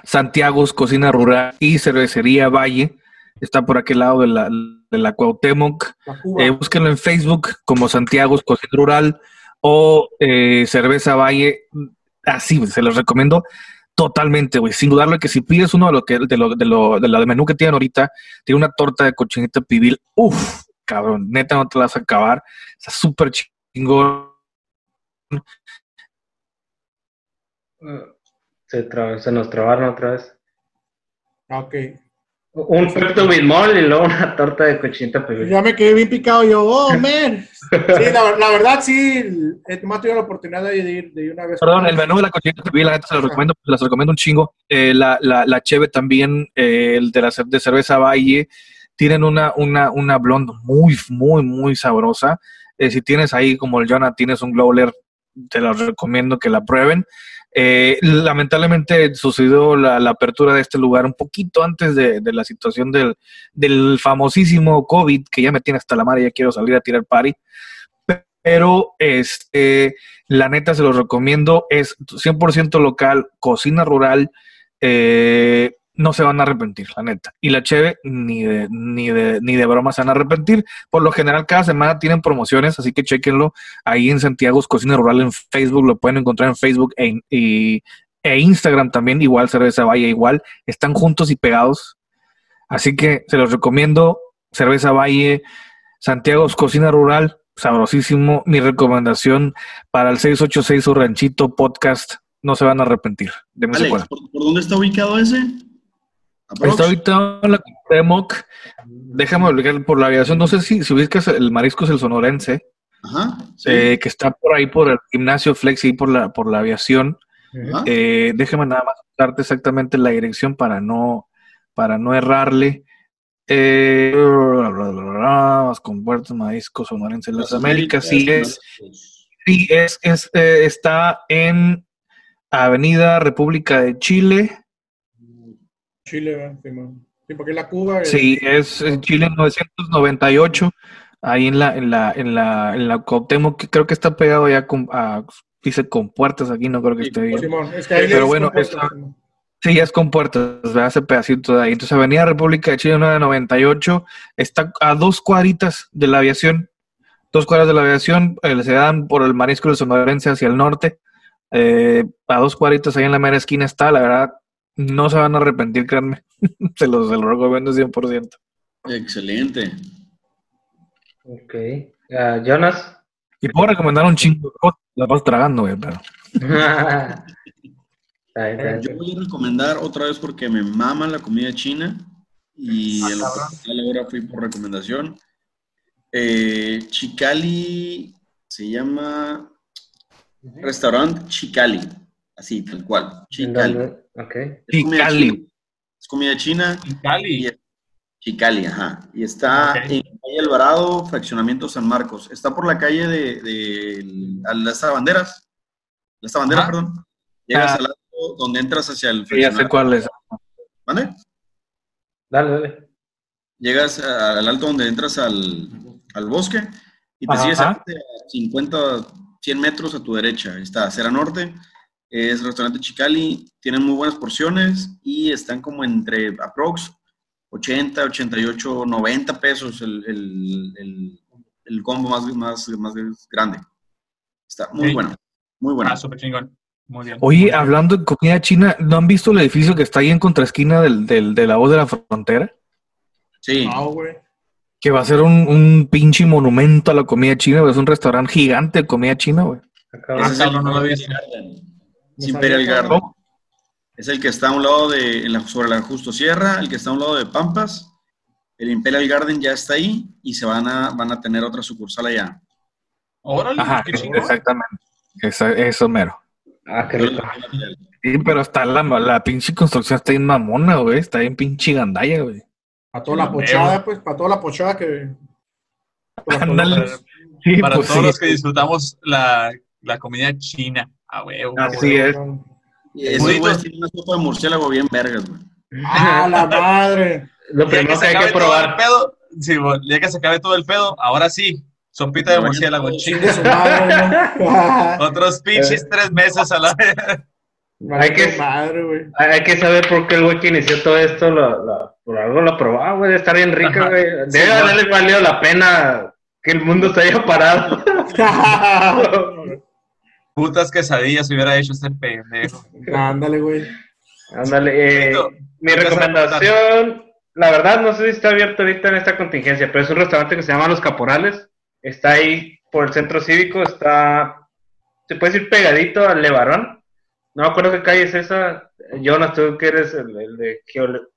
Santiago's Cocina Rural y Cervecería Valle. Está por aquel lado de la, de la Cuauhtémoc. La. Eh, búsquenlo en Facebook como Santiago's Cocina Rural o eh, Cerveza Valle. Así, se los recomiendo. Totalmente, güey. Sin dudarlo que si pides uno de lo que de lo, de lo, de la de menú que tienen ahorita, tiene una torta de cochinita pibil. Uf, cabrón, neta no te la vas a acabar. Está súper chingón. Se, se nos trabaron otra vez. Ok. Un Pepto Bismol y luego una torta de cochinita pibil. Ya me quedé bien picado yo, oh, man. Sí, la, la verdad, sí, he tenido la oportunidad de ir, de ir una vez. Perdón, el menú de la cochinita pibil, la neta se los recomiendo, las recomiendo un chingo. Eh, la, la, la cheve también, eh, el de la de cerveza Valle, tienen una, una, una blonde muy, muy, muy sabrosa. Eh, si tienes ahí, como el Jonah, tienes un Glowler, te los recomiendo que la prueben. Eh, lamentablemente sucedió la, apertura de este lugar un poquito antes de, la situación del, del famosísimo COVID, que ya me tiene hasta la madre, ya quiero salir a tirar party. Pero este, la neta se los recomiendo, es 100% local, cocina rural, eh, no se van a arrepentir, la neta. Y la cheve, ni de, ni de, ni de broma se van a arrepentir. Por lo general, cada semana tienen promociones, así que chequenlo ahí en Santiago's Cocina Rural en Facebook, lo pueden encontrar en Facebook e, y, e Instagram también, igual, Cerveza Valle, igual. Están juntos y pegados. Así que se los recomiendo, Cerveza Valle, Santiago's Cocina Rural, sabrosísimo. Mi recomendación para el 686 su ranchito podcast, no se van a arrepentir. Denme su Alex, cuenta. ¿por, por dónde está ubicado ese? Está ahorita en la Cuauhtémoc. Déjame obligar por la aviación. No sé si, si ubicas el Mariscos el Sonorense, Ajá. sí, eh, que está por ahí por el gimnasio Flex y por la, por la aviación. Eh, déjame nada más darte exactamente la dirección para no, para no errarle. Eh, bla, bla, bla, bla, con Puerto Mariscos Sonorense, Las Américas, sí es, sí es, es, eh, está en Avenida República de Chile. Chile, ¿verdad? Sí, porque la Cuba. eh, Sí, es en Chile 998, ahí en la, en la, en la, en la que creo que está pegado ya con, a- dice con puertas aquí, no creo que Sí, esté bien. Simón, es que ahí le Pero bueno, está-. Sí, ya es con puertas, ¿verdad? ese pedacito de ahí. Entonces, Avenida República de Chile 998 está a dos cuadritas de la aviación. Dos cuadras de la aviación, eh, se dan por el marisco del sonorense hacia el norte. Eh, a dos cuadritas ahí en la mera esquina está, la verdad, no se van a arrepentir, créanme. *laughs* se los, se los recomiendo 100%. Excelente. Ok. Ah, Jonas. Y puedo recomendar un chingo de cosas, las vas tragando, güey, pero... *laughs* Está Yo voy a recomendar otra vez porque me mama la comida china y lo personal ahora fui por recomendación. Eh, Chicali se llama Restaurant Chicali, así tal cual. Chicali. Ok. Es comida Chicali. china. Es comida china. En Cali. Chicali, ajá. Y está Ok. en calle Alvarado, fraccionamiento San Marcos. Está por la calle de, de a las banderas. Las banderas, Ajá. perdón. Llegas Ah. al lado donde entras hacia el Sí, ya sé cuál es. ¿Mande? Dale, dale. Llegas al alto donde entras al, al bosque y te Ajá. sigues a 50, 100 metros a tu derecha. Está Acera Norte, es restaurante Chicali, tienen muy buenas porciones y están como entre aprox 80, 88, 90 pesos el, el, el, el combo más, más, más grande. Está muy Sí. bueno, muy bueno. Ah, súper chingón. Muy bien. Oye, hablando de comida china, ¿no han visto el edificio que está ahí en contraesquina del, del, de la voz de la frontera? Sí, Ah, güey. Que va a ser un, un pinche monumento a la comida china, güey. Es un restaurante gigante de comida china, güey. Acá ese va. es el no lo había Imperial. Garden. Es Me Imperial salió Garden. ¿Cómo? Es el que está a un lado de, en la- sobre la Justo Sierra, el que está a un lado de Pampas. El Imperial Garden ya está ahí y se van a, van a tener otra sucursal allá. Órale, Ajá, qué chingón. exactamente. Eso mero. Ah, qué rico. Sí, pero está la, la pinche construcción está bien mamona, güey. Está bien pinche gandalla, güey. Para toda la pochada, pues, para toda la pochada que. Sí, Para pues todos sí. los que disfrutamos la, la comida china. A huevo. Así es. Y esos Bonito. güeyes tienen una sopa de murciélago bien vergas, güey. ¡Ah, la madre! Lo Ya que primero se que hay que acabe todo el probar. pedo, sí, bueno, ya que se acabe todo el pedo, ahora sí, sopita de murciélago, Chingue su madre. *laughs* Otros pinches tres meses a la vez. Hay que- madre, güey. Hay que saber por qué el güey que inició todo esto, lo, lo- por algo lo probaba, güey, estar bien rico, Ajá. güey. Debe haberle valido la pena que el mundo se haya parado. *laughs* *laughs* Putas quesadillas hubiera hecho este pendejo. Ándale, güey. Ándale, eh, mi recomendación, la verdad no sé si está abierto ahorita en esta contingencia, pero es un restaurante que se llama Los Caporales, está ahí por el centro cívico, está, se puede decir pegadito al Levarón, no me acuerdo qué calle es esa, Jonas, tú que eres el, de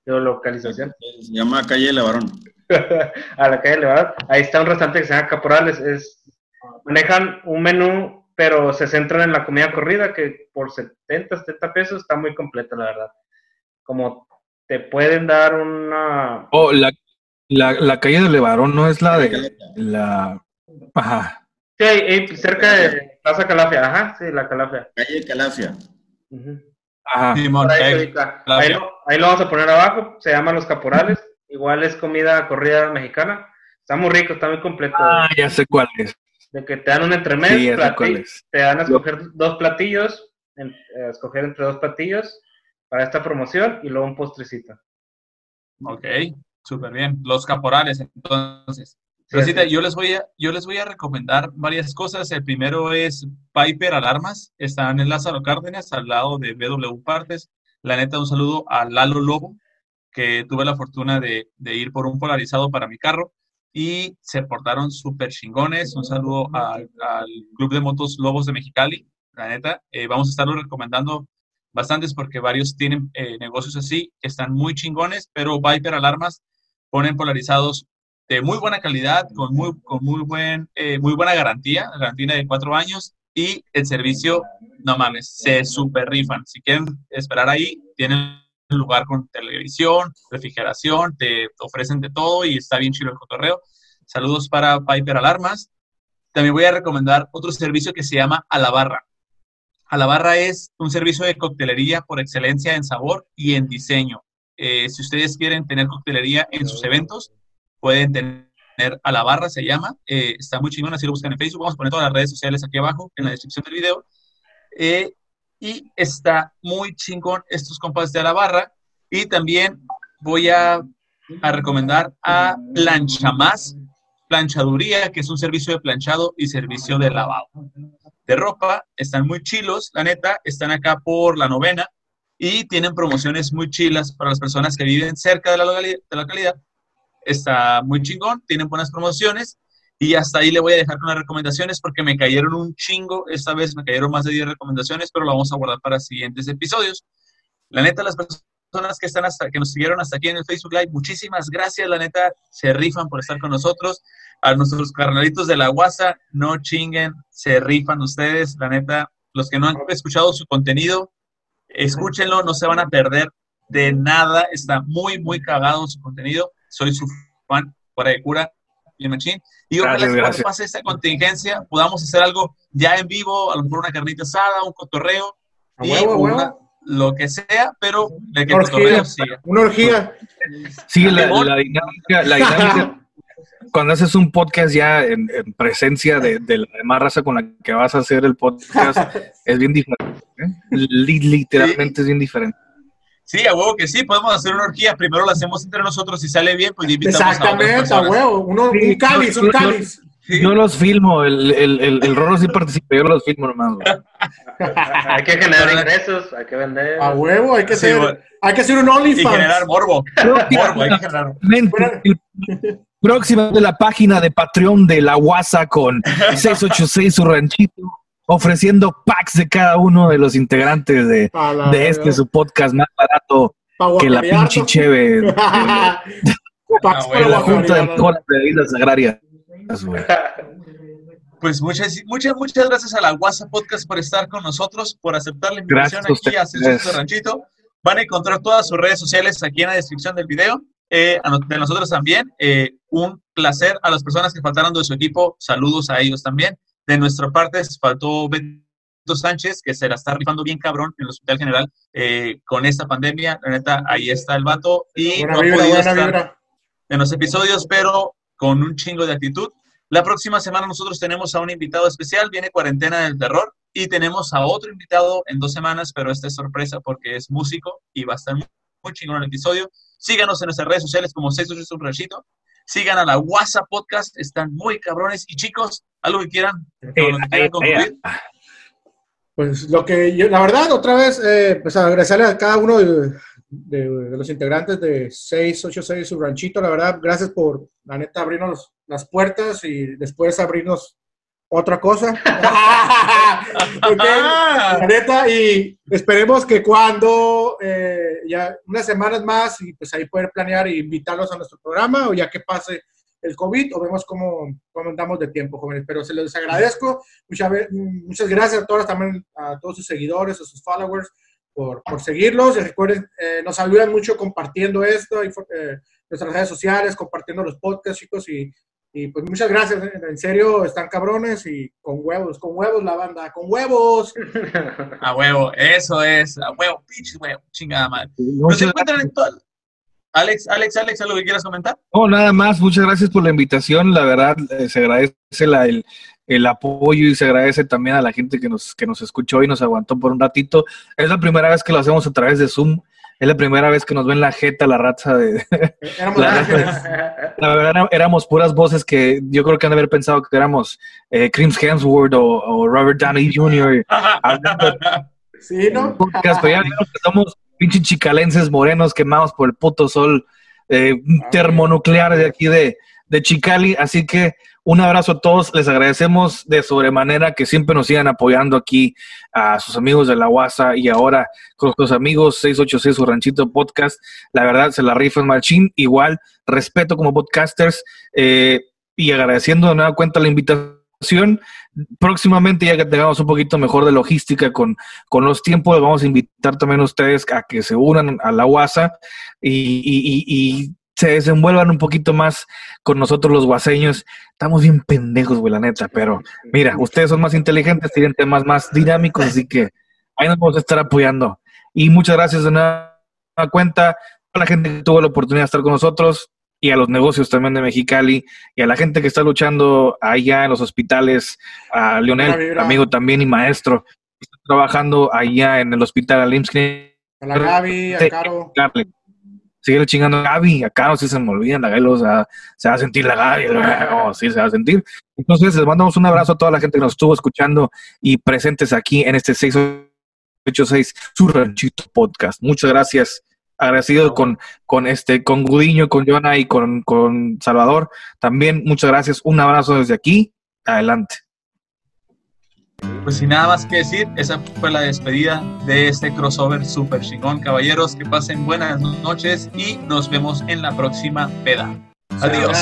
geolocalización. *laughs* Se llama calle Levarón. a la calle Levarón, ahí está un restaurante que se llama Caporales, es, manejan un menú pero se centran en la comida corrida que por 70, 70 pesos está muy completa, la verdad. Como te pueden dar una... Oh, la, la, calle de Levarón no es la de la... Ajá. Sí, cerca de Plaza Calafia, ajá, sí, la Calafia. Calle Calafia. Ajá. ahí, lo, ahí lo vamos a poner abajo, se llama Los Caporales, igual es comida corrida mexicana. Está muy rico, está muy completo. Ah, ya sé cuál es de que te dan un entremés, te dan a escoger dos platillos, a escoger entre dos platillos para esta promoción y luego un postrecito. Ok, súper bien. Los caporales, entonces. Rosita, yo les voy a, yo les voy a recomendar varias cosas. El primero es Piper Alarmas. Están en Lázaro Cárdenas, al lado de BW Partes. La neta, un saludo a Lalo Lobo, que tuve la fortuna de, de ir por un polarizado para mi carro y se portaron súper chingones. Un saludo al, Club de Motos Lobos de Mexicali, la neta. Eh, vamos a estarlo recomendando bastantes porque varios tienen eh, negocios así que están muy chingones, pero Viper Alarmas ponen polarizados de muy buena calidad, con muy, con muy, buen, eh, muy buena garantía, garantía de cuatro años y el servicio, no mames, se super rifan. Si quieren esperar ahí, tienen lugar con televisión, refrigeración, te ofrecen de todo y está bien chido el cotorreo. Saludos para Piper Alarmas. También voy a recomendar otro servicio que se llama A la Barra. A la Barra es un servicio de coctelería por excelencia en sabor y en diseño. Eh, si ustedes quieren tener coctelería en sus eventos, pueden tener a la se llama. Eh, está muy chingón, así lo buscan en Facebook. Vamos a poner todas las redes sociales aquí abajo en la descripción del video. Eh, y está muy chingón estos compas de la barra. Y también voy a, recomendar a Plancha Más, Planchaduría, que es un servicio de planchado y servicio de lavado de ropa. Están muy chilos, la neta, están acá por la novena y tienen promociones muy chilas para las personas que viven cerca de la localidad. Está muy chingón, tienen buenas promociones y hasta ahí le voy a dejar con las recomendaciones porque me cayeron un chingo. Esta vez me cayeron más de 10 recomendaciones, pero lo vamos a guardar para siguientes episodios. La neta, las personas que están hasta, que nos siguieron hasta aquí en el Facebook Live, muchísimas gracias. La neta, se rifan por estar con nosotros. A nuestros carnalitos de la WhatsApp, no chinguen, se rifan ustedes. La neta, los que no han escuchado su contenido, escúchenlo, no se van a perder de nada. Está muy, muy cagado su contenido. Soy su fan, fuera de cura y ojalá que cuando pase esta contingencia podamos hacer algo ya en vivo, a lo mejor una carnita asada, un cotorreo, y lo que sea, pero de que el cotorreo siga. Una orgía. Sí, la, dinámica, la dinámica *laughs* cuando haces un podcast ya en, presencia de, la demás raza con la que vas a hacer el podcast, *laughs* es bien diferente. ¿eh? Literalmente es bien diferente. Sí, a huevo que sí, podemos hacer una orgía. Primero la hacemos entre nosotros y sale bien, pues invitamos Exactamente, a, a huevo. Uno, un cáliz, un cáliz. Yo los filmo, el, el, el, el Rorro sí participa, yo los filmo hermano. *laughs* hay que generar ingresos, hay que vender. A huevo, hay que hacer, hay que hacer un OnlyFans. Y generar morbo. *laughs* morbo, hay que generar. Próxima de la página de Patreon de la WhatsApp con *laughs* 686 su ranchito ofreciendo packs de cada uno de los integrantes de, de este su podcast más barato que la pinche cheve *laughs* packs de la Junta de Bebidas Agrarias. *laughs* Pues muchas, muchas, muchas gracias a la WhatsApp Podcast por estar con nosotros, por aceptar la invitación aquí a este Ranchito. Van a encontrar todas sus redes sociales aquí en la descripción del video. Eh, de nosotros también. Eh, un placer a las personas que faltaron de su equipo. Saludos a ellos también. De nuestra parte, faltó Beto Sánchez, que se la está rifando bien cabrón en el Hospital General eh, con esta pandemia. La neta, ahí está el vato. Y no ha podido estar en los episodios, pero con un chingo de actitud. La próxima semana nosotros tenemos a un invitado especial, viene Cuarentena del Terror, y tenemos a otro invitado en dos semanas, pero esta es sorpresa porque es músico y va a estar muy, muy chingón el episodio. Síganos en nuestras redes sociales como 688 un rachito. Sigan a la WhatsApp Podcast, están muy cabrones. Y chicos, algo que quieran, eh, eh, pues lo que yo, la verdad, otra vez, eh, pues agradecerle a cada uno de, de- de los integrantes de 686 su ranchito, la verdad, gracias por, la neta, abrirnos las puertas y después abrirnos otra cosa. *laughs* Ok, La neta, y esperemos que cuando eh, ya unas semanas más y pues ahí poder planear e invitarlos a nuestro programa o ya que pase el COVID o vemos cómo, cómo andamos de tiempo, jóvenes. Pero se les agradezco. Muchas, muchas gracias a todos también, a todos sus seguidores, a sus followers por, por seguirlos. Y recuerden, eh, nos ayudan mucho compartiendo esto, eh, nuestras redes sociales, compartiendo los podcasts, chicos, y, y pues muchas gracias, eh. en serio, están cabrones y con huevos, con huevos la banda, con huevos. A huevo, eso es, a huevo, pinche huevo, chingada madre. Nos encuentran en todo. Alex, Alex, Alex, ¿algo que quieras comentar? No, nada más, muchas gracias por la invitación. La verdad, eh, se agradece la- el, el apoyo y se agradece también a la gente que nos, que nos escuchó y nos aguantó por un ratito. Es la primera vez que lo hacemos a través de Zoom. Es la primera vez que nos ven la jeta, la raza de... Éramos La- ángeles. La verdad, éramos puras voces que yo creo que han de haber pensado que éramos eh, Crims Hemsworth o, o Robert Downey Jr. hablando Sí, ¿no? podcast, pero ya vieron que somos pinches chicalenses morenos quemados por el puto sol eh, termonuclear de aquí de, de Chicali. Así que un abrazo a todos. Les agradecemos de sobremanera que siempre nos sigan apoyando aquí a sus amigos de la UASA y ahora con los amigos 686 su ranchito podcast. La verdad, se la rifan machín. Igual, respeto como podcasters eh, y agradeciendo de nueva cuenta la invitación. Próximamente, ya que tengamos un poquito mejor de logística con, con los tiempos, vamos a invitar también a ustedes a que se unan a la UASA y, y- y- y se desenvuelvan un poquito más con nosotros los guaseños. Estamos bien pendejos, güey, la neta, pero mira, ustedes son más inteligentes, tienen temas más dinámicos, así que ahí nos vamos a estar apoyando. Y muchas gracias de nueva cuenta a la gente que tuvo la oportunidad de estar con nosotros y a los negocios también de Mexicali y a la gente que está luchando allá en los hospitales, a Leonel, amigo también y maestro, que está trabajando allá en el hospital Alimsk. A la Gaby, a Caro. Sigue chingando a Gaby, a Caro si se me olvidan, la Gaby o se va a sentir la Gaby, *laughs* oh, sí se va a sentir. Entonces les mandamos un abrazo a toda la gente que nos estuvo escuchando y presentes aquí en este 686 su ranchito podcast. Muchas gracias. Agradecido con, con este, con Gudiño, con Joana y con, con Salvador. También muchas gracias. Un abrazo desde aquí. Adelante. Pues sin nada más que decir, esa fue la despedida de este crossover super chingón. Caballeros, que pasen buenas noches y nos vemos en la próxima peda. Adiós.